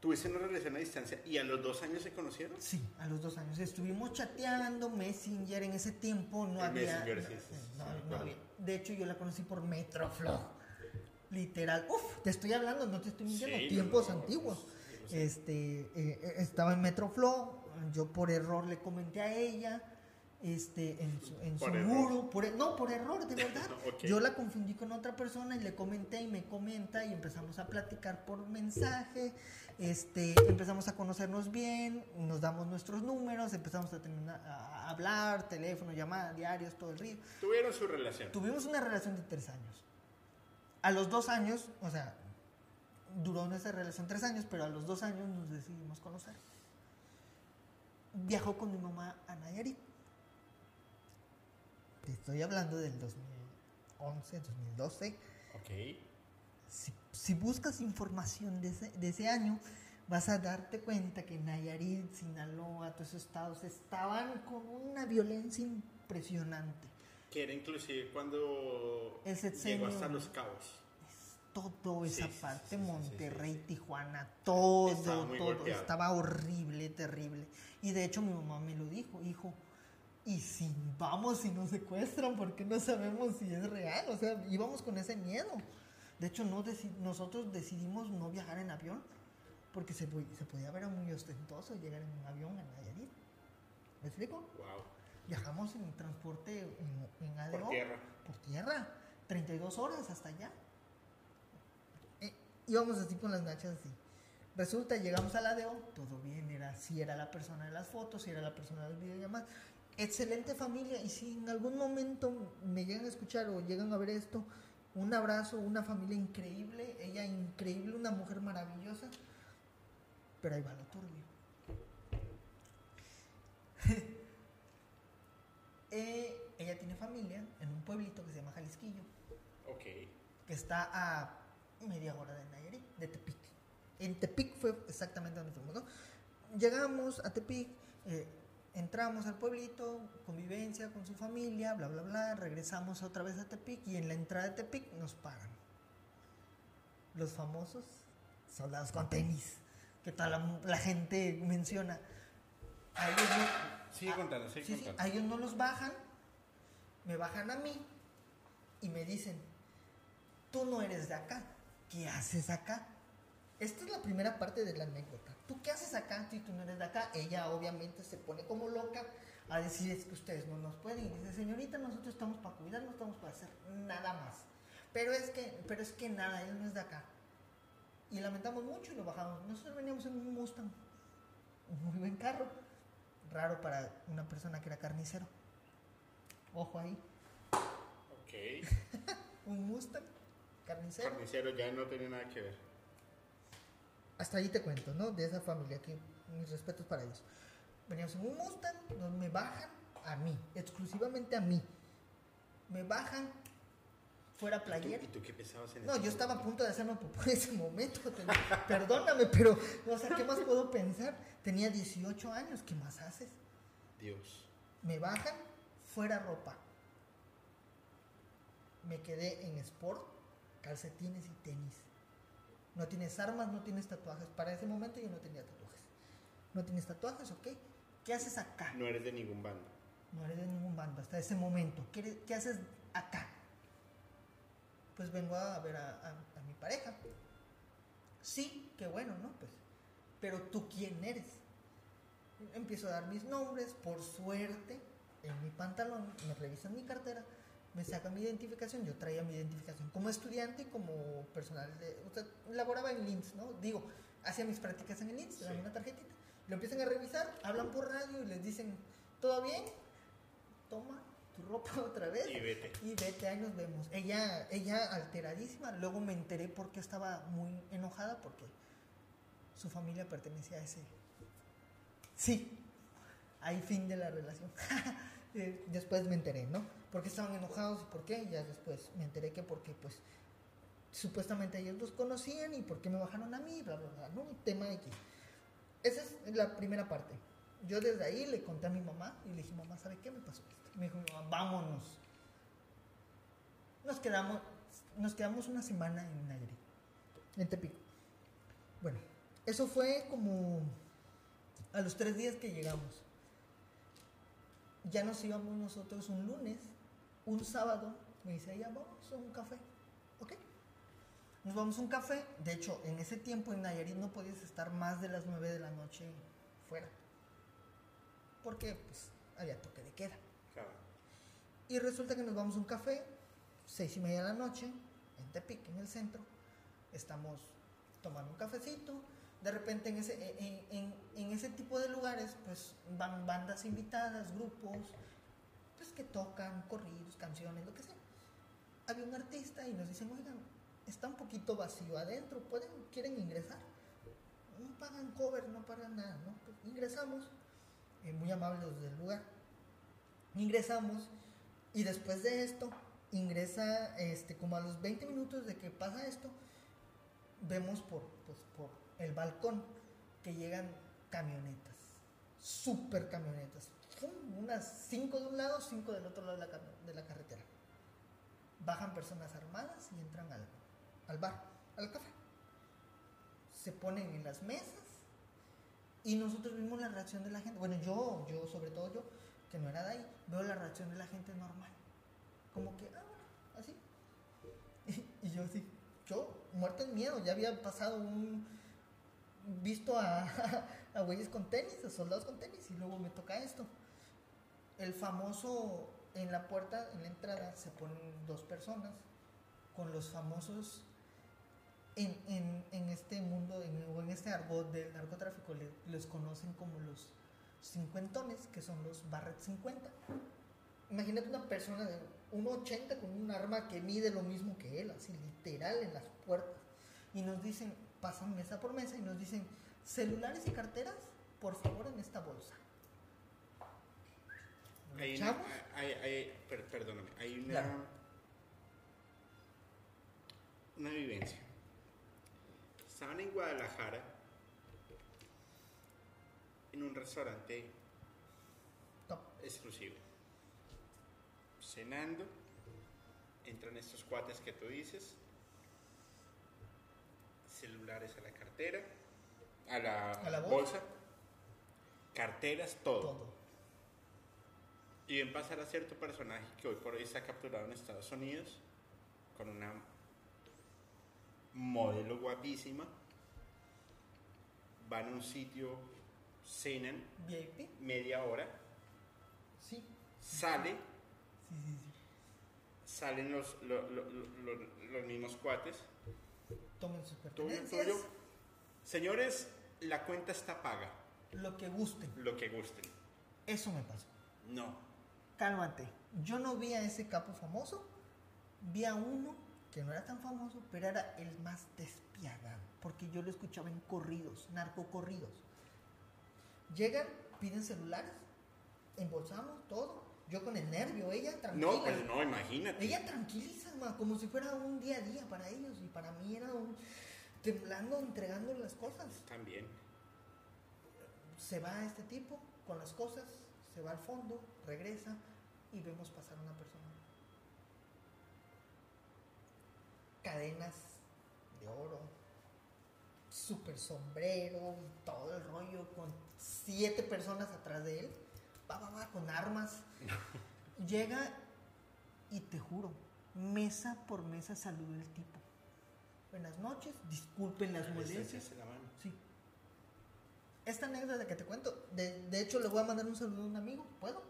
¿Tuviste una relación a distancia y a los dos años se conocieron? sí, a los dos años estuvimos chateando, Messenger, en ese tiempo no había, sí, sí, no, sí, no acuerdo. había. De hecho, yo la conocí por Metroflow. Literal. Uf, te estoy hablando, no te estoy mintiendo. Tiempos no, no, antiguos. sé. Este, eh, eh, estaba en Metroflow. Yo por error le comenté a ella. Este, en su, en Por su muro. Por, e- no, por error, de verdad. Yo la confundí con otra persona y le comenté y me comenta y empezamos a platicar por mensaje. Este, empezamos a conocernos bien, nos damos nuestros números, empezamos a, tener una- a hablar, teléfono, llamadas, diarios, todo el río. Tuvieron su relación. Tuvimos una relación de tres años. A los dos años, o sea, duró nuestra relación tres años, pero a los dos años nos decidimos conocer. Viajó con mi mamá a Nayarit. Te estoy hablando del 2011, 2012. Ok. Si, si buscas información de ese, de ese año, vas a darte cuenta que Nayarit, Sinaloa, todos esos estados estaban con una violencia impresionante. Que era inclusive cuando llegó hasta Los Cabos. Es todo esa Sí, parte, sí, sí, Monterrey. Tijuana, todo, Estaba todo, golpeado. estaba horrible, terrible. Y de hecho mi mamá me lo dijo, hijo, y si vamos y nos secuestran, porque no sabemos si es real, o sea, íbamos con ese miedo. De hecho, no deci- nosotros decidimos no viajar en avión, porque se, se podía ver muy ostentoso llegar en un avión a Nayarit. ¿Me explico? Wow. Viajamos en transporte en, en ADO. Por tierra. Por tierra. 32 horas hasta allá. Eh, íbamos así con las nachas así. Resulta, llegamos al ADO, todo bien, era, si era la persona de las fotos, si era la persona de las videollamadas. Excelente familia, y si en algún momento me llegan a escuchar o llegan a ver esto, un abrazo, una familia increíble, ella increíble, una mujer maravillosa, pero ahí va lo turbio. Eh, ella tiene familia en un pueblito que se llama Jalisquillo, Ok. que está a media hora de Nayarit, de Tepic. En Tepic fue exactamente donde fuimos, ¿no? Llegamos a Tepic, eh, entramos al pueblito, convivencia con su familia, bla, bla, bla, regresamos otra vez a Tepic y en la entrada de Tepic nos paran. Los famosos soldados con tenis, que toda la, la gente menciona. A ellos no- Sigue contando, sigue Sí, sí, a ellos no los bajan, me bajan a mí y me dicen, tú no eres de acá, ¿qué haces acá? Esta es la primera parte de la anécdota. ¿Tú qué haces acá si tú no eres de acá? Ella obviamente se pone como loca a decir es que ustedes no nos pueden. Y dice, señorita, nosotros estamos para cuidar, no estamos para hacer nada más. Pero es que, pero es que nada, él no es de acá. Y lamentamos mucho y lo bajamos. Nosotros veníamos en un Mustang, un muy buen carro raro para una persona que era carnicero. Ojo ahí, Ok. un Mustang, carnicero. Carnicero ya no tiene nada que ver. Hasta ahí te cuento, ¿no? De esa familia, que mis respetos para ellos. Veníamos en un Mustang, donde me bajan a mí, exclusivamente a mí. Me bajan fuera ¿Y tú, playera. y tú qué pensabas en No, ese yo estaba a punto de hacerme en ese momento. Perdóname, pero, o sea, ¿qué más puedo pensar? Tenía 18 años, ¿qué más haces? Dios. Me bajan, fuera ropa. Me quedé en sport, calcetines y tenis. No tienes armas, no tienes tatuajes. Para ese momento yo no tenía tatuajes. No tienes tatuajes, ¿ok? ¿Qué haces acá? No eres de ningún bando. No eres de ningún bando hasta ese momento. ¿Qué, eres- qué haces acá? Pues vengo a ver a, a- a mi pareja. Sí, qué bueno, ¿no? Pues, pero tú quién eres. Empiezo a dar mis nombres, por suerte, en mi pantalón, me revisan mi cartera, me sacan mi identificación, yo traía mi identificación como estudiante y como personal de, o sea, laboraba en LINS, ¿no? Digo, hacía mis prácticas en el LINS, Sí. una tarjetita. Lo empiezan a revisar, hablan por radio y les dicen, ¿todo bien? Toma tu ropa otra vez. Y vete. Y vete, ahí nos vemos. Ella, ella alteradísima. Luego me enteré porque estaba muy enojada porque su familia pertenecía a ese. Sí, ahí fin de la relación. Eh, después me enteré, ¿no? Porque estaban enojados y por qué. Ya después me enteré que porque, pues, supuestamente ellos los conocían y por qué me bajaron a mí, bla, bla, bla, ¿no? Un tema X. Esa es la primera parte. Yo desde ahí le conté a mi mamá y le dije, mamá, ¿sabe qué me pasó? Me dijo, mamá, vámonos. Nos quedamos, nos quedamos una semana en Nayarit, en Tepic. Bueno, eso fue como a los tres días que llegamos. Ya nos íbamos nosotros un lunes, un sábado, me dice ella, vamos a un café, ¿ok? Nos vamos a un café, de hecho, en ese tiempo en Nayarit no podías estar más de las 9 de la noche fuera, porque pues había toque de queda. Claro. Y resulta que nos vamos a un café, seis y media de la noche, en Tepic, en el centro. Estamos tomando un cafecito. De repente en ese, en, en- ese tipo de lugares, pues van bandas invitadas, grupos, pues que tocan corridos, canciones, lo que sea. Había un artista y nos dicen, oigan, está un poquito vacío adentro, ¿pueden, quieren ingresar? No pagan cover, no pagan nada, ¿no? Pues ingresamos, eh, muy amables del lugar. Ingresamos Y después de esto, ingresa, este, como a los 20 minutos de que pasa esto, vemos por, pues, por el balcón que llegan camionetas, super camionetas, unas 5 de un lado, 5 del otro lado de la, cam- de la carretera. Bajan personas armadas y entran al, al bar, al café. Se ponen en las mesas y nosotros vimos la reacción de la gente. Bueno, yo, yo, sobre todo yo, que no era de ahí, veo la reacción de la gente normal. Como que, ah, bueno, así. Y, yo así, yo, muerto en miedo, ya había pasado un. Visto a, a güeyes con tenis, a soldados con tenis, y luego me toca esto. El famoso, en la puerta, en la entrada, se ponen dos personas con los famosos en, en, en este mundo, en, en este argot del narcotráfico, le- les conocen como los cincuentones, que son los Barrett 50. Imagínate una persona de 1,80 con un arma que mide lo mismo que él, así literal en las puertas. Y nos dicen, pasan mesa por mesa y nos dicen, celulares y carteras, por favor, en esta bolsa. Hay una, hay, hay- per- perdóname, hay una, Claro. una vivencia. Estaban en Guadalajara en un restaurante top. exclusivo. Cenando, entran estos cuates que tú dices, celulares a la cartera, a la, A la bolsa. bolsa. carteras, todo. todo. Y ven pasar a cierto personaje que hoy por hoy está capturado en Estados Unidos con una modelo guapísima. Van a un sitio, cenan media hora, sí. sale, Sí, sí, sí. salen los, lo- lo- lo- lo- los mismos cuates. Tomen sus Tuyo, pertenencias, tuyo. Señores, la cuenta está paga, lo que gusten. lo que gusten. Eso me pasó. No, Cálmate. Yo no vi a ese capo famoso. Vi a uno que no era tan famoso, pero era el más despiadado. Porque yo lo escuchaba en corridos, narcocorridos. Llegan, piden celulares, embolsamos todo. Yo con el nervio, ella tranquila. no, pues no, imagínate. Ella tranquilísima, como si fuera un día a día para ellos. Y para mí era un temblando, entregando las cosas. También. Se va este tipo con las cosas, se va al fondo, regresa y vemos pasar una persona. Cadenas de oro, super sombrero y todo el rollo con siete personas atrás de él, va, va, va, con armas. Llega y te juro, mesa por mesa saluda el tipo. Buenas noches, disculpen las molestias. La mano. Sí. Esta anécdota que te cuento, de, de hecho le voy a mandar un saludo a un amigo, ¿puedo?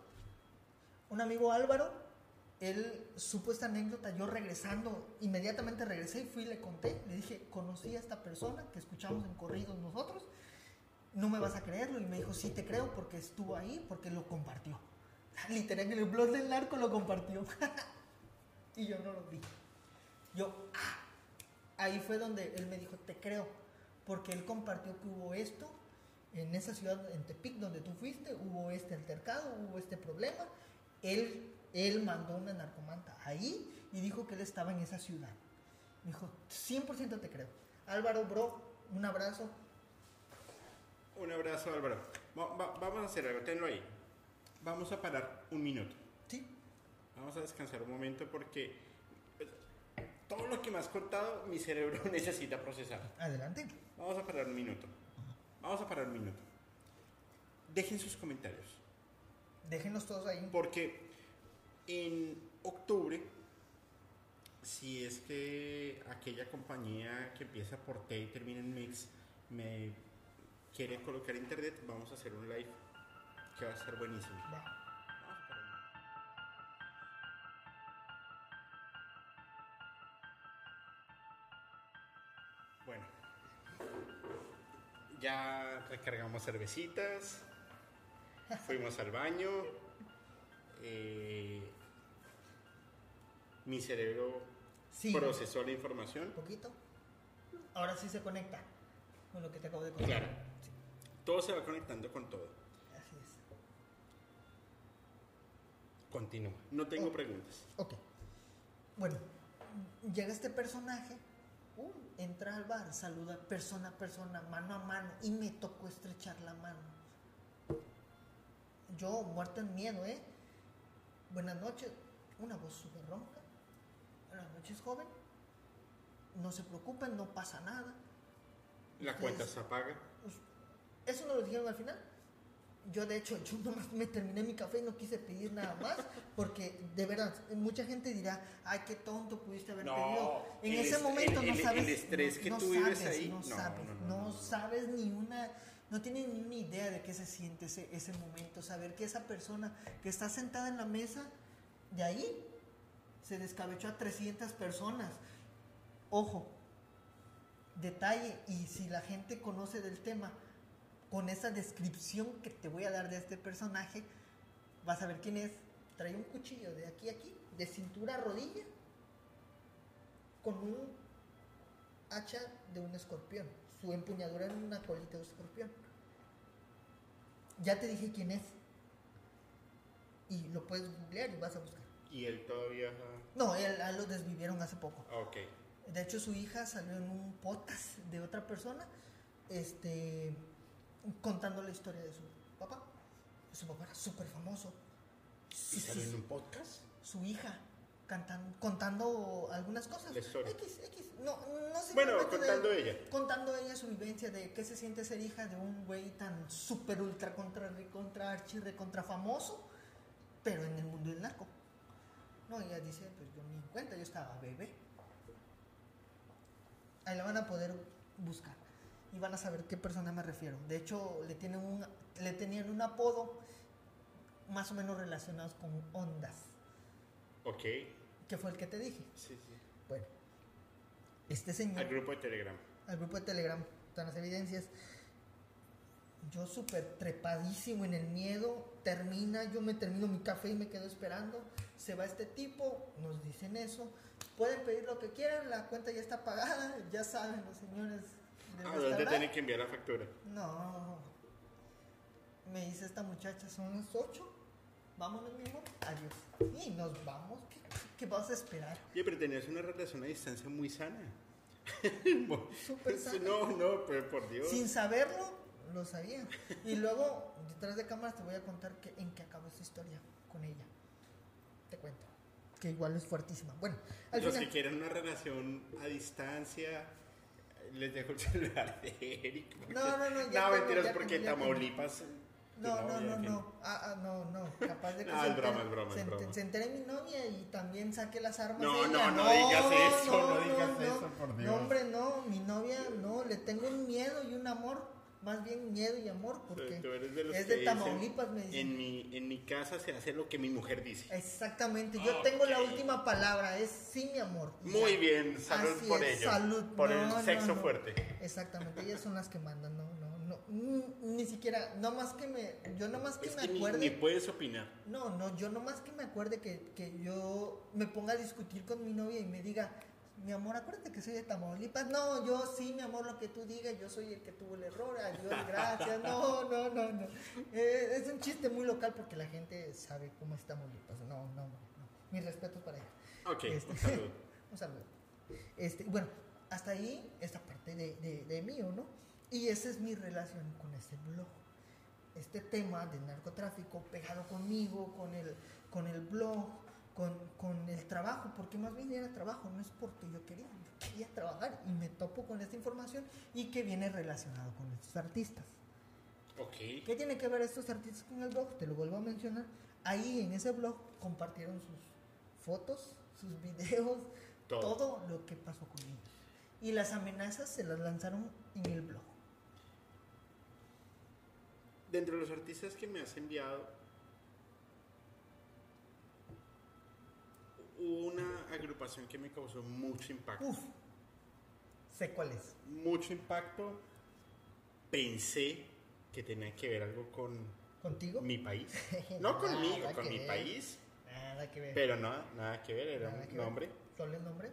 Un amigo Álvaro, él supo esta anécdota, yo regresando, inmediatamente regresé y fui y le conté, le dije, conocí a esta persona que escuchamos en corridos nosotros, no me vas a creerlo, y me dijo, sí te creo porque estuvo ahí, porque lo compartió. Literal, en el blog del narco lo compartió. y yo no lo vi. Yo, ah, ahí fue donde él me dijo, te creo, porque él compartió que hubo esto en esa ciudad, en Tepic, donde tú fuiste, hubo este altercado, hubo este problema. Él, él mandó una narcomanta ahí y dijo que él estaba en esa ciudad. Me dijo, 100% te creo. Álvaro, bro, un abrazo. Un abrazo, Álvaro. Va- va- vamos a hacer algo, tenlo ahí. Vamos a parar un minuto. Sí, Vamos a descansar un momento porque pues, todo lo que me has contado, mi cerebro necesita procesar. adelante. Vamos a parar un minuto. Vamos a parar un minuto. Dejen sus comentarios. Déjenos todos ahí. Porque en octubre, si es que aquella compañía que empieza por T y termina en Mix me quiere colocar internet, vamos a hacer un live que va a estar buenísimo. Bueno, ya recargamos cervecitas, fuimos al baño, eh, mi cerebro Sí. procesó la información. Un poquito. Ahora sí se conecta con lo que te acabo de contar. Claro. Sí, Todo se va conectando con todo. así es. Continúa. No tengo preguntas. Ok. Bueno, llega este personaje, uh, entra al bar, saluda persona a persona, mano a mano, y me tocó estrechar la mano. Yo, muerto en miedo, ¿eh? Buenas noches, una voz súper ronca. Buenas noches, joven. No se preocupen, no pasa nada. La cuenta se apaga. Eso no lo dijeron al final. Yo, de hecho, yo nomás me terminé mi café y no quise pedir nada más. Porque, de verdad, mucha gente dirá, ay, qué tonto pudiste haber No, pedido. En ese momento el- no el- sabes. el estrés no- que no tú vives sabes, ahí, No, no, sabes, no. sabes ni una. No tienes ni una idea de qué se siente ese, ese momento. Saber que esa persona que está sentada en la mesa, de ahí, se descabechó a 300 personas. Ojo, detalle, y si la gente conoce del tema, con esa descripción que te voy a dar de este personaje, vas a ver quién es. Trae un cuchillo de aquí a aquí, de cintura a rodilla, con un hacha de un escorpión. Su empuñadura en una colita de escorpión. Ya te dije quién es. Y lo puedes googlear y vas a buscar. Y él todavía. No, él, a él lo desvivieron hace poco. Ok. De hecho, su hija salió en un podcast de otra persona, este, contando la historia de su papá. Su papá era súper famoso. ¿Y salió en un podcast? Su hija cantan, contando algunas cosas. La historia. X, X. No, no sé. Bueno, realmente de- contando ella. Contando ella su vivencia de qué se siente ser hija de un güey tan súper ultra contra, contra archi, contra famoso, pero en el mundo del narco. No, ella dice, pues yo ni en cuenta, yo estaba bebé. Ahí la van a poder buscar y van a saber qué persona me refiero. De hecho, le tienen un, le tenían un apodo más o menos relacionados con ondas, Ok. que fue el que te dije. Sí, sí. Bueno, este señor Al grupo de Telegram. al grupo de Telegram, están las evidencias. Yo súper trepadísimo en el miedo, termina, yo me termino mi café y me quedo esperando. Se va este tipo, nos dicen eso. Pueden pedir lo que quieran, la cuenta ya está pagada, ya saben los señores del ¿A dónde restaurante. tiene que enviar la factura? No, me dice esta muchacha, son las 8, vámonos mismo, adiós. Y nos vamos, ¿qué, qué vas a esperar? Oye, pero tenías una relación a distancia muy sana. Súper sana. No, no, pero por Dios. Sin saberlo, lo sabía. Y luego, detrás de cámaras, te voy a contar que, en qué acabó esta historia con ella. Te cuento. Que igual es fuertísima. Bueno, al Los final. que quieren una relación a distancia, les dejo el celular de Eric. porque- No, no, no, ya No, mentiras, ya porque. Tamaulipas. No, no, no, no. Ah, ah, no, no. Capaz de que No, se broma, entere- es broma, es se, broma. se entere mi novia y también saque las armas. No, ella. no, no digas eso, no digas eso, por Dios. No, hombre, no. Mi novia, no. Le tengo un miedo y un amor. Más bien miedo y amor porque de los es que de dicen, Tamaulipas, me dicen. En mi, en mi casa se hace lo que mi mujer dice. Exactamente, yo tengo la última palabra, es sí, mi amor. Muy bien, salud Así por es, ello. Salud. Por No, el no, sexo no. fuerte. Exactamente, ellas son las que mandan, no, no, no. Ni siquiera, no más que me, yo no más que Es me que ni, acuerde. ni puedes opinar. No, no, yo no más que me acuerde que, que yo me ponga a discutir con mi novia y me diga, mi amor, acuérdate que soy de Tamaulipas. No, yo sí, mi amor, lo que tú digas, yo soy el que tuvo el error, adiós, gracias. No, no, no, no. Eh, es un chiste muy local porque la gente sabe cómo es Tamaulipas. No, no, no. no. Mis respetos para ella. Ok, Este, un saludo. un saludo. Este, bueno, hasta ahí esta parte de, de, de mío, ¿no? Y esa es mi relación con este blog. Este tema del narcotráfico pegado conmigo, con el, con el blog, con, con el trabajo, porque más bien era trabajo, no es porque yo quería, yo quería trabajar y me topo con esta información y que viene relacionado con estos artistas. Ok. ¿Qué tiene que ver estos artistas con el blog? Te lo vuelvo a mencionar. Ahí en ese blog compartieron sus fotos, sus videos, Todo. todo, lo que pasó con ellos. Y las amenazas se las lanzaron en el blog. Dentro de los artistas que me has enviado, hubo una agrupación que me causó mucho impacto. Uf, sé cuál es. Mucho impacto. Pensé que tenía que ver algo con ¿Contigo? mi país. No Nada conmigo, con mi ver. país. Nada que ver. Pero no, nada que ver, era Nada un nombre. ¿Solo el nombre?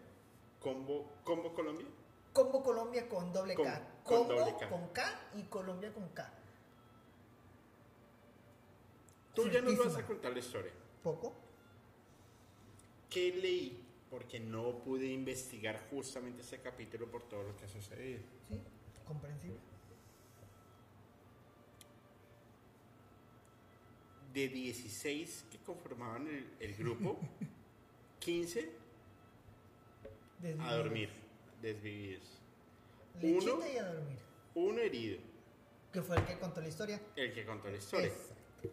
Combo, Combo Colombia. Combo Colombia con doble Con- K. con Combo doble K. con K y Colombia con K. Tú ya nos vas a contar la historia. ¿Poco? ¿Qué leí? Porque no pude investigar justamente ese capítulo por todo lo que ha sucedido. ¿Sí? Comprensible. De 16 que conformaban el, el grupo, 15 a dormir, desvividos. Lechita Uno. y a dormir. Uno herido, Que fue el que contó la historia. el que contó la historia. Exacto.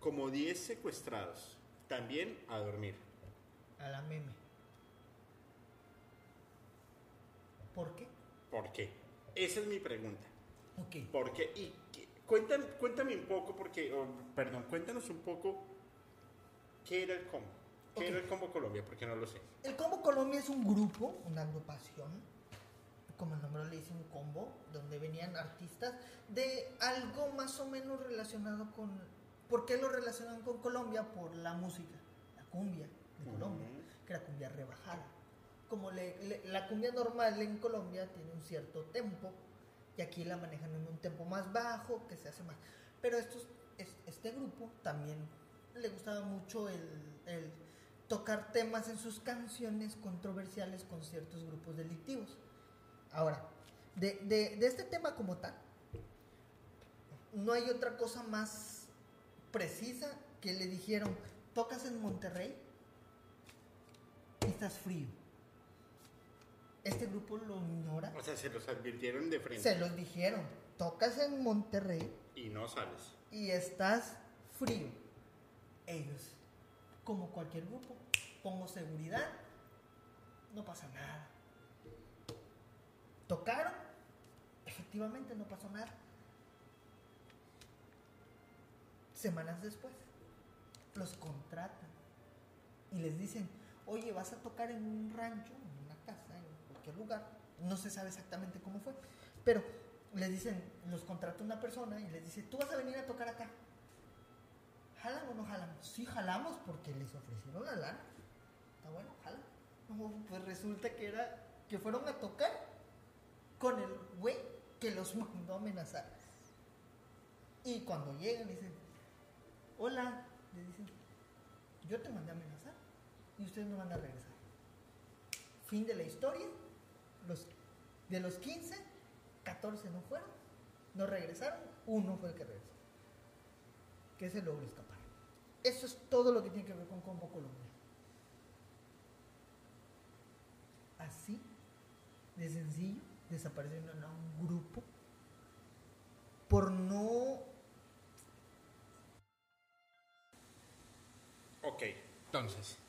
Como 10 secuestrados, también a dormir. A la meme. ¿Por qué? ¿Por qué? Esa es mi pregunta. Ok. ¿Por qué? Y cuéntame, cuéntame un poco, porque, oh, perdón, cuéntanos un poco qué era el combo. ¿Qué era el combo Colombia? Porque no lo sé. El Combo Colombia es un grupo, una agrupación, como el nombre le dice, un combo, donde venían artistas de algo más o menos relacionado con... ¿Por qué lo relacionan con Colombia? Por la música, la cumbia Colombia, que era cumbia rebajada. Como le- le- la cumbia normal en Colombia tiene un cierto tempo, y aquí la manejan en un tempo más bajo, que se hace más. Pero estos, es- este grupo también le gustaba mucho el, el tocar temas en sus canciones controversiales con ciertos grupos delictivos. Ahora, de, de- de este tema como tal, no hay otra cosa más precisa que le dijeron, tocas en Monterrey estás frío. Este grupo lo ignora. O sea, se los advirtieron de frente Se los dijeron, tocas en Monterrey y no sales. y estás frío. Ellos, como cualquier grupo, pongo seguridad, no pasa nada. Tocaron, efectivamente no pasó nada. Semanas después, los contratan y les dicen, oye, vas a tocar en un rancho, en una casa, en cualquier lugar. No se sabe exactamente cómo fue, pero les dicen, los contrata una persona y les dice, tú vas a venir a tocar acá. ¿Jalan o no jalan? Sí, jalamos porque les ofrecieron la lana. Está bueno, jalan. No, pues resulta que era que fueron a tocar con el güey que los mandó a amenazar. Y cuando llegan dicen, hola, le dicen, yo te mandé a amenazar y ustedes no van a regresar. Fin de la historia. De los 15, 14 no fueron, no regresaron, uno fue el que regresó. Que se logró escapar. Eso es todo lo que tiene que ver con Combo Colombia. Así, de sencillo, desaparecieron a un grupo por no Ok, entonces.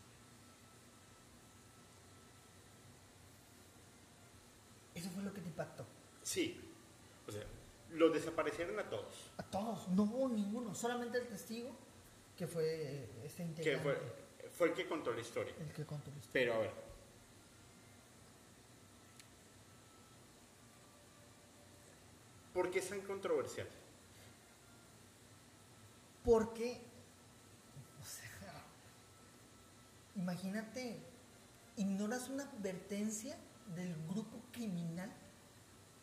Eso fue lo que te impactó. Sí. O sea, los desaparecieron a todos. A todos, no hubo ninguno, solamente el testigo que fue este Que integrante. fue, fue el que contó la historia. El que contó la historia. Pero a ver. ¿Por qué es tan controversial? Porque, o sea, imagínate, ignoras una advertencia del grupo criminal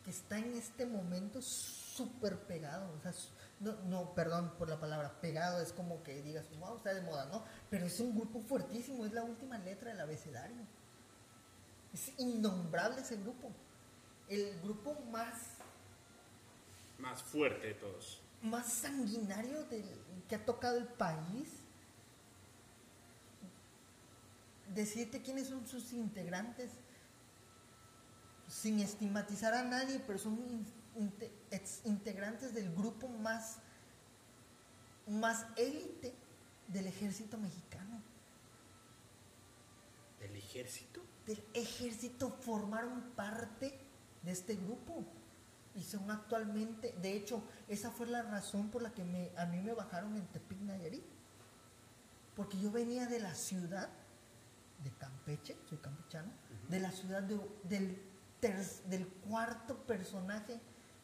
que está en este momento súper pegado. O sea, no, no, perdón por la palabra, pegado es como que digas, wow, está de moda, ¿no? Pero es un grupo fuertísimo, es la última letra del abecedario. Es innombrable ese grupo. El grupo más Más fuerte de todos. más sanguinario del, que ha tocado el país. Decirte quiénes son sus integrantes, sin estigmatizar a nadie, pero son in- inte- ex- integrantes del grupo más, más élite del ejército mexicano. ¿Del ejército? Del ejército formaron parte de este grupo y son actualmente, de hecho, esa fue la razón por la que me, a mí me bajaron en Tepic Nayarit. Porque yo venía de la ciudad de Campeche, soy campechano, de la ciudad de- del, ter- del cuarto personaje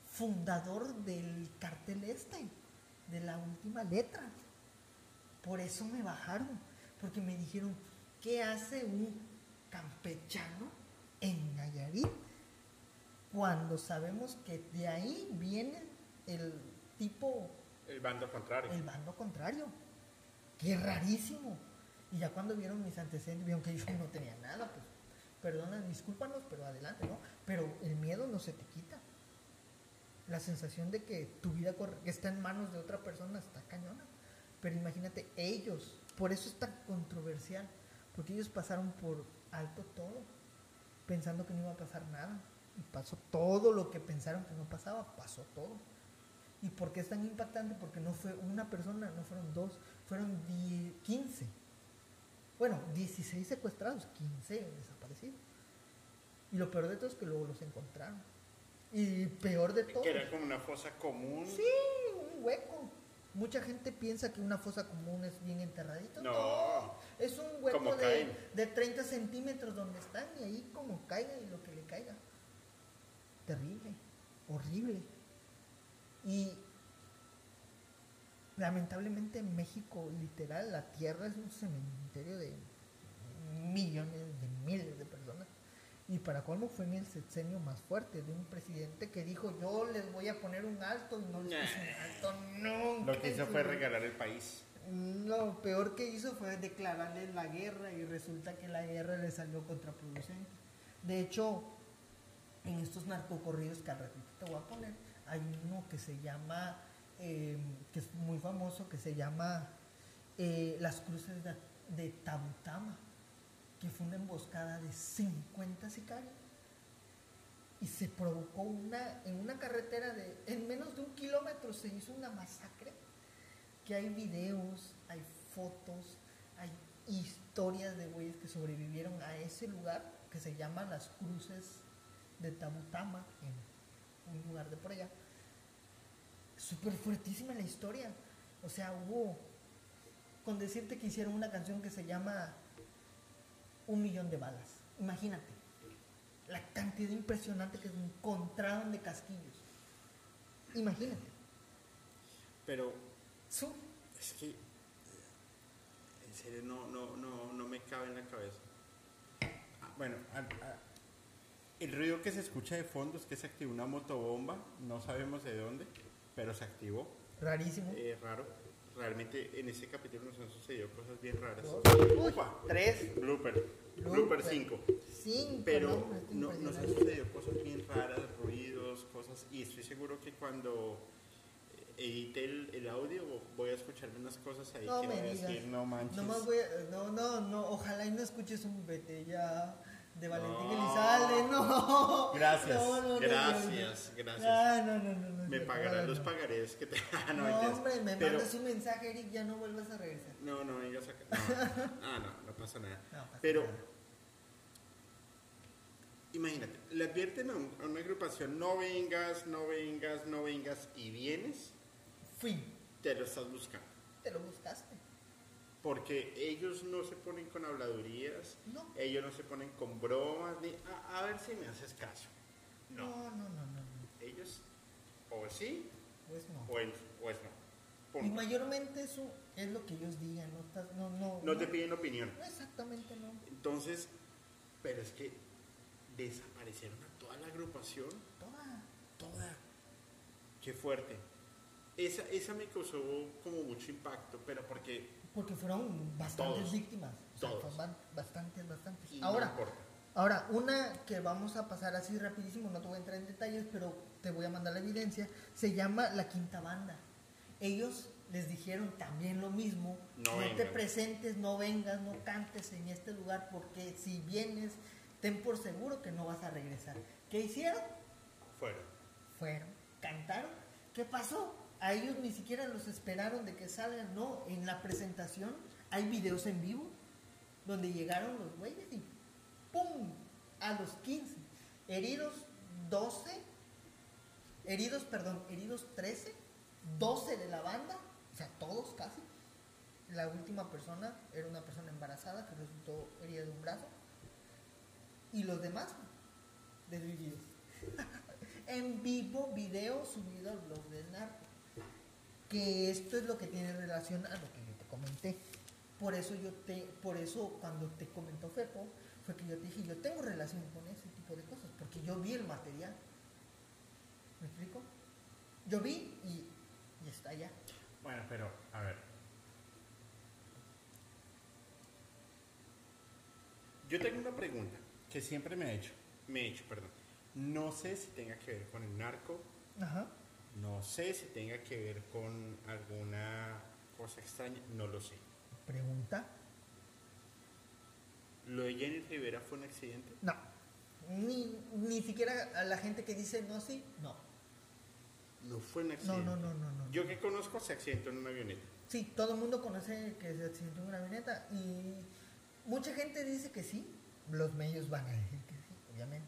fundador del cartel este, de la última letra. Por eso me bajaron, porque me dijeron, ¿qué hace un campechano en Nayarit? Cuando sabemos que de ahí viene el tipo El bando contrario. el bando contrario. Qué rarísimo. Y ya cuando vieron mis antecedentes, vieron que yo no tenía nada, pues, perdona, discúlpanos, pero adelante, ¿no? Pero el miedo no se te quita. La sensación de que tu vida está en manos de otra persona está cañona. Pero imagínate, ellos, por eso es tan controversial, porque ellos pasaron por alto todo, pensando que no iba a pasar nada. Y pasó todo lo que pensaron que no pasaba, pasó todo. ¿Y por qué es tan impactante? Porque no fue una persona, no fueron dos, fueron 10, 15. Bueno, 16 secuestrados, 15 desaparecidos. Y lo peor de todo es que luego los encontraron. Y peor de todo, Que era como una fosa común. Sí, un hueco. Mucha gente piensa que una fosa común es bien enterradito. No. es un hueco de, de 30 centímetros donde están y ahí como caiga y lo que le caiga. Terrible, horrible. Y lamentablemente en México, literal, la tierra es un cementerio de millones, de miles de personas. Y para colmo fue en el sexenio más fuerte de un presidente que dijo yo les voy a poner un alto y no les puso un alto nunca. Lo que hizo fue regalar el país. Lo peor que hizo fue declararles la guerra y resulta que la guerra le salió contraproducente. De hecho, en estos narcocorridos que al ratito te voy a poner, hay uno que se llama, eh, que es muy famoso, que se llama eh, Las Cruces de, de Tabutama, que fue una emboscada de 50 sicarios. Y se provocó una, en una carretera de, en menos de un kilómetro se hizo una masacre que hay videos, hay fotos, hay historias de güeyes que sobrevivieron a ese lugar que se llama Las Cruces de Tabutama, en un lugar de por allá. Súper fuertísima la historia. O sea, hubo, con decirte que hicieron una canción que se llama Un millón de balas. Imagínate, la cantidad impresionante que encontraron de casquillos. Imagínate. Pero Su- es que. En serio, no, no, no, no me cabe en la cabeza. Ah, Bueno, a- a- el ruido que se escucha de fondo es que se activó una motobomba. No sabemos de dónde, pero se activó. Rarísimo. Eh, raro. Realmente en este capítulo nos han sucedido cosas bien raras. Uy, tres. Blooper. Blooper. Blooper 5. Cinco, Pero no, no, nos han sucedido cosas bien raras, ruidos, cosas. Y estoy seguro que cuando edite el, el audio voy a escucharme unas cosas ahí No que me voy a digas. decir, no manches. Nomás voy a- no, no, no, ojalá y no escuches un vete ya de Valentín. Elizalde, no. Gracias, No, no, no, gracias, gracias. Ah, no, no, no, Me pagarán los pagarés que te. Ah, No, hombre, me Pero- mandas un mensaje, Eric, ya no vuelvas a regresar. No, no vengas acá. No, ah, no, no pasa nada. No, pasa Pero nada. imagínate, le advierten a, un- a una agrupación: no vengas, no vengas, no vengas, y vienes, Fui, te lo estás buscando. te lo buscaste. Porque ellos no se ponen con habladurías, No. ellos no se ponen con bromas, ni a, a ver si me haces caso. No, No, no, no, ellos o sí Pues no. o, es, o es no. Y mayormente eso es lo que ellos digan, no, no, No te piden opinión. no exactamente no. Entonces, pero es que desaparecieron a toda la agrupación, Toda. toda. Qué fuerte. Esa, esa me causó como mucho impacto, pero porque Porque fueron bastantes Todos. víctimas. O sea, Todos. fueron ba- bastantes, bastantes. y Ahora, ahora, una que vamos a pasar así rapidísimo, no te voy a entrar en detalles, pero te voy a mandar la evidencia, se llama La Quinta Banda. Ellos les dijeron también lo mismo, No no, te presentes, no vengas, no cantes en este lugar, porque si vienes, ten por seguro que no vas a regresar. ¿Qué hicieron? Fuera. fueron, cantaron. ¿Qué pasó? A ellos ni siquiera los esperaron de que salgan, no. En la presentación hay videos en vivo donde llegaron los güeyes y ¡pum! A los 15. Heridos 12, heridos, perdón, heridos 13, 12 de la banda, o sea, todos casi. La última persona era una persona embarazada que resultó herida de un brazo. Y los demás, desvividos en vivo video subido al blog del narco. Que esto es lo que tiene relación a lo que yo te comenté. Por eso yo te, por eso cuando te comentó Fepo, fue que yo te dije, yo tengo relación con ese tipo de cosas, porque yo vi el material. ¿Me explico? Yo vi y, y está allá. Bueno, pero, a ver. Yo tengo una pregunta que siempre me he hecho, me he hecho, perdón. No sé si tenga que ver con el narco, Ajá. No sé si tenga que ver con alguna cosa extraña, no lo sé. Pregunta. ¿Lo de Jenny Rivera fue un accidente? No. Ni, ni siquiera a la gente que dice no, sí, no. No fue un No, accidente. no, no, no, no. Yo que conozco se accidentó en una avioneta. Sí, todo el mundo conoce que se accidentó en una avioneta y mucha gente dice que sí, los medios van a decir que sí, obviamente.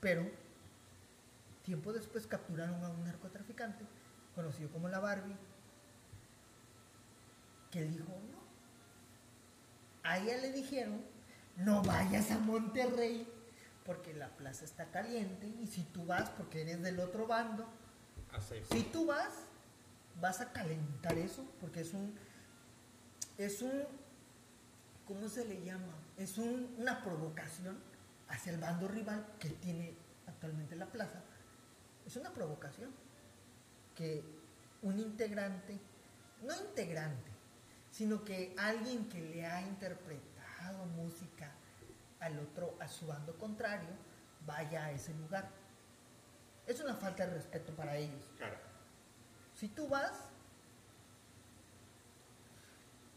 Pero tiempo después capturaron a un narcotraficante conocido como la Barbie que dijo no. A ella le dijeron no vayas a Monterrey porque la plaza está caliente y si tú vas porque eres del otro bando si tú vas, vas a calentar eso, porque es un, es un, ¿cómo se le llama? Es un- una provocación hacia el bando rival que tiene actualmente la plaza. Es una provocación que un integrante, no integrante, sino que alguien que le ha interpretado música al otro, a su bando contrario, vaya a ese lugar. Es una falta de respeto para ellos. Claro. Si tú vas,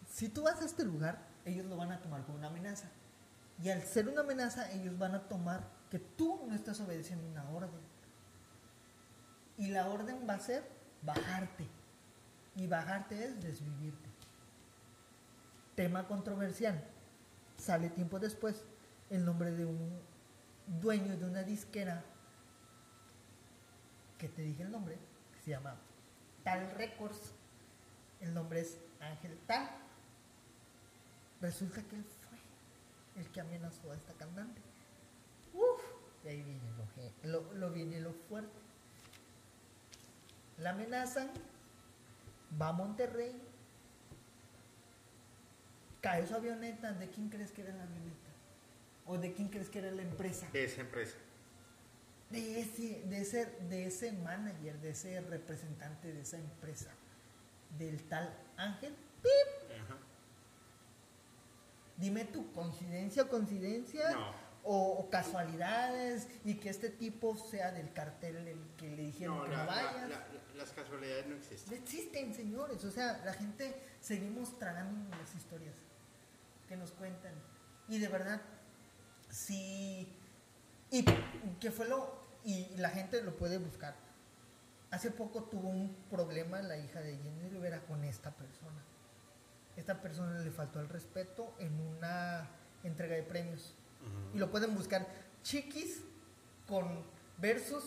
si tú vas a este lugar, ellos lo van a tomar como una amenaza. Y al ser una amenaza, ellos van a tomar que tú no estás obedeciendo una orden. Y la orden va a ser bajarte. Y bajarte es desvivirte. Tema controversial. Sale tiempo después el nombre de un dueño de una disquera que te dije el nombre, que se llama Tal Records. El nombre es Ángel Tal. Resulta que él fue el que amenazó a esta cantante. Uf, y ahí viene lo, viene lo fuerte. La amenazan, va a Monterrey, cae su avioneta. ¿De quién crees que era la avioneta? ¿O de quién crees que era la empresa? De esa empresa. de ese, de ese, de ese manager, de ese representante de esa empresa, del tal Ángel. ¡pip! Ajá. Dime tu coincidencia o coincidencia No. O, o casualidades y que este tipo sea del cartel el que le dijeron No, que la- no vayas. la- la- las casualidades no No existen. existen, señores. O sea, la gente seguimos tragando las historias que nos cuentan. Y de verdad, sí. Y que fue lo. Y la gente lo puede buscar. Hace poco tuvo un problema la hija de Jenny Rivera con esta persona. Esta persona le faltó el respeto en una entrega de premios. Y lo pueden buscar. Chiquis con versus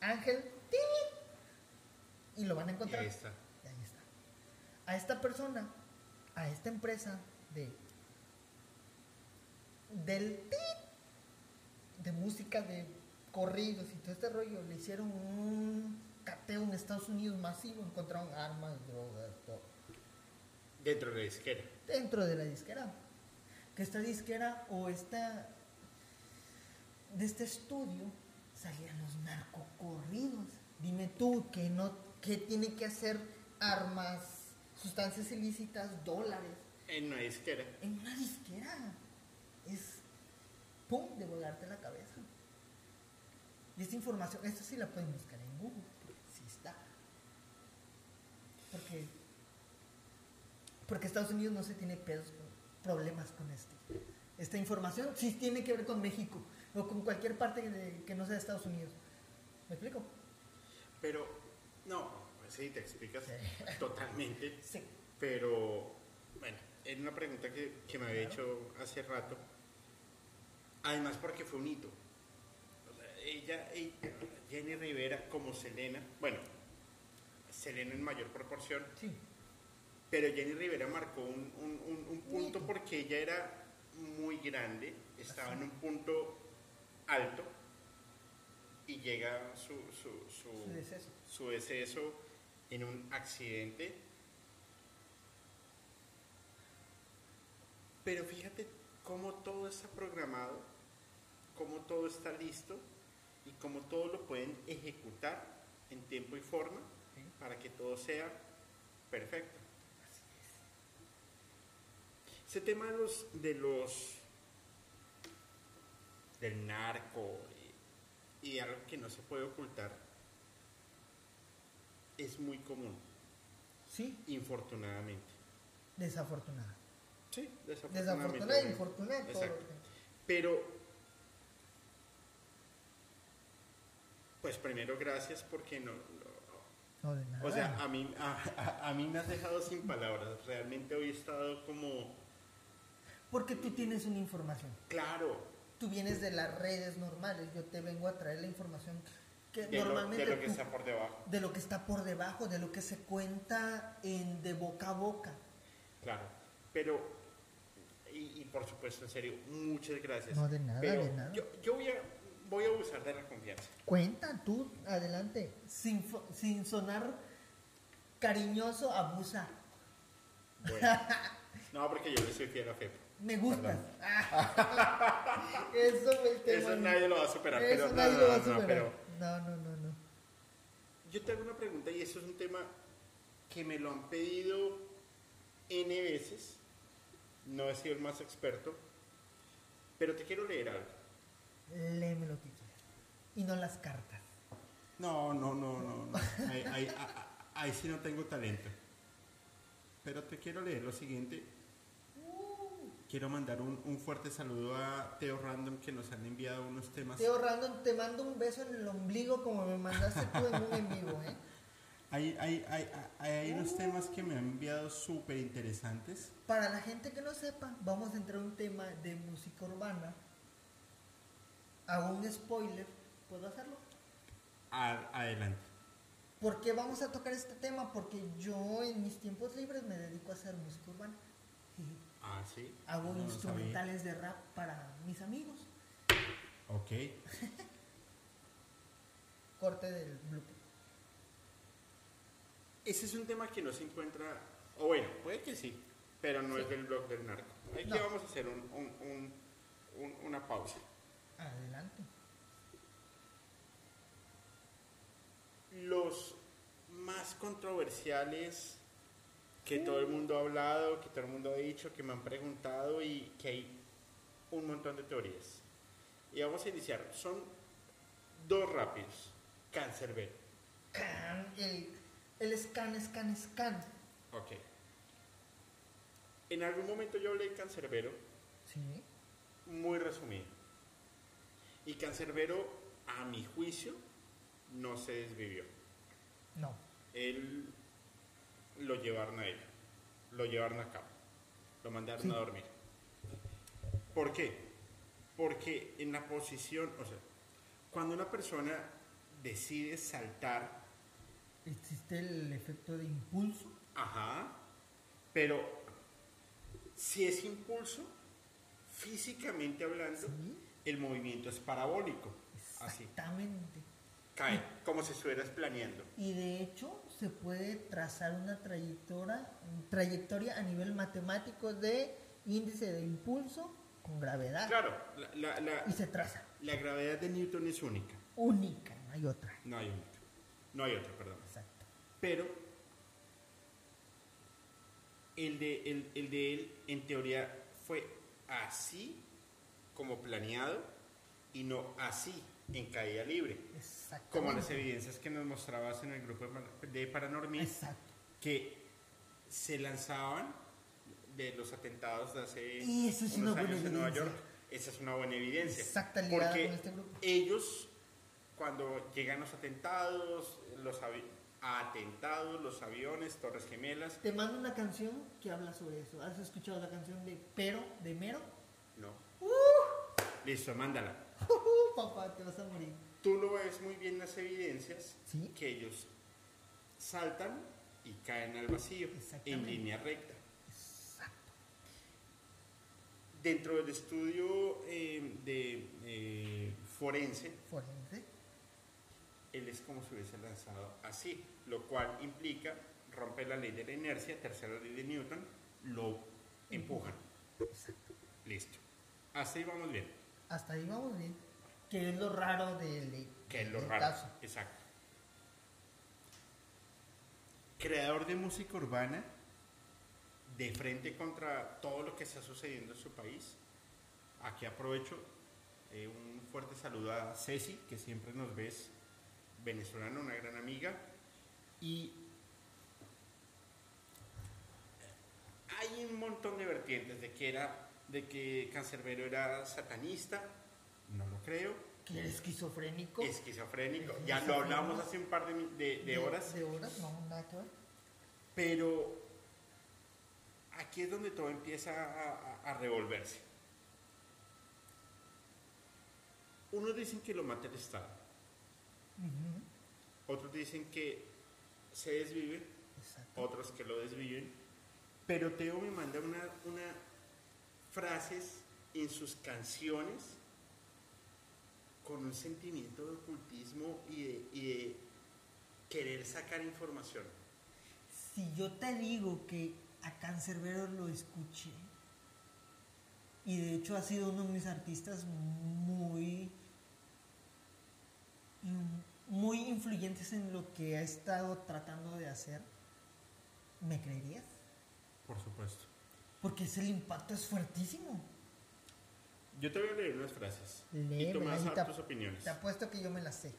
Ángel. Y lo van a Y encontrar. ahí está. Y ahí está. A esta persona, a esta empresa de del de música de corridos y todo este rollo, le hicieron un cateo en Estados Unidos masivo, encontraron armas, drogas, todo. Dentro de la disquera. Dentro de la disquera. Que esta disquera o esta de este estudio salían los narcocorridos. Dime tú que no que tiene que hacer armas, sustancias ilícitas, dólares En una disquera. en una disquera. Es pum de volarte la cabeza. Y esta información, esta sí la pueden buscar en Google, sí está. Porque porque Estados Unidos no se tiene pedos con- problemas con este. Esta información sí tiene que ver con México o con cualquier parte de- que no sea Estados Unidos. ¿Me explico? Pero, no, pues sí, te explicas Sí. totalmente. Sí. Pero, bueno, era una pregunta que, que me había hecho hace rato. Además, porque fue un hito. O sea, ella, ella- Jenny Rivera, como Selena, bueno, Selena en mayor proporción, Sí. Pero Jenny Rivera marcó un, un- un- un punto porque ella era muy grande, estaba en un punto alto y llega su, su, su, Su deceso. su deceso en un accidente. Pero fíjate cómo todo está programado, cómo todo está listo y cómo todo lo pueden ejecutar en tiempo y forma Sí. para que todo sea perfecto. Ese tema de los, de los del narco y, y algo que no se puede ocultar es muy común, Sí, infortunadamente. desafortunada. Sí, desafortunadamente. Desafortunada bueno. infortunada. Exacto. Pero, pues primero gracias porque no, no- No, de nada. o sea, a mí, a, a- a mí me has dejado sin palabras. Realmente hoy he estado como, Porque tú tienes una información. claro, Tú vienes de las redes normales. Yo te vengo a traer la información que de lo, normalmente de lo que tú- está por debajo. de lo que está por debajo, de lo que se cuenta en de boca a boca. Claro, pero, y, y por supuesto, en serio, muchas gracias. No, de nada, Pero de nada. Yo, yo voy, a, voy a abusar de la confianza. Cuenta tú, adelante. Sin, sin sonar cariñoso, abusa. Bueno, no, porque yo le soy fiel a Fepo. Me gustas. Perdón. Eso tema. Eso nadie lo va a superar. Eso pero, no, nadie no, lo va a no, no, superar. pero No, no, no, no. yo te hago una pregunta y eso es un tema que me lo han pedido N veces. No he sido el más experto, pero te quiero leer algo. Léeme lo que quieras. Y no las cartas. No, no, no, no. no. Ahí, ahí- a- a- ahí sí no tengo talento. Pero te quiero leer lo siguiente. Quiero mandar un, un fuerte saludo a Teo Random que nos han enviado unos temas. Teo Random, te mando un beso en el ombligo como me mandaste tú en un en vivo, ¿eh? Hay, hay, hay, hay, hay unos temas que me han enviado súper interesantes. Para la gente que no sepa, vamos a entrar a un tema de música urbana. Hago un spoiler. ¿Puedo hacerlo? Adelante. ¿Por qué vamos a tocar este tema? Porque yo en mis tiempos libres me dedico a hacer música urbana. Ah, sí. Hago No instrumentales de rap para mis amigos. Ok. Corte del blooper. Ese es un tema que no se encuentra, o bueno, puede que sí, pero no es del blog del narco. Aquí No. vamos a hacer un, un- un- un- una pausa. Adelante. Los más controversiales que todo el mundo ha hablado, que todo el mundo ha dicho, que me han preguntado y que hay un montón de teorías. Y vamos a iniciar. Son dos rápidos. Cancerbero. Can, el, el scan, scan, scan. Ok. En algún momento yo hablé de Cancerbero, Sí. muy resumido. Y Cancerbero, a mi juicio, no se desvivió. No. Él lo llevaron a él, lo llevaron a cabo, lo mandaron Sí. a dormir. ¿Por qué? Porque en la posición, o sea, cuando una persona decide saltar, Existe el efecto de impulso. ajá, pero si es impulso, físicamente hablando, Sí. el movimiento es parabólico, así, Exactamente. cae, como si estuvieras planeando. Y de hecho se puede trazar una trayectoria, trayectoria a nivel matemático de índice de impulso con gravedad. Claro, la, la- la- Y se traza. la gravedad de Newton es única, Única, no hay otra. no hay única, no hay otra, perdón. Exacto. Pero el de, el, el de él, en teoría, fue así como planeado y no así en caída libre. Como las evidencias que nos mostrabas en el grupo de Paranormal, Exacto. que se lanzaban de los atentados de hace Y eso es unos una años en Nueva. York. Esa es una buena evidencia. Exacta Porque con este grupo. ellos, cuando llegan los atentados, los atentados, los aviones, Torres Gemelas, Te mando una canción que habla sobre eso. ¿Has escuchado la canción de Pero, de Mero? no. ¡Uh! Listo, mándala. Uh, papá, te vas a morir. Tú lo ves muy bien en las evidencias Sí. que ellos saltan y caen al vacío en línea recta. Exacto. Dentro del estudio eh, de eh, forense, Forense. él es como si hubiese lanzado así, lo cual implica romper la ley de la inercia, tercera ley de Newton, lo empujan. Exacto. Listo. Hasta ahí vamos bien. Hasta ahí vamos bien. Que es lo raro del, Que es lo raro. caso. Exacto. Creador de música urbana, de frente contra todo lo que está sucediendo en su país. Aquí aprovecho eh, un fuerte saludo a Ceci, que siempre nos ves, venezolana, una gran amiga. Y hay un montón de vertientes de que era de que Cancerbero era satanista, creo. Que era esquizofrénico. Esquizofrénico. Ya lo hablamos hace un par de, de, de horas. De horas, no, nada que ver. Pero aquí es donde todo empieza a, a, revolverse. Unos dicen que lo mata el Estado. Otros dicen que se desvive. Exacto. Otros que lo desviven. Pero Teo me manda una, una frases en sus canciones con un sentimiento de ocultismo y de, y de querer sacar información. Si yo te digo que a Cancerbero lo escuché, y de hecho ha sido uno de mis artistas muy muy influyentes en lo que ha estado tratando de hacer, ¿me creerías? Por supuesto. Porque ese el impacto es fuertísimo. Yo te voy a leer unas frases. y tú me vas a tus opiniones. Te apuesto que yo me las sé.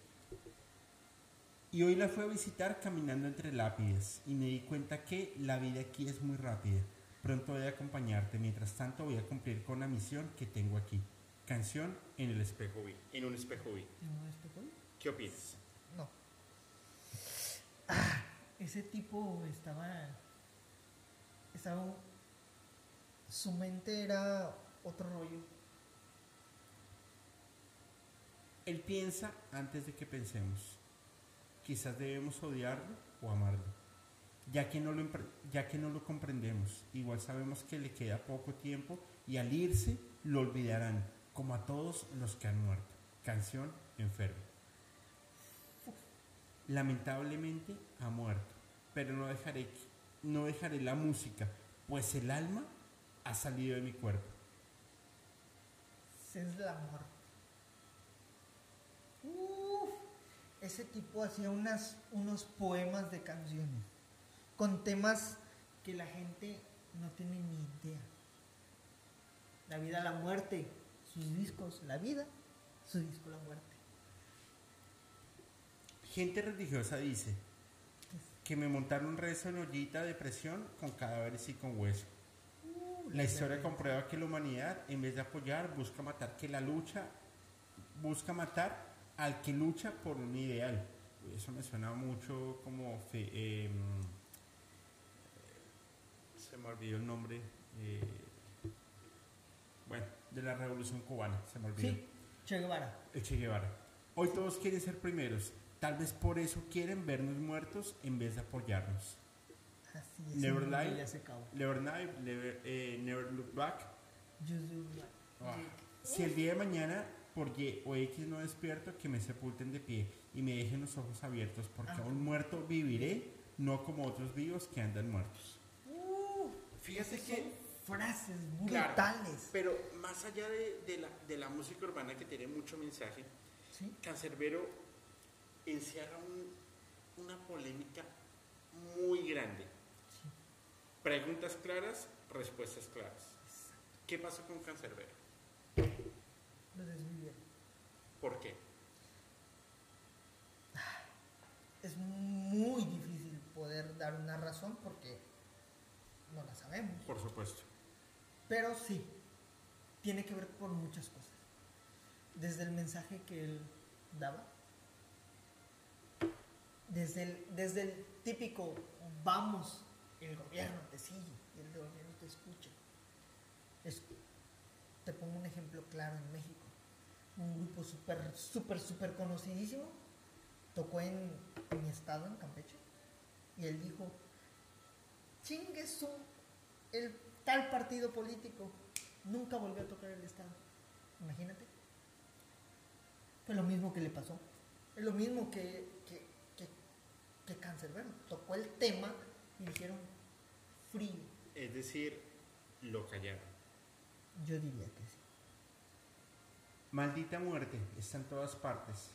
Y hoy la fui a visitar caminando entre lápides y me di cuenta que la vida aquí es muy rápida. Pronto voy a acompañarte, mientras tanto voy a cumplir con la misión que tengo aquí. Canción en el espejo vi. En un espejo vi. ¿En un espejo vi? ¿Qué opinas? No. Ah, ese tipo estaba. Estaba. Su mente era otro rollo. Él piensa antes de que pensemos. Quizás debemos odiarlo o amarlo, ya que, no lo, ya que no lo comprendemos. Igual sabemos que le queda poco tiempo y al irse lo olvidarán, como a todos los que han muerto. Canción enfermo. Lamentablemente ha muerto, pero no dejaré, no dejaré la música, pues el alma ha salido de mi cuerpo. Es la muerte ese tipo hacía unas, unos poemas de canciones con temas que la gente no tiene ni idea. La vida, la muerte, sus discos, la vida, su disco, la muerte. Gente religiosa dice que me montaron un rezo en ollita de presión con cadáveres y con hueso. Uh, la historia comprueba que la humanidad, en vez de apoyar, busca matar, que la lucha busca matar al que lucha por un ideal. Eso me suena mucho como... Em, se me olvidó el nombre. Eh, bueno, de la revolución cubana, se me olvidó. Sí, Che Guevara. El Che Guevara. Hoy todos quieren ser primeros. Tal vez por eso quieren vernos muertos en vez de apoyarnos. Así es. Never lie, never, never, eh, never look back. Ah, si el día de mañana por Y o X no despierto, que me sepulten de pie y me dejen los ojos abiertos, porque ah. aún muerto viviré, no como otros vivos que andan muertos. Uh, Fíjate que... Frases brutales. pero más allá de, la, música urbana que tiene mucho mensaje, Cancerbero encierra una polémica muy grande. Preguntas claras, respuestas claras. ¿Qué pasó con Cancerbero? ¿Por qué? Es muy difícil poder dar una razón porque no la sabemos. Por supuesto. Pero sí, tiene que ver con muchas cosas. Desde el mensaje que él daba, desde el, desde el típico vamos, el gobierno te sigue, el gobierno te escucha. te pongo un ejemplo claro en México un grupo súper, súper, súper conocidísimo, tocó en, mi estado, en Campeche, y él dijo, chingue su, el tal partido político, nunca volvió a tocar el estado. Imagínate. Fue lo mismo que le pasó. Es lo mismo que, que, que, que Cancerbero. Tocó el tema y dijeron frío. Es decir, lo callaron. Yo diría que sí. Maldita muerte está en todas partes.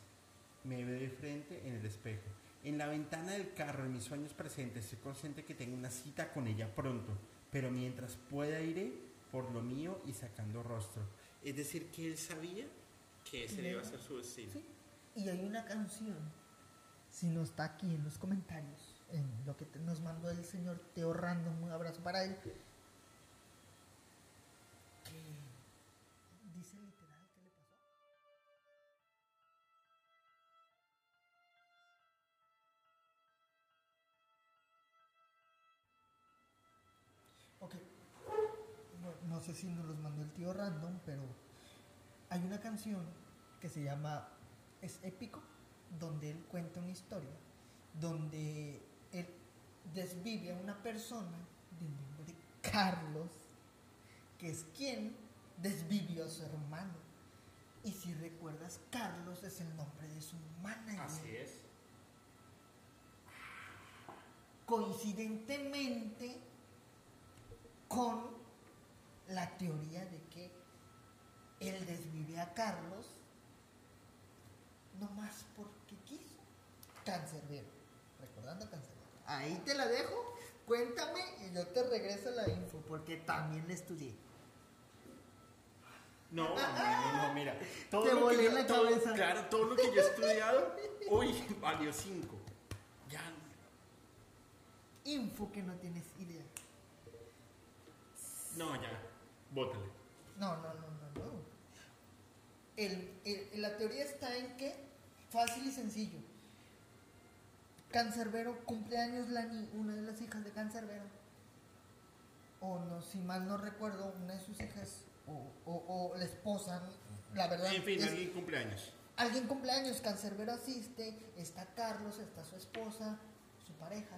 Me veo de frente en el espejo. En la ventana del carro, en mis sueños presentes, estoy consciente que tengo una cita con ella pronto, pero mientras pueda iré por lo mío y sacando rostro. Es decir, que él sabía que ese iba a ser su destino. Sí. Y hay una canción, si no está aquí en los comentarios, en lo que te- nos mandó el señor Teo Random, un abrazo para él, Si nos los mandó el tío Random, pero hay una canción que se llama Es épico, donde él cuenta una historia, donde él desvive a una persona de nombre Carlos, que es quien desvivió a su hermano. Y si recuerdas, Carlos es el nombre de su manager. Así es. coincidentemente con la teoría de que él desvive a Carlos no más porque quiso. Cancerbero. Recordando Cancerbero. Ahí te la dejo. Cuéntame y yo te regreso la info porque también la estudié. No, no, no, no, mira. Todo Te lo que yo- la todo- cabeza. Claro, todo lo que yo he estudiado, uy, valió cinco. Ya. Info que no tienes idea. No, ya. Bótale. No, no, no, no, no. El- el- la teoría está en que, fácil y sencillo, Cancerbero, cumpleaños Lani, una de las hijas de Cancerbero, o no, si mal no recuerdo, una de sus hijas, o, o- o la esposa, la verdad. En fin, es- alguien cumpleaños. alguien cumpleaños, Cancerbero asiste, está Carlos, está su esposa, su pareja,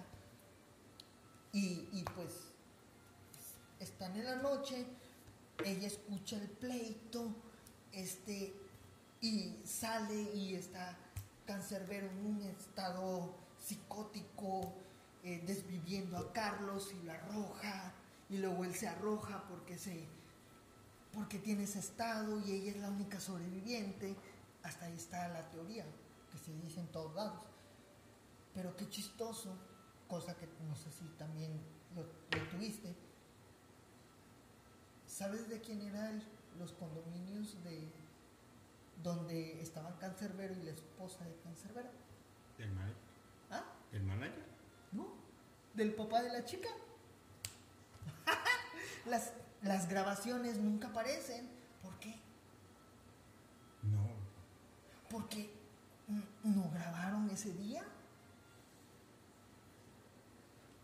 y, y pues están en la noche, ella escucha el pleito, este, y sale y está Cancerbero en un estado psicótico, eh, desviviendo a Carlos y lo arroja, y luego él se arroja porque se porque tiene ese estado y ella es la única sobreviviente. Hasta ahí está la teoría que se dice en todos lados. Pero qué chistoso, cosa que no sé si también lo, lo tuviste. ¿Sabes de quién eran los condominios de donde estaban Cancerbero y la esposa de Cancerbero? ¿Del manager? ¿Ah? ¿Del manager? ¿No? ¿Del papá de la chica? las, las grabaciones nunca aparecen. ¿Por qué? No. Porque no grabaron ese día.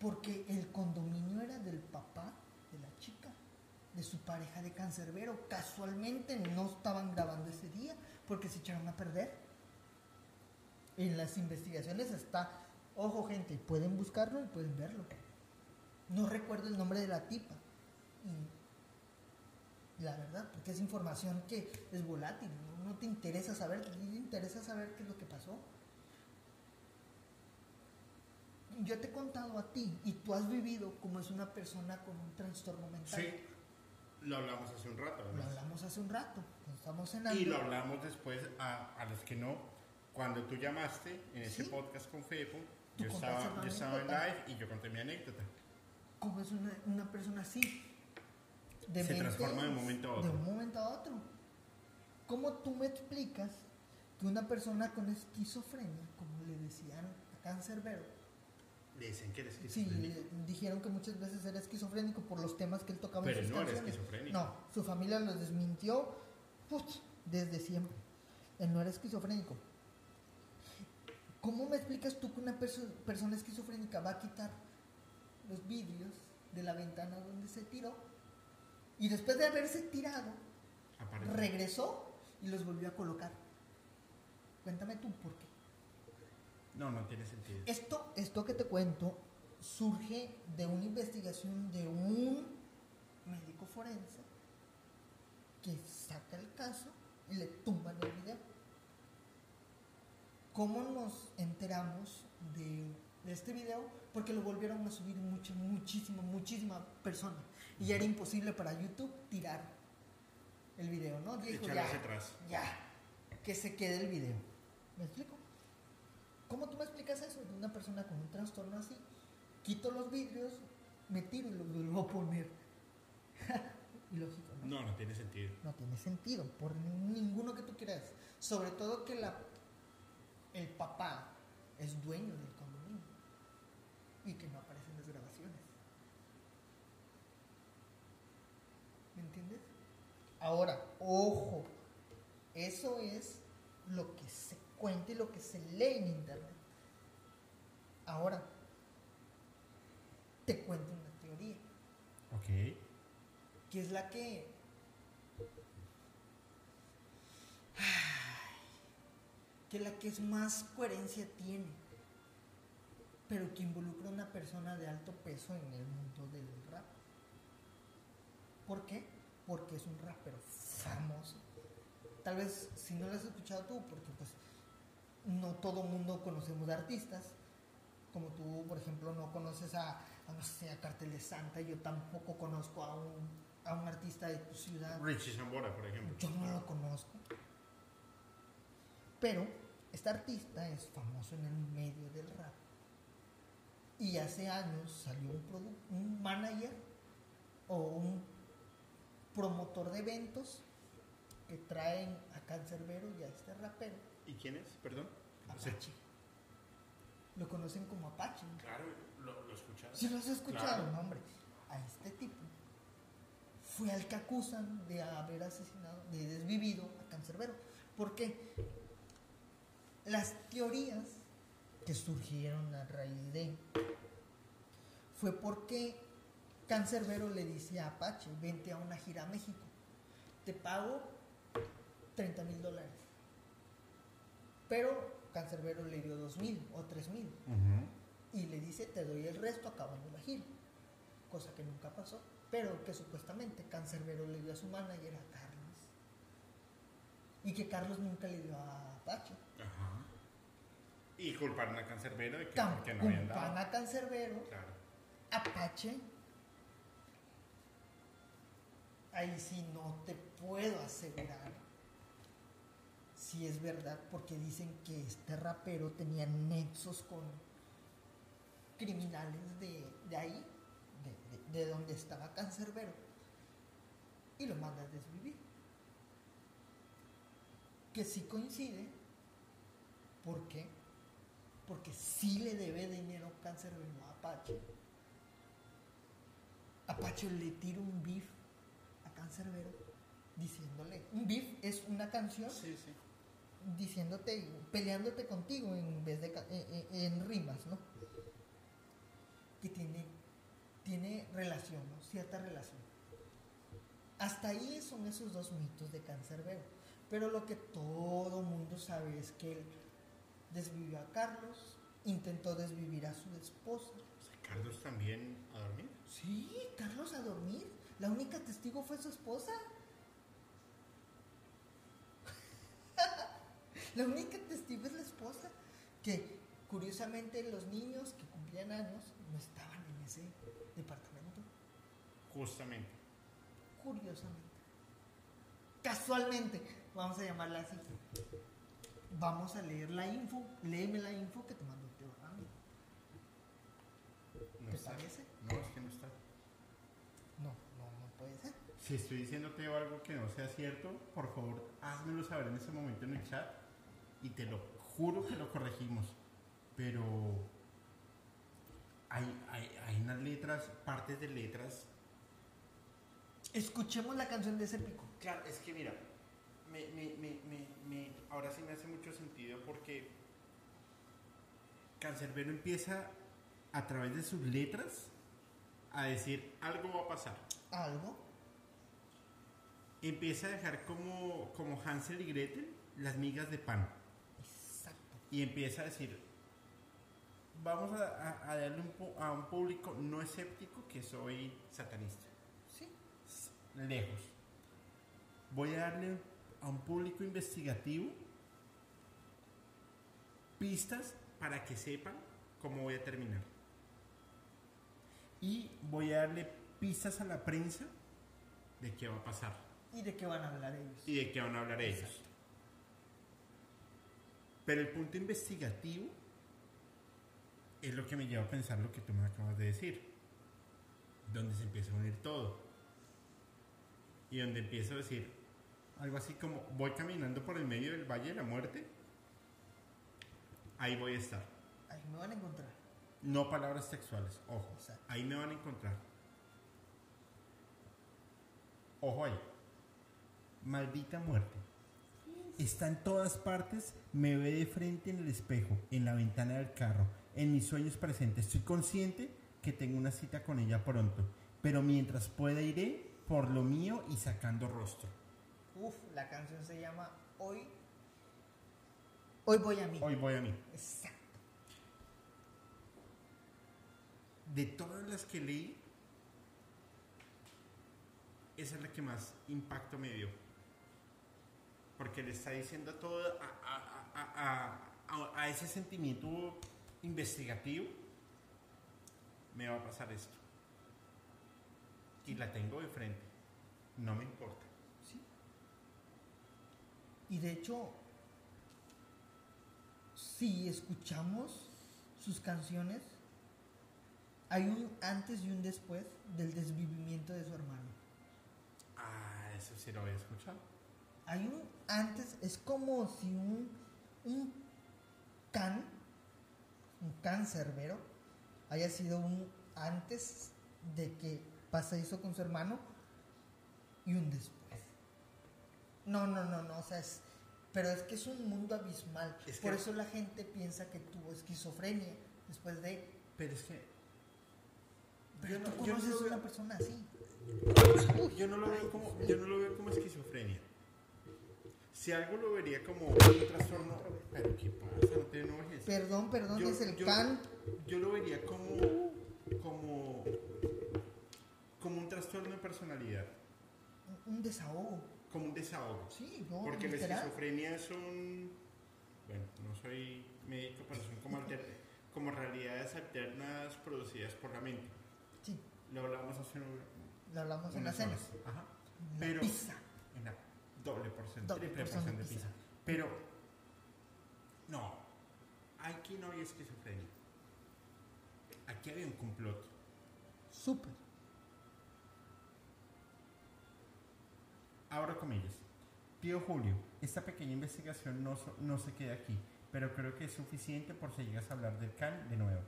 Porque el condominio era del papá de su pareja de cancerbero. Casualmente no estaban grabando ese día porque se echaron a perder. En las investigaciones está, ojo gente, pueden buscarlo y pueden verlo. No recuerdo el nombre de la tipa. La verdad, porque es información que es volátil, no, No te interesa saber, te interesa saber qué es lo que pasó. Yo te he contado a ti y tú has vivido como es una persona con un trastorno mental. Sí. Lo hablamos hace un rato. Lo además. hablamos hace un rato, cuando estamos cenando. Y lo hablamos después a, a los que no. Cuando tú llamaste en ese Sí. podcast con Fepo, yo estaba, yo estaba en live y yo conté mi anécdota. ¿Cómo es una, una persona así? Se transforma de un momento a otro. De un momento a otro. ¿Cómo tú me explicas que una persona con esquizofrenia, como le decían a Cancerbero, dicen que eres sí, esquizofrénico. le dijeron que muchas veces era esquizofrénico por los temas que él tocaba Pero en sus no era canciones? esquizofrénico. No, su familia lo desmintió put, desde siempre. Él no era esquizofrénico. ¿Cómo me explicas tú que una perso- persona esquizofrénica va a quitar los vidrios de la ventana donde se tiró y después de haberse tirado Aparece. regresó y los volvió a colocar? Cuéntame tú por qué. No, no tiene sentido. Esto, esto que te cuento surge de una investigación de un médico forense que saca el caso y le tumban el video. ¿Cómo nos enteramos de, de este video? Porque lo volvieron a subir mucho, muchísimo, muchísima persona. Y ya era imposible para YouTube tirar el video, ¿no? Dijo, ya, atrás. ya, que se quede el video. ¿Me explico? ¿Cómo tú me explicas eso de una persona con un trastorno así? Quito los vidrios, me tiro y lo vuelvo a poner. ¿no? No, no tiene sentido. No tiene sentido, por ninguno que tú quieras. Sobre todo que la, el papá es dueño del condominio y que no aparece en las grabaciones. ¿Me entiendes? Ahora, ojo, eso es lo que se cuenta y lo que se lee en internet. Ahora, te cuento una teoría, Ok. que es la que... que la que es más coherencia tiene, pero que involucra a una persona de alto peso en el mundo del rap. ¿Por qué? Porque es un rapero famoso. Tal vez si no lo has escuchado tú, porque pues no todo mundo conocemos de artistas, como tú, por ejemplo, no conoces a, a, no sé, a Cartel de Santa, yo tampoco conozco a un, a un artista de tu ciudad. Richie Zambora, por ejemplo. Yo no lo conozco. Pero este artista es famoso en el medio del rap. Y hace años salió un, un manager o un promotor de eventos que traen a Cancerbero y a este rapero, ¿Y quién es? Perdón. Apache. Lo conocen como Apache. claro, lo, lo escucharon. Si lo has escuchado, Claro. no, hombre. A este tipo fue al que acusan de haber asesinado, de desvivido a Cancerbero. ¿Por qué? Las teorías que surgieron a raíz de fue porque Cancerbero le dice a Apache, vente a una gira a México, te pago 30 mil dólares. Pero Cancerbero le dio 2 mil o 3 mil Ujú. y le dice te doy el resto acabando la gira cosa que nunca pasó pero que supuestamente Cancerbero le dio a su manager a Carlos y que Carlos nunca le dio a Apache Ajá. Y culparon a Cancerbero de que porque no habían dado. a Cancerbero Claro. Apache ahí sí no te puedo asegurar si es verdad porque dicen que este rapero tenía nexos con criminales de, de ahí de donde estaba Cancerbero y lo manda a desvivir que sí coincide ¿por qué? porque sí le debe dinero Cancerbero a Apache Apache le tira un beef a Cancerbero diciéndole, un beef es una canción Sí, sí. Diciéndote, peleándote contigo en vez de ca- en, en- rimas, ¿no? Que tiene, tiene relación, ¿no? Cierta relación. Hasta ahí son esos dos mitos de Cancerbero. Pero lo que todo mundo sabe es que él desvivió a Carlos, intentó desvivir a su esposa. Carlos también a dormir. Sí, Carlos a dormir. La única testigo fue su esposa. La única testigo es la esposa. Que curiosamente los niños que cumplían años no estaban en ese departamento. Justamente. Curiosamente. Casualmente, vamos a llamarla así. Vamos a leer la info. Léeme la info que te mandó Teo Rami. No ¿Te está. parece? No, es que no está. No, no, no puede ser. Si estoy diciéndote algo que no sea cierto, por favor, házmelo saber en ese momento en el chat y te lo juro que lo corregimos. Pero hay, hay, hay unas letras, partes de letras. Escuchemos la canción de ese pico. Claro, es que mira, me, me, me, me, me- ahora sí me hace mucho sentido porque Cancerbero empieza a través de sus letras a decir algo va a pasar. Algo. Empieza a dejar como, como Hansel y Gretel las migas de pan. Y empieza a decir, vamos a, darle un a un público no escéptico que soy satanista. Sí. Lejos. Voy a darle a un público investigativo pistas para que sepan cómo voy a terminar. Y voy a darle pistas a la prensa de qué va a pasar ¿Y de qué van a hablar ellos? y de qué van a hablar ellos. Pero el punto investigativo es lo que me lleva a pensar lo que tú me acabas de decir. donde se empieza a unir todo. Y donde empiezo a decir algo así como, voy caminando por el medio del Valle de la Muerte, ahí voy a estar. Ahí me van a encontrar. No palabras sexuales, ojo. Exacto. Ahí me van a encontrar. Ojo ahí. Maldita muerte. Está en todas partes, me ve de frente en el espejo, en la ventana del carro, en mis sueños presentes. Estoy consciente que tengo una cita con ella pronto, pero mientras pueda iré por lo mío y sacando rostro. Uf, la canción se llama Hoy. Hoy voy a mí. Hoy voy a mí. Exacto. De todas las que leí, esa es la que más impacto me dio. Porque le está diciendo todo a, a- a- a- a- a ese sentimiento investigativo, me va a pasar esto. Y la tengo de frente. No me importa. Sí. Y de hecho, si escuchamos sus canciones, hay un antes y un después del desvivimiento de su hermano. Ah, eso sí lo había escuchado. Hay un antes, es como si un, un can, un can cerbero, haya sido un antes de que pasa eso con su hermano y un después. No, no, no, no, o sea, es, pero es que es un mundo abismal. Es Por que- eso la gente piensa que tuvo esquizofrenia después de... Pero es que Pero Yo tú no- yo no conoces lo a una persona así. yo no lo veo como, yo no lo veo como esquizofrenia. Si algo lo vería como un trastorno. Pero qué pasa, no te enojes. Perdón, perdón, Yo- es el yo- can. Yo lo vería como, como, como un trastorno de personalidad, Un desahogo. como un desahogo. Sí, no, Porque la literal. esquizofrenia es un, bueno, no soy médico, pero son como, alter- como realidades alternas producidas por la mente. Sí, Lo hablamos hace un- lo hablamos en la cena. Ajá. La Pero- pizza. En la doble porción, Doble triple de pizza. Pero, no, aquí no había esquizofrenia. Aquí había un complot. Súper. Abro comillas. Tío Julio, esta pequeña investigación no, no se queda aquí, pero creo que es suficiente por si llegas a hablar del can de nuevo.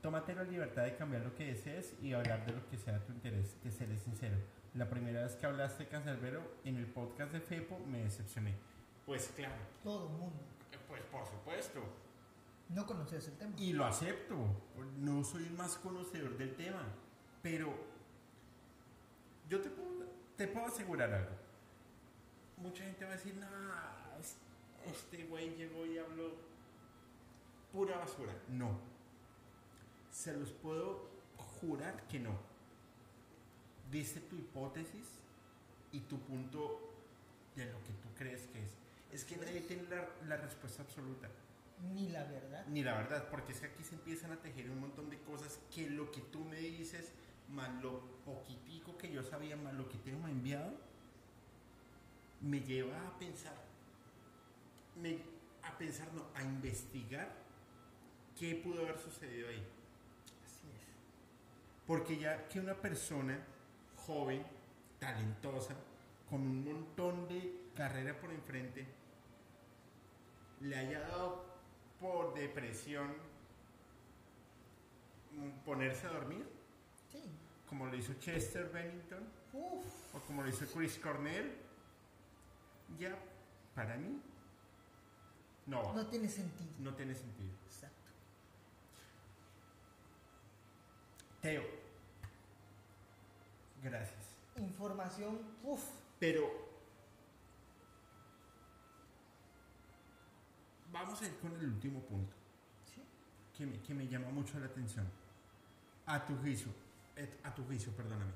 Tómate la libertad de cambiar lo que desees y hablar de lo que sea tu interés, te seré sincero. La primera vez que hablaste Cancerbero en el podcast de Fepo me decepcioné. Pues claro, Todo el mundo. pues por supuesto. No conocías el tema. Y lo acepto. No soy el más conocedor del tema. Pero yo te puedo, te puedo asegurar algo. Mucha gente va a decir, no, este güey llegó y habló pura basura. No. Se los puedo jurar que no. Dice tu hipótesis y tu punto de lo que tú crees que es. Es que nadie tiene la, la respuesta absoluta. Ni la verdad. Ni la verdad, porque es que aquí se empiezan a tejer un montón de cosas que lo que tú me dices, más lo poquitico que yo sabía, más lo que te me ha enviado, me lleva a pensar, me- a pensar, no, a investigar qué pudo haber sucedido ahí. Así es. Porque ya que una persona joven, talentosa, con un montón de carrera por enfrente, le haya dado por depresión ponerse a dormir, Sí. como lo hizo Chester Bennington Uf. o como lo hizo Chris Cornell, ya para mí no No tiene sentido. no tiene sentido. Exacto. Teo, gracias. Información. Uf. Pero vamos a ir con el último punto Sí. que me, que me llama mucho la atención. A tu juicio, a tu juicio, perdóname.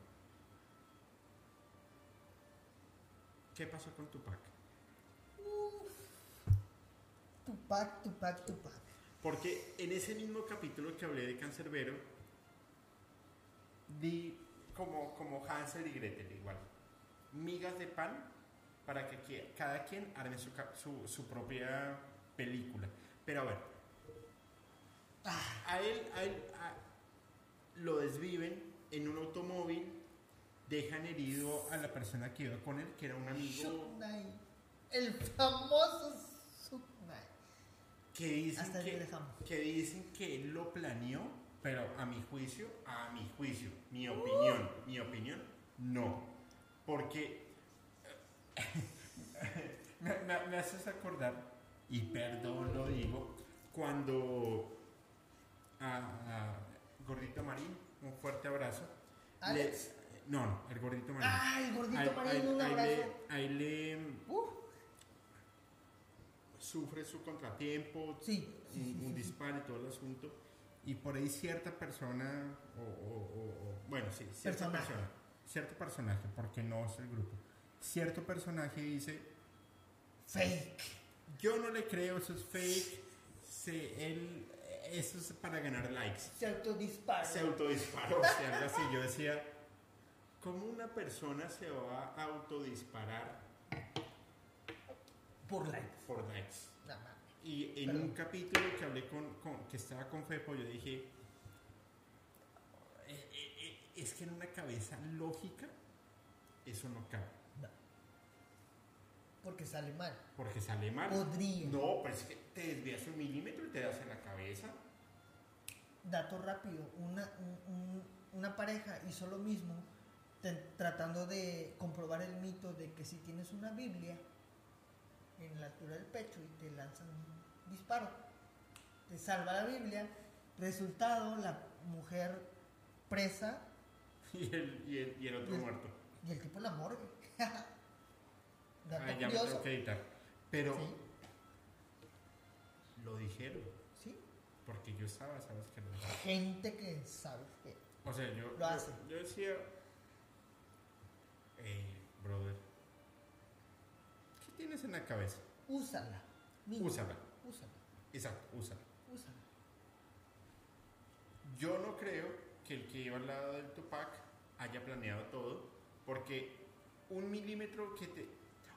¿Qué pasó con Tupac? Tupac, Tupac, Tupac. Porque en ese mismo capítulo que hablé de Cancerbero, di como, como Hansel y Gretel igual, migas de pan para que cada quien arme su, su, su propia película. Pero a ver, a él, a él a- lo desviven en un automóvil dejan herido a la persona que iba con él, que era un amigo. El famoso que dicen Hasta que, que dicen que él lo planeó, pero a mi juicio, a mi juicio, mi opinión, mi opinión, no. Porque me, me- me haces acordar, y perdón lo digo, cuando a, a Gordito Marín, un fuerte abrazo. no, no, el Gordito Marín. Ah, el gordito Ahí- Marín, ahí- un ahí abrazo. le- ahí le Uh, sufre su contratiempo, sí, sí, un, sí, un disparo y todo el asunto. Y por ahí cierta persona, o, o- o- o- bueno, sí, cierta Personaje. persona, cierto personaje, porque no es el grupo, cierto personaje dice, Fake. yo no le creo, eso es fake, se, él, eso es para ganar likes. Se autodispara. Se autodisparó, o sea, algo así. Yo decía, ¿cómo una persona se va a autodisparar Por likes. por likes? Y en Perdón. un capítulo que hablé con, con- que estaba con Fepo, yo dije, "Eh, eh, eh, es que en una cabeza lógica eso no cabe, No. Porque sale mal. porque sale mal. Podría. No, pero es que te desvías un milímetro y te das en la cabeza. Dato rápido. Una, un- un- una pareja hizo lo mismo te- tratando de comprobar el mito de que si tienes una Biblia en la altura del pecho y te lanzan un disparo, te salva la Biblia. Resultado, la mujer presa Y el, y el, y el otro Y el- muerto. y el tipo en la morgue. Ah, ya me tengo que editar. Pero Sí, lo dijeron, sí. porque yo estaba, sabes que dijeron. Gente que sabe que O sea, yo, Lo yo- hace. yo decía, eh, brother, ¿qué tienes en la cabeza? úsala. niño, Úsala. Úsala. Exacto, úsala. Úsala. Yo no creo que el que iba al lado del Tupac haya planeado todo, porque un milímetro que te...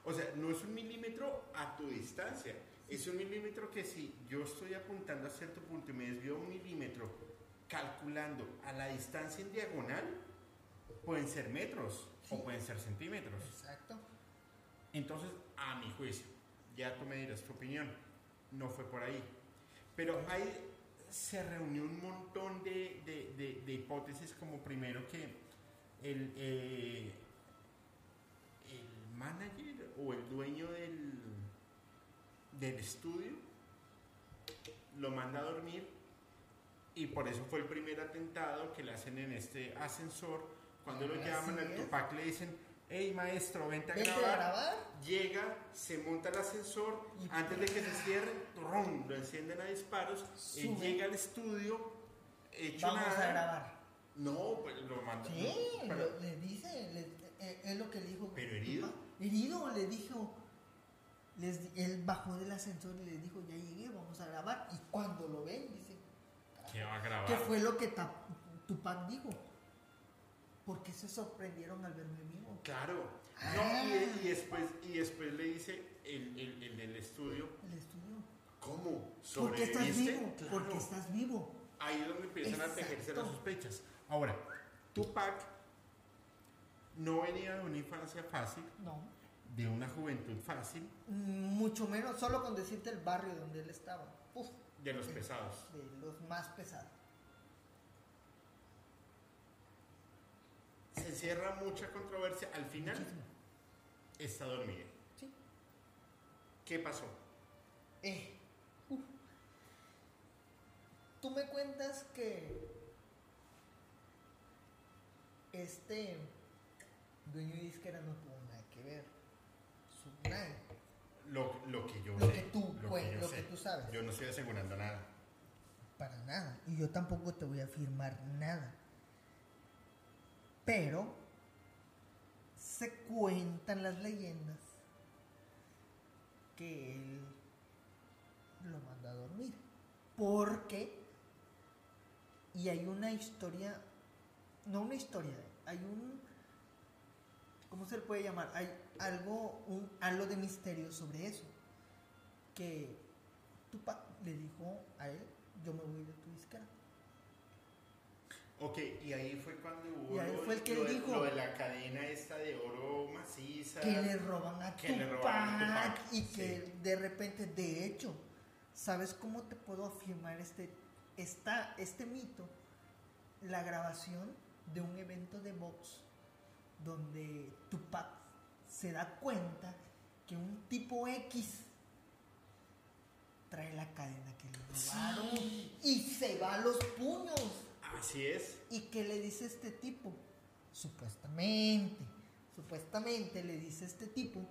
O sea, no es un milímetro a tu distancia, es un milímetro que si yo estoy apuntando a cierto punto y me desvío un milímetro calculando a la distancia en diagonal, pueden ser metros Sí. o pueden ser centímetros. Exacto. Entonces, a mi juicio, ya tú me dirás tu opinión, no fue por ahí. Pero ahí se reunió un montón de, de- de- de hipótesis, como primero que el, eh, el manager o el dueño del, del estudio lo manda a dormir y por eso fue el primer atentado que le hacen en este ascensor. Cuando lo Así llaman al. Tupac le dicen, hey maestro, vente a Vete a grabar grabar. llega, se monta el ascensor, Y antes de que se cierre, ¡rum! lo encienden a disparos, él llega al estudio, hecho Vamos nada. a grabar. No, pues lo manda. Sí, pero- le dice, le- eh, es lo que le dijo. ¿Pero herido? Herido, le dijo. Les, di- él bajó del ascensor y le dijo, ya llegué, vamos a grabar. Y cuando lo ven, dice, ¿Qué va a grabar? ¿qué fue lo que Ta- Tupac dijo? ¿Por qué se sorprendieron al verme vivo? Claro. Ah. No, y, y después, y después le dice el, el, el del estudio, El estudio. ¿cómo? ¿Por qué estás vivo? Claro. Porque estás vivo. Ahí es donde empiezan a tejerse las sospechas. Ahora, Tupac no venía de una infancia fácil, No. de una juventud fácil, Mucho menos, solo con decirte el barrio donde él estaba. Uf, de los de- pesados. De los más pesados. Encierra mucha controversia. Al final Muchísimo. está dormido. Sí. ¿Qué pasó? Eh. Tú me cuentas que este dueño de disquera no tuvo nada que ver. Su nada. Lo, lo que yo Lo sé. que tú, lo pues, que yo lo sé. que tú sabes. Yo no estoy asegurando nada. Para nada. Y yo tampoco te voy a afirmar nada. Pero se cuentan las leyendas que él lo manda a dormir. Porque, y hay una historia, no una historia, hay un, ¿cómo se le puede llamar? Hay algo, un halo de misterio sobre eso. Que Tupac le dijo a él, yo me voy de tu disquera. Ok, y ahí fue cuando hubo Y ahí fue el que lo dijo- lo de la cadena esta de oro maciza. que le roban a que le roban a Tupac y sí. que de repente, de hecho, ¿sabes cómo te puedo afirmar este, esta, este mito? La grabación de un evento de box donde Tupac se da cuenta que un tipo X trae la cadena que le robaron y se va a los puños. Así es. ¿Y qué le dice este tipo? Supuestamente, supuestamente le dice este tipo,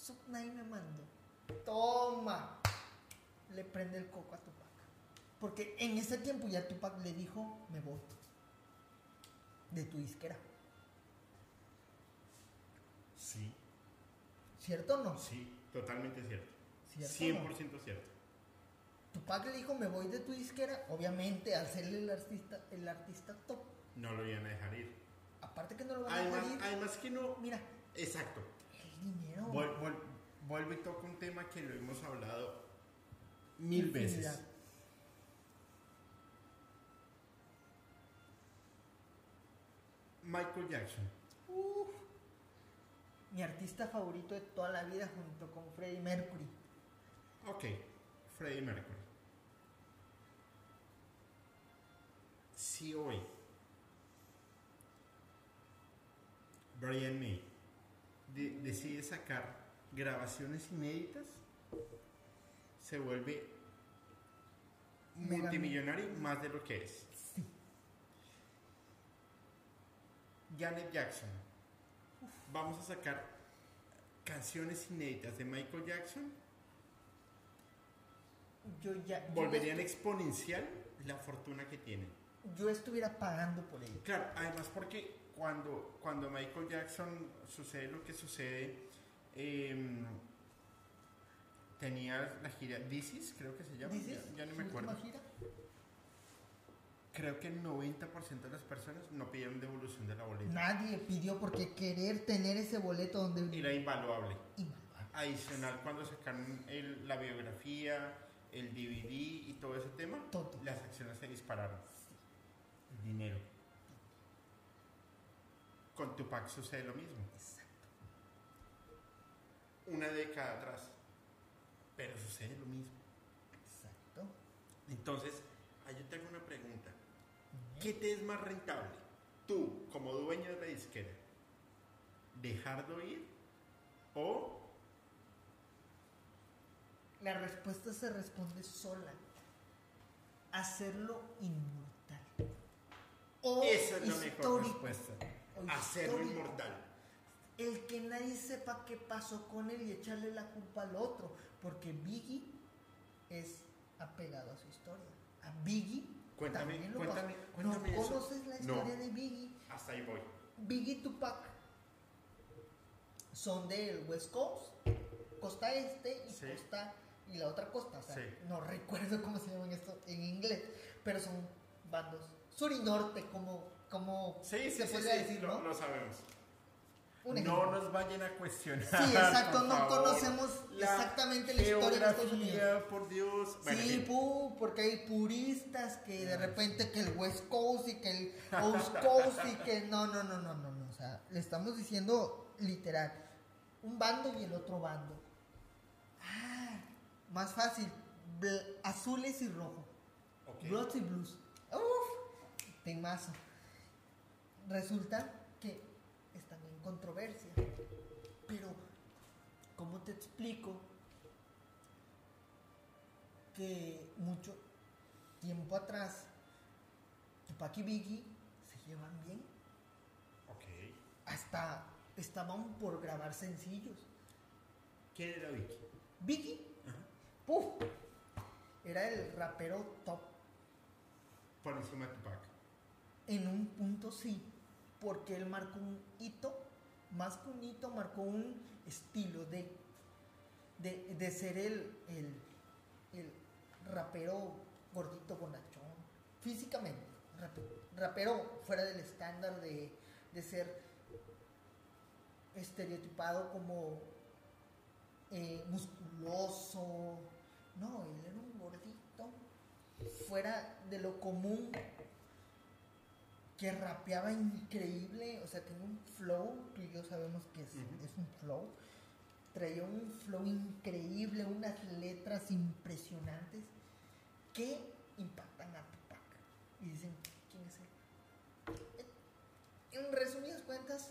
Subnai me mandó, toma, le prende el coco a Tupac. Porque en ese tiempo ya Tupac le dijo, me voy de tu disquera. Sí, ¿Cierto o no? sí, totalmente cierto. ¿Cierto o no? 100% cierto. Tupac le dijo, me voy de tu disquera, obviamente al ser el artista, el artista top. No lo iban a dejar ir. Aparte que no lo van a dejar ir, además que no. mira, Exacto. el dinero. Vuel- vuel- vuelvo y toco un tema que lo hemos hablado mil veces. Infinidad. Michael Jackson. Uf. mi artista favorito de toda la vida junto con Freddie Mercury. Ok, Freddie Mercury. Si hoy Brian May de- decide sacar grabaciones inéditas, se vuelve multimillonario más de lo que es. Sí. Janet Jackson. Vamos a sacar canciones inéditas de Michael Jackson. Yo ya. yo Volverían exponencial la fortuna que tienen. Yo estuviera pagando por ello. Claro, además porque cuando, cuando Michael Jackson sucede lo que sucede, em, tenía la gira This Is, creo que se llama, ya, ya no ¿Su me acuerdo. gira? Creo que el 90% de las personas no pidieron devolución de la boleta. Nadie pidió porque querer tener ese boleto donde. Era invaluable. Invaluable. Adicional, cuando sacaron el- la biografía, el DVD y todo ese tema, Todo. las acciones se dispararon. Dinero. Con Tupac sucede lo mismo. Exacto. Una década atrás. Pero sucede lo mismo. Exacto. Entonces, ahí yo te hago una pregunta. ¿Qué te es más rentable? Tú, como dueño de la disquera, dejarlo ir o La respuesta se responde sola. Hacerlo inmortal. O esa es la mejor respuesta. Hacerlo histórico. inmortal. El que nadie sepa qué pasó con él y echarle la culpa al otro. Porque Biggie es apegado a su historia. A Biggie Cuéntame, también lo cuéntame, pasó. cuéntame ¿No eso. conoces la No. historia de Biggie? Hasta ahí voy. Biggie y Tupac son del West Coast, costa este y Sí. costa y la otra costa. O sea, Sí. no recuerdo cómo se llaman esto en inglés, pero son bandos sur y norte, como, como Sí, se sí, podría sí, decir, lo, ¿no? lo sabemos. Un No nos vayan a cuestionar. Sí, exacto, no favor. conocemos exactamente la historia de Estados Unidos. por Dios. Bueno, Sí, pu, porque hay puristas que de repente que el West Coast y que el East Coast y que no, no, no, no, no, no, o sea, le estamos diciendo literal, un bando y el otro bando. Ah, más fácil, azules y rojo, Ok. Bloods y blues. Uf, temazo. Resulta que están en controversia, pero ¿cómo te explico? que mucho tiempo atrás Tupac y Biggie se llevan bien. Ok. Hasta estaban por grabar sencillos. ¿Quién era Vicky? Biggie, Ajá. ¡puf! Era el rapero top. Por encima de Tupac. En un punto sí, porque él marcó un hito, más que un hito, marcó un estilo de, de, de ser el, el, el rapero gordito bonachón, físicamente, rape- rapero fuera del estándar de, de ser estereotipado como eh, musculoso. No, él era un gordito fuera de lo común que rapeaba increíble, o sea, tenía un flow, tú y yo sabemos que es, un flow, traía un flow increíble, unas letras impresionantes que impactan a Tupac. Y dicen, ¿quién es él? En resumidas cuentas,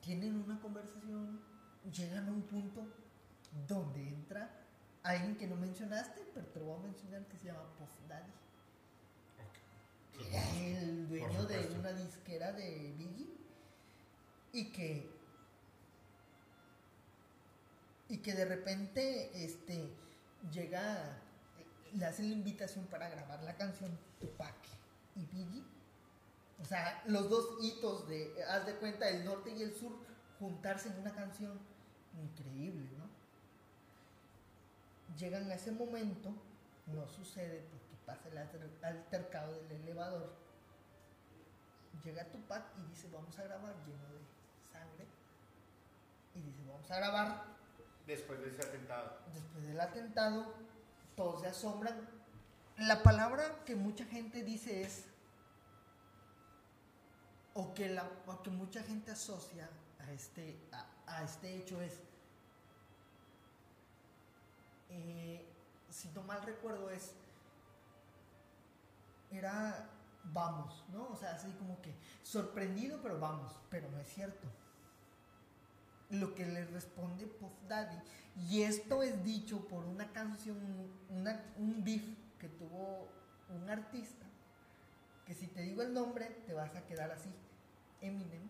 tienen una conversación, llegan a un punto donde entra alguien que no mencionaste, pero te lo voy a mencionar que se llama Puff Daddy. Ok. Era el dueño de una disquera de Biggie y que y que de repente este llega le hace la invitación para grabar la canción Tupac y Biggie. O sea los dos hitos de haz de cuenta el norte y el sur juntarse en una canción. Increíble no llegan a ese momento no sucede porque pasa el alter- altercado del elevador. Llega Tupac y dice vamos a grabar lleno de sangre y dice vamos a grabar Después de ese atentado. después del atentado todos se asombran. La palabra que mucha gente dice es o que, la, o que mucha gente asocia a este, a, a este hecho es eh, si no mal recuerdo es era vamos, ¿no? O sea, así como que sorprendido, pero vamos, pero no es cierto. Lo que le responde Puff Daddy, y esto es dicho por una canción, una- un beef que tuvo un artista, que si te digo el nombre te vas a quedar así, Eminem,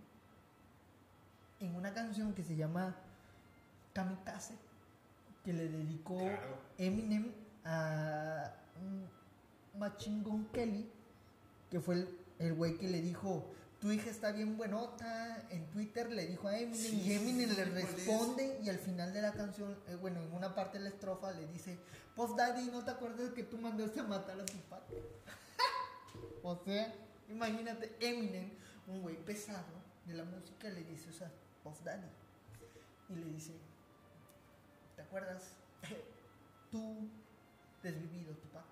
en una canción que se llama Kamikaze, que le dedicó Claro. Eminem a mm, Machine Gun Kelly, que fue el- el güey que le dijo, tu hija está bien buenota, en Twitter le dijo a Eminem Sí, y Eminem sí, le responde y al final de la canción, eh, bueno, en una parte de la estrofa le dice, pues Daddy, ¿no te acuerdas que tú mandaste a matar a tu padre? o sea, imagínate, Eminem, un güey pesado de la música, le dice, o sea, Puff Daddy. Y le dice, ¿te acuerdas? Tú desvivido, Tupac.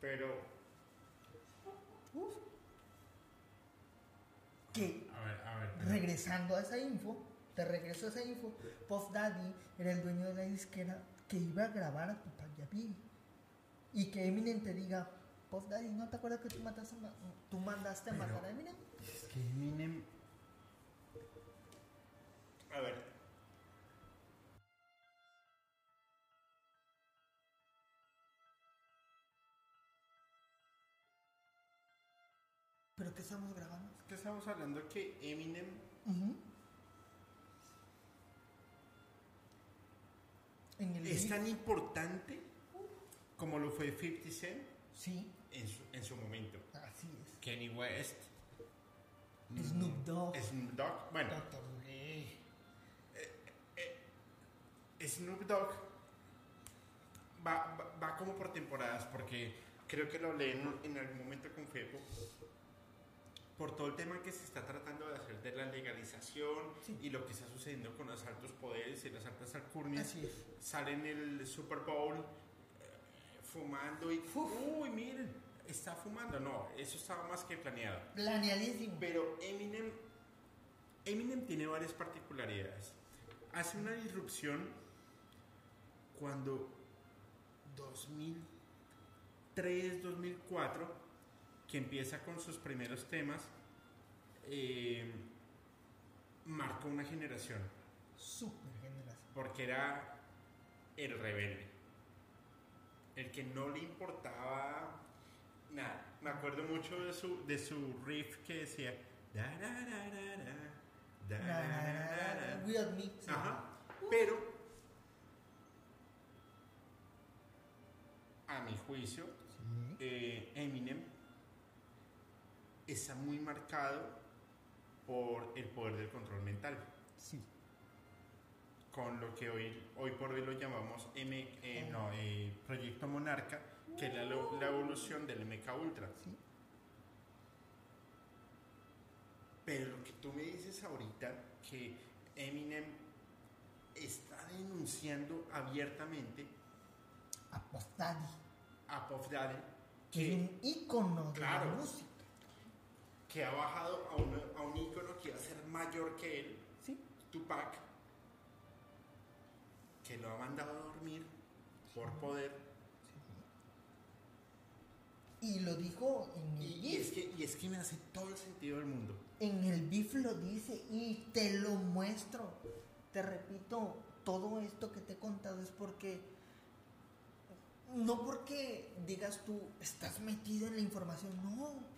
Pero, Uf. Que a ver, a ver. regresando a esa info, te regreso a esa info, Puff Daddy era el dueño de la disquera que iba a grabar a Tupac y a Biggie. Y que Eminem te diga, Puff Daddy, ¿no te acuerdas que tú, mataste tú mandaste a Pero- matar a Eminem? Es que Eminem. A ver. ¿Pero qué estamos grabando? Que estamos hablando que Eminem Ujú. En el es tan importante como lo fue 50 Cent Sí, en su, en su momento. así es. Kenny West. Snoop Dogg. Snoop Dogg. Bueno, Dr. Dre. Snoop Dogg va, va, va como por temporadas porque creo que lo hablé en, en algún momento con Fepo. Por todo el tema que se está tratando de hacer de la legalización Sí. y lo que está sucediendo con los altos poderes y las altas alcurnias, sale en el Super Bowl eh, fumando y, uy, miren, está fumando. No, eso estaba más que planeado. Planeadísimo. Pero Eminem, Eminem tiene varias particularidades. Hace una disrupción cuando 2003, 2004, que empieza con sus primeros temas, eh, marcó una generación. Super generación. Porque era el rebelde. El que no le importaba nada. Me acuerdo mucho de su, de su riff que decía. Weird mix. Ajá. Pero. A mi juicio, eh, Eminem está muy marcado por el poder del control mental, Sí. con lo que hoy, hoy por hoy lo llamamos M, eh, no, eh, Proyecto Monarca, que es la, la evolución del MK Ultra. Sí. Pero lo que tú me dices ahorita, que Eminem está denunciando abiertamente A Puff Daddy, a Puff Daddy, que es un ícono de Claro. la música. Que ha bajado a un, a un ícono que iba a ser mayor que él, Sí. Tupac, que lo ha mandado a dormir por poder. Y lo dijo en el Y, es que, y es que me hace todo el sentido del mundo. En el beef lo dice y te lo muestro. Te repito, todo esto que te he contado es porque. No porque digas tú, estás metido en la información, no.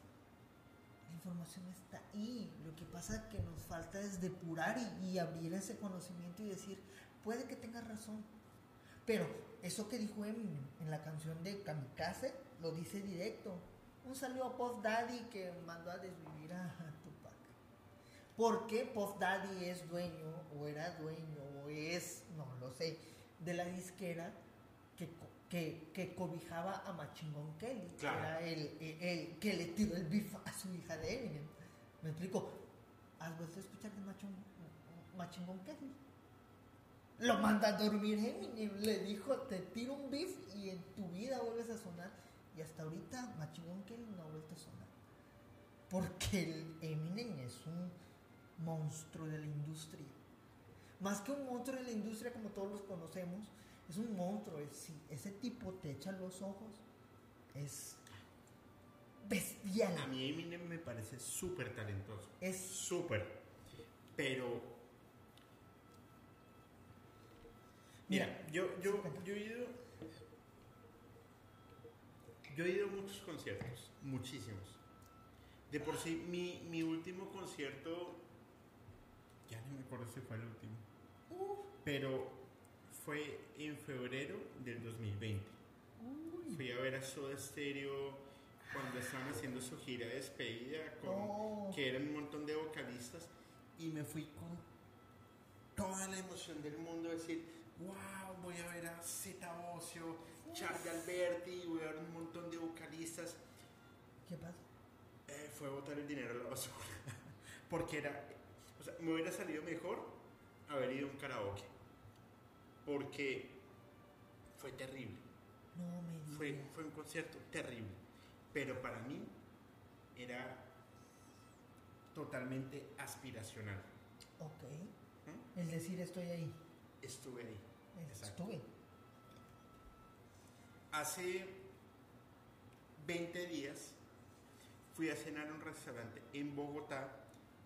Información está ahí. Lo que pasa que nos falta es depurar y, abrir ese conocimiento y decir, puede que tengas razón. Pero eso que dijo en la canción de Kamikaze, lo dice directo. Un saludo a Puff Daddy que mandó a desvivir a Tupac. ¿Por qué Puff Daddy es dueño, o era dueño, o es, no lo sé, de la disquera que, que, que cobijaba a Machingón Kelly? que Claro. Era el, el- el que le tiró el beef a su hija de Eminem. ¿Me explico? ¿Has vuelto a escuchar de Machingón Kelly? Lo manda a dormir Eminem. Le dijo, te tiro un beef y en tu vida vuelves a sonar. Y hasta ahorita Machingón Kelly no ha vuelto a sonar. Porque el Eminem es un monstruo de la industria. Más que un monstruo de la industria como todos los conocemos, es un monstruo. Es, si ese tipo te echa los ojos, es bestial. A mí Eminem me parece súper talentoso. Es Súper. Pero. Mira, yo, yo, yo he ido. Yo he ido a muchos conciertos, muchísimos. De por sí, mi, mi último concierto. Ya no me acuerdo si fue el último. Pero fue en febrero del 2020. Fui a ver a Soda Stereo cuando estaban haciendo su gira de despedida, con, Oh. que eran un montón de vocalistas, y me fui con toda la emoción del mundo, decir, wow, voy a ver a Zeta Ocio, Charlie Alberti, voy a ver un montón de vocalistas. ¿Qué pasa? Eh, fue botar el dinero a la basura. Porque era, o sea, me hubiera salido mejor haber ido a un karaoke. Porque fue terrible. No me. Fue, fue un concierto terrible, pero para mí era totalmente aspiracional. Ok. ¿Mm? El decir estoy ahí. Estuve ahí. Exacto. Estuve. Hace 20 días fui a cenar a un restaurante en Bogotá,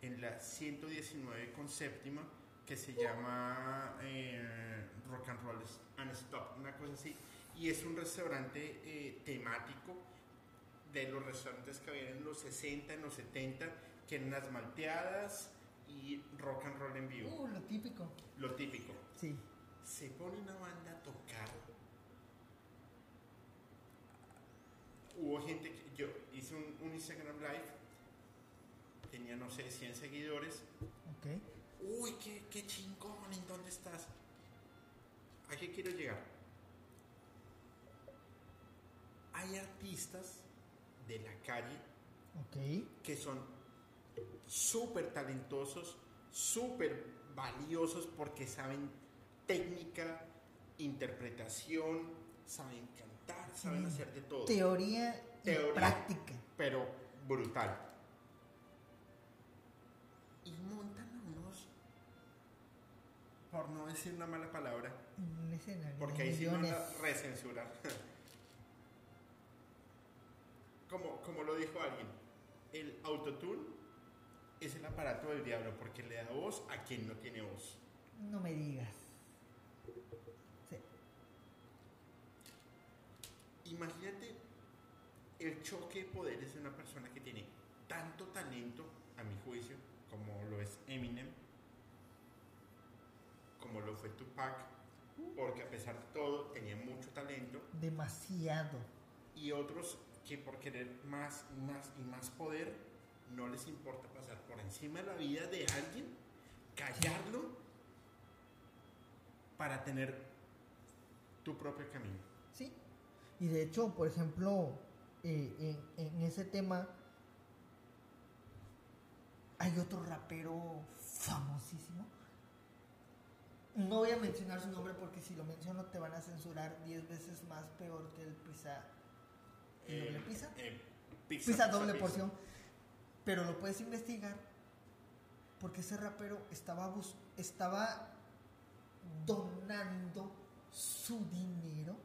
en la 119 con séptima, que se llama eh, Rock and Roll and Stop, una cosa así. Y es un restaurante eh, temático de los restaurantes que había en los 60, en los 70, que eran las malteadas y rock and roll en vivo, Uh, lo típico. lo típico. Sí. Se pone una banda a tocar. Hubo gente que yo hice un, un Instagram Live, tenía no sé, 100 seguidores. Ok. Uy, qué, qué chingón, ¿en dónde estás? ¿A qué quiero llegar? Hay artistas de la calle que son súper talentosos, súper valiosos porque saben técnica, interpretación, saben cantar, saben Mm. hacer de todo. Teoría y práctica. Pero brutal. Y montan por no decir una mala palabra, En un escenario. porque ahí sí van a recensurar. como, como lo dijo alguien, el autotune es el aparato del diablo porque le da voz a quien no tiene voz. No me digas. Sí. Imagínate el choque de poderes de una persona que tiene tanto talento, a mi juicio, como lo es Eminem, como lo fue Tupac, porque a pesar de todo tenía mucho talento, Demasiado. y otros que por querer más y más y más poder no les importa pasar por encima de la vida de alguien, callarlo para tener tu propio camino. Sí. Y de hecho, por ejemplo, eh, en, en ese tema hay otro rapero famosísimo. No voy a mencionar su nombre porque si lo menciono te van a censurar 10 veces más peor que el pizza. ¿El doble Eh, pizza? eh, Pizza doble porción. Pero lo puedes investigar porque ese rapero estaba, estaba donando su dinero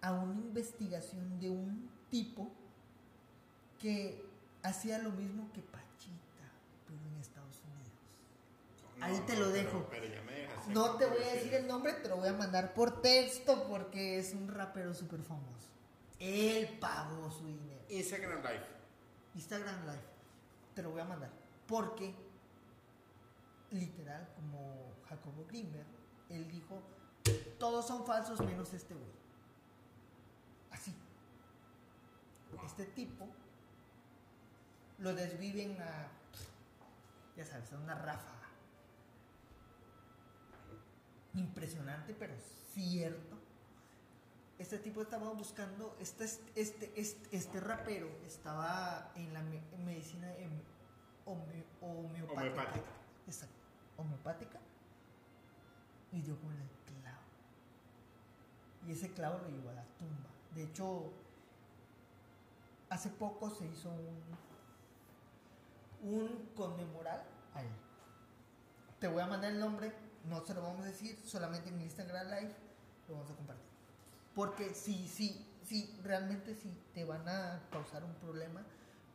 a una investigación de un tipo que hacía lo mismo que Pachita, pero en Estados Unidos. Ahí te lo dejo. no te voy a decir el nombre, te lo voy a mandar por texto porque es un rapero súper famoso. Él pagó su dinero. Instagram Live. Instagram Live. Te lo voy a mandar. Porque, literal, como Jacobo Grimberg, él dijo, todos son falsos menos este güey. Así. Este tipo lo desviven a, ya sabes, a una ráfaga. Impresionante, pero cierto este tipo estaba buscando, este, este, este, este rapero estaba en la medicina homeopática. Homeopática. Exacto, homeopática. Y dio con el clavo. Y ese clavo lo llevó a la tumba. De hecho, hace poco se hizo un, un conmemoral a él. Te voy a mandar el nombre, no se lo vamos a decir, solamente en Instagram Live lo vamos a compartir. Porque sí, sí, sí, realmente sí, te van a causar un problema.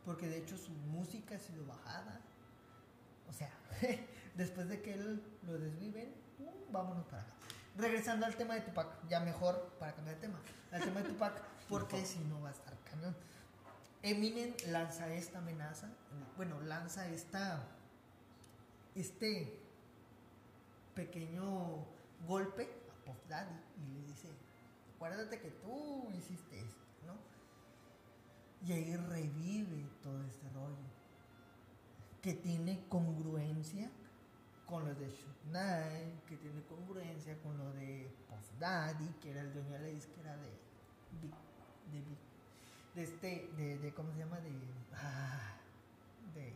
Porque de hecho su música ha sido bajada. O sea, después de que él lo desviven, uh, vámonos para acá. Regresando al tema de Tupac, ya mejor para cambiar de tema. Al tema de Tupac, porque si no va a estar cañón. Eminem lanza esta amenaza, bueno, lanza esta, este pequeño golpe a Pop Daddy y le dice, acuérdate que tú hiciste esto, ¿no? Y ahí revive todo este rollo, que tiene congruencia con lo de Shoot que tiene congruencia con lo de Puff Daddy, que era el dueño de la disquera de Big, de de este, de, de, ¿cómo se llama? De, ah, de,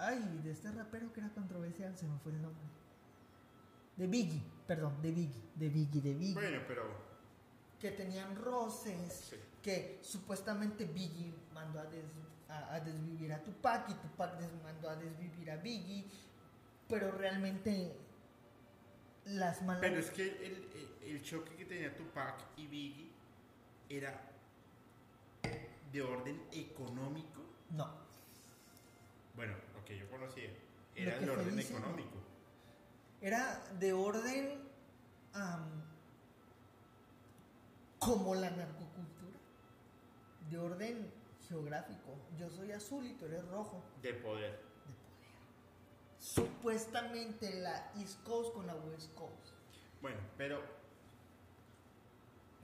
ay, de este rapero que era controversial, se me fue el nombre. De Biggie, perdón, de Biggie, de Biggie, de Biggie. Bueno, pero... Que tenían roces, que supuestamente Biggie mandó a, desvivir a Tupac y Tupac mandó a desvivir a Biggie, pero realmente las malas... Pero es que el, el choque que tenía Tupac y Biggie era de orden económico. No. Bueno, lo que yo conocía era de orden económico era de orden como la narcocultura, de orden geográfico. Yo soy azul y tú eres rojo. De poder. De poder. Supuestamente la East Coast con la West Coast. Bueno, pero...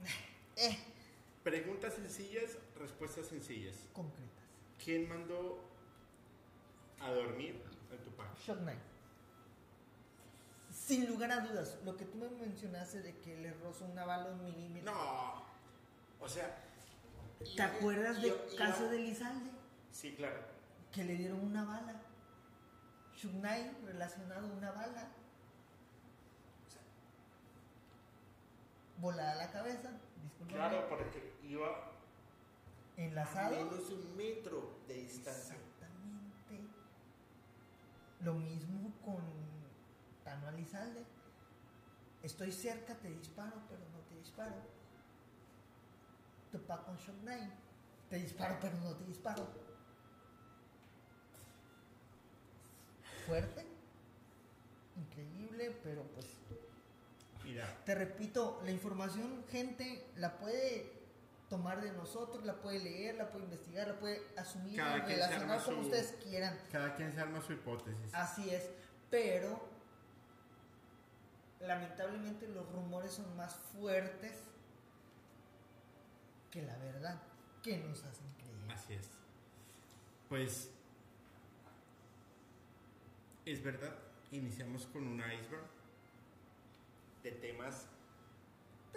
Eh. Preguntas sencillas, respuestas sencillas. Concretas. ¿Quién mandó a dormir en tu parque? Shock Knight. Sin lugar a dudas, lo que tú me mencionaste de que le rozó una bala un milímetro. No. O sea. ¿Te acuerdas del caso de Lizalde? Sí, claro. Que le dieron una bala. Shugnai relacionado a una bala. O sea, volada la cabeza. Disculpa. Claro, porque iba. Enlazado. A menos un metro de distancia. Lo mismo con Tano Alizalde. Estoy cerca, te disparo, pero no te disparo. Tupac con Shock Nine. Te disparo, pero no te disparo. Fuerte, increíble, pero pues. Mira. Te repito, la información, gente, la puede tomar de nosotros, la puede leer, la puede investigar, la puede asumir, relacionar como ustedes quieran. Cada quien se arma su hipótesis. Así es, pero lamentablemente los rumores son más fuertes que la verdad, que nos hacen creer. Así es. Pues es verdad, iniciamos con un iceberg de temas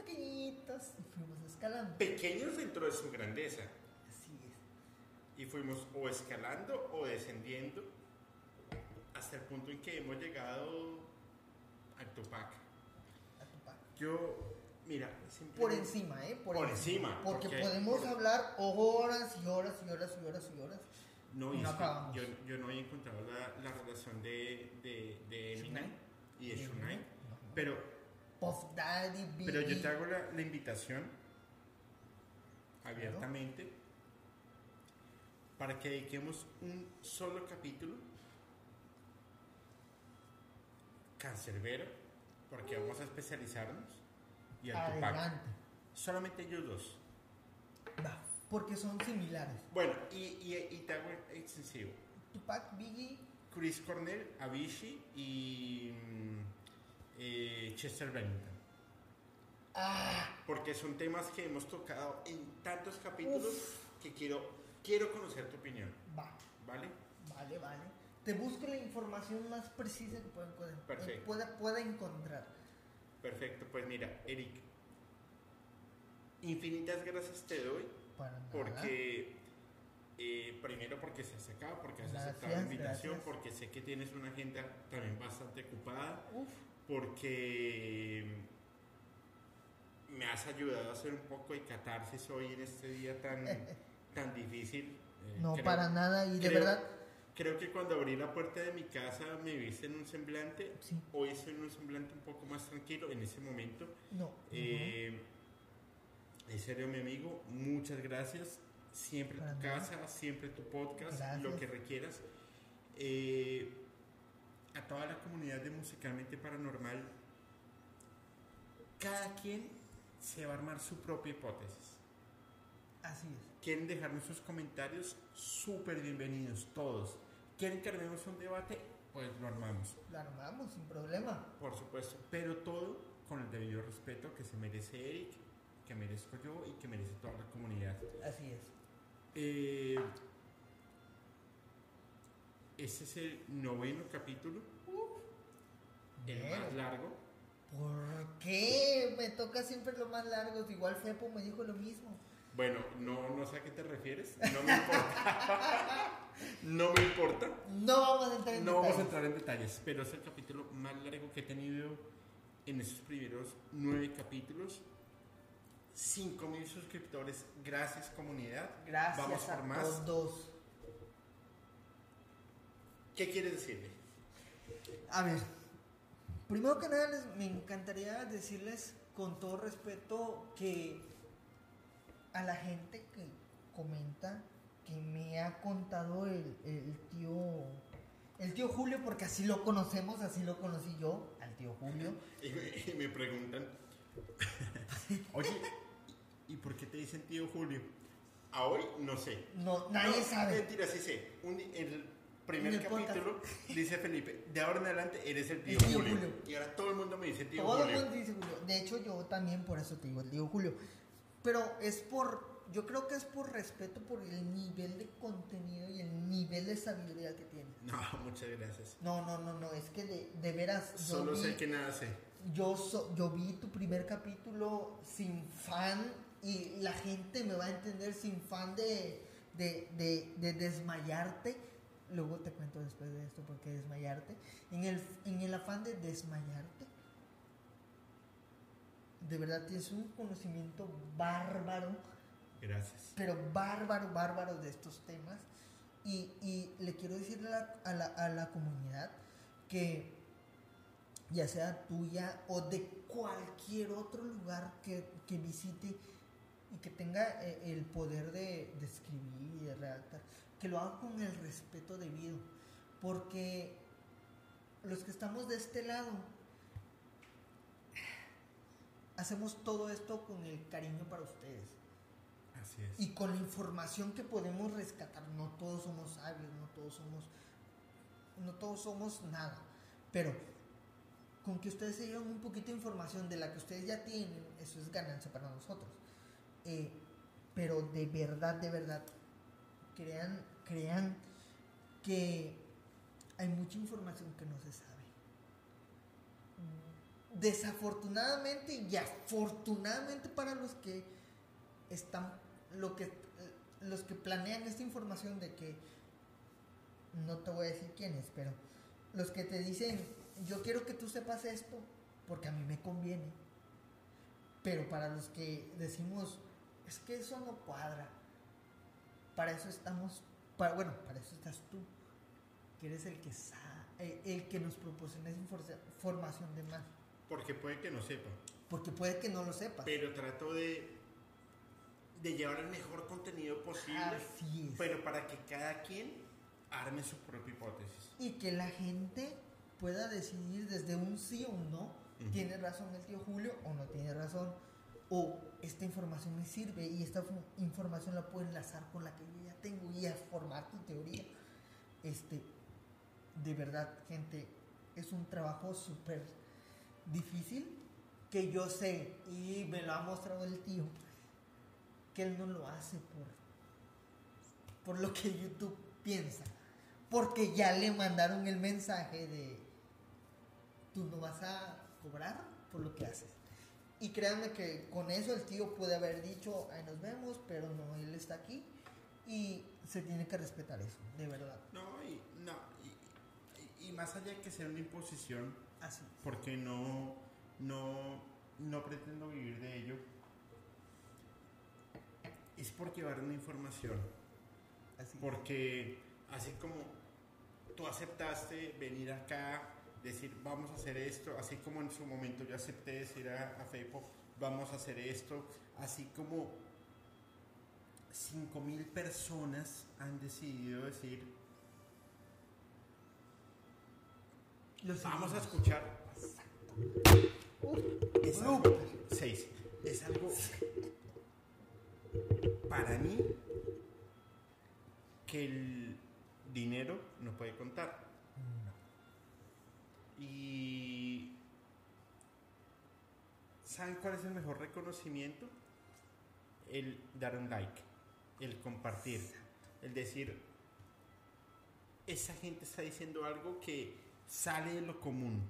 pequeñitos y fuimos escalando. Pequeños dentro de su grandeza. Así es. Y fuimos o escalando o descendiendo hasta el punto en que hemos llegado a Tupac. A Tupac. Yo Mira, Por encima, ¿eh? Por encima, Porque, porque- podemos por- hablar horas y horas y horas y horas y horas. No, y No acabamos. yo, yo no había encontrado la, la relación de, de, de Eminem Shunai. y de Shunai. Pero, Puff Daddy, pero yo Biggie. te hago la, la invitación abiertamente para que dediquemos un solo capítulo cancerbero, porque vamos a especializarnos y al Tupac. Solamente ellos dos. Va, porque son similares. Bueno, y, y, y te hago extensivo. Tupac, Biggie, Chris Cornell, Avicii y mm, eh, Chester Bennington. ah, Porque son temas que hemos tocado en tantos capítulos que quiero, quiero conocer tu opinión, va, ¿vale? vale, vale. Te busco la información más precisa que pueda, Perfecto. pueda, pueda encontrar. Perfecto, pues mira, Eric, infinitas gracias te doy porque, eh, primero porque se has sacado, porque has aceptado la invitación, gracias. porque sé que tienes una agenda también bastante ocupada. Uf, porque me has ayudado a hacer un poco de catarsis hoy en este día tan, tan difícil. Eh, no, creo- para nada. Y de creo- verdad, Creo que cuando abrí la puerta de mi casa me viste en un semblante, sí, hoy estoy en un semblante un poco más tranquilo en ese momento. no. Eh, En serio, mi amigo, muchas gracias. Siempre Para tu nada. casa, siempre tu podcast, Gracias. lo que requieras. Eh, a toda la comunidad de Musicalmente Paranormal, cada quien se va a armar su propia hipótesis. Así es. Quieren dejarnos sus comentarios, súper bienvenidos todos. Quieren que armemos un debate, pues lo armamos, Lo armamos sin problema. por supuesto. Pero todo con el debido respeto que se merece Eric, que merezco yo y que merece toda la comunidad. Así es. Eh, este es el noveno capítulo, el más largo. ¿Por qué? Me toca siempre lo más largo. Igual Fepo me dijo lo mismo. Bueno, no, no sé a qué te refieres, no me importa. no me importa. No vamos a entrar en No vamos a detalles. entrar en detalles, pero es el capítulo más largo que he tenido en esos primeros nueve capítulos. 5000 suscriptores, gracias comunidad. Gracias Vamos por a más. todos. ¿Qué quieres decirle? A ver, primero que nada les- me encantaría decirles con todo respeto que a la gente que comenta, que me ha contado el, el tío, el tío Julio, porque así lo conocemos, así lo conocí yo, al tío Julio. Y me, y me preguntan, oye, ¿y por qué te dicen tío Julio? A hoy no sé. No, nadie No, sabe. Mentira, sí sé. Un di- el primer el podcast. capítulo dice Felipe, de ahora en adelante eres el tío, El tío Julio. Julio. Y ahora todo el mundo me dice tío Todo el Julio. mundo dice Julio. De hecho, yo también por eso te digo el tío Julio. Pero es por, yo creo que es por respeto por el nivel de contenido y el nivel de sabiduría que tiene. No, muchas gracias. No, no, no, no, es que de, de veras, Solo vi, sé que nada sé. yo, so- yo vi tu primer capítulo sin fan y la gente me va a entender sin fan de, de, de, de desmayarte. Luego te cuento después de esto por qué desmayarte. En el, en el afán de desmayarte, de verdad tienes un conocimiento bárbaro Gracias. pero bárbaro, bárbaro de estos temas. Y, y le quiero decirle a la, a, la, a la comunidad que ya sea tuya o de cualquier otro lugar que, que visite y que tenga eh, el poder de, de escribir y de redactar, que lo haga con el respeto debido. Porque los que estamos de este lado hacemos todo esto con el cariño para ustedes Así es. y con la información que podemos rescatar. No todos somos sabios, no todos somos, no todos somos nada, pero con que ustedes se lleven un poquito de información de la que ustedes ya tienen, eso es ganancia para nosotros. Eh, pero de verdad, de verdad, crean, crean que hay mucha información que no se sabe. Desafortunadamente y afortunadamente para los que están lo que los que planean esta información de que no te voy a decir quiénes, pero los que te dicen yo quiero que tú sepas esto porque a mí me conviene. Pero para los que decimos, es que eso no cuadra, para eso estamos, para, bueno, para eso estás tú, que eres el que sabe, el que nos proporciona esa información de más. Porque puede que no sepa. Porque puede que no lo sepa. Pero trato de, de llevar el mejor contenido posible. Así es. Pero para que cada quien arme su propia hipótesis. Y que la gente pueda decidir desde un sí o un no. ¿Tiene razón el tío Julio o no tiene razón? O esta información me sirve y esta información la puedo enlazar con la que yo ya tengo y a formar tu teoría. Este, de verdad, gente, es un trabajo súper difícil que yo sé y me lo ha mostrado el tío que él no lo hace por por lo que YouTube piensa porque ya le mandaron el mensaje de tú no vas a cobrar por lo que haces y créanme que con eso el tío puede haber dicho ahí nos vemos pero no él está aquí y se tiene que respetar eso de verdad. No y no y, y más allá de que sea una imposición así porque no no, no pretendo vivir de ello, es por llevar una información. porque así como tú aceptaste venir acá, decir vamos a hacer esto, así como en su momento yo acepté decir a, a Facebook vamos a hacer esto, así como 5.000 personas han decidido decir vamos a escuchar es algo, seis. Es algo para mí que el dinero no puede contar. Y ¿saben cuál es el mejor reconocimiento? El dar un like, el compartir, el decir, esa gente está diciendo algo que sale de lo común,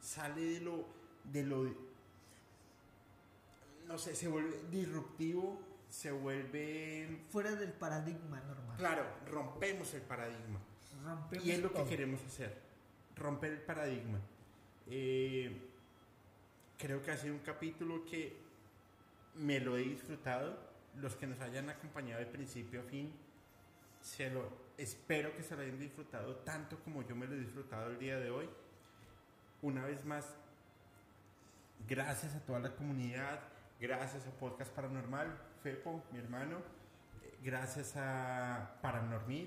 sale de lo, de lo, no sé, se vuelve disruptivo, se vuelve... Fuera del paradigma normal. Claro, rompemos el paradigma. Rompemos y es lo que queremos hacer, romper el paradigma. Eh, creo que ha sido un capítulo que me lo he disfrutado. Los que nos hayan acompañado de principio a fin, se lo, espero que se lo hayan disfrutado tanto como yo me lo he disfrutado el día de hoy una vez más, gracias a toda la comunidad, gracias a Podcast Paranormal, Fepo, mi hermano, gracias a Paranormid,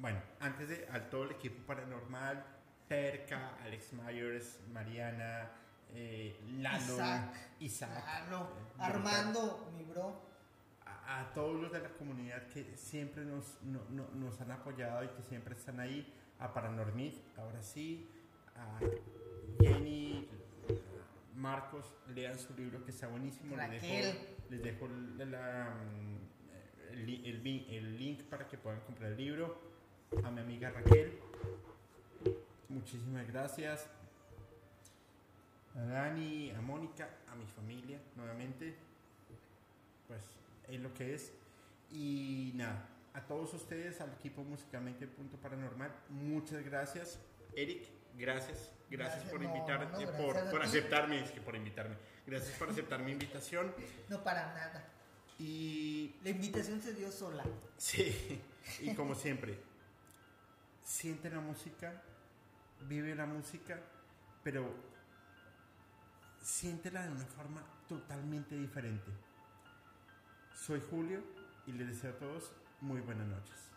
bueno, antes de a todo el equipo paranormal, Perca, Alex Myers, Mariana, eh, Lalo, Isaac, eh, Armando, mi bro. A, todos los de la comunidad que siempre nos, nos han apoyado y que siempre están ahí, a Paranormid, ahora sí, Jenny, Marcos, lean su libro que está buenísimo. Les dejo, les dejo la, mm, el, el, link para que puedan comprar el libro. A mi amiga Raquel, muchísimas gracias. A Dani, a Mónica, a mi familia, nuevamente. Pues es lo que es. Y nada, a todos ustedes, al equipo Musicalmente Punto Paranormal, muchas gracias. Eric, Gracias, gracias, por invitarme, por, por aceptarme, es que por invitarme. Gracias por aceptar mi invitación. No para nada. Y la invitación se dio sola. Sí, y como siempre, siente la música, vive la música, pero siéntela de una forma totalmente diferente. Soy Julio y les deseo a todos muy buenas noches.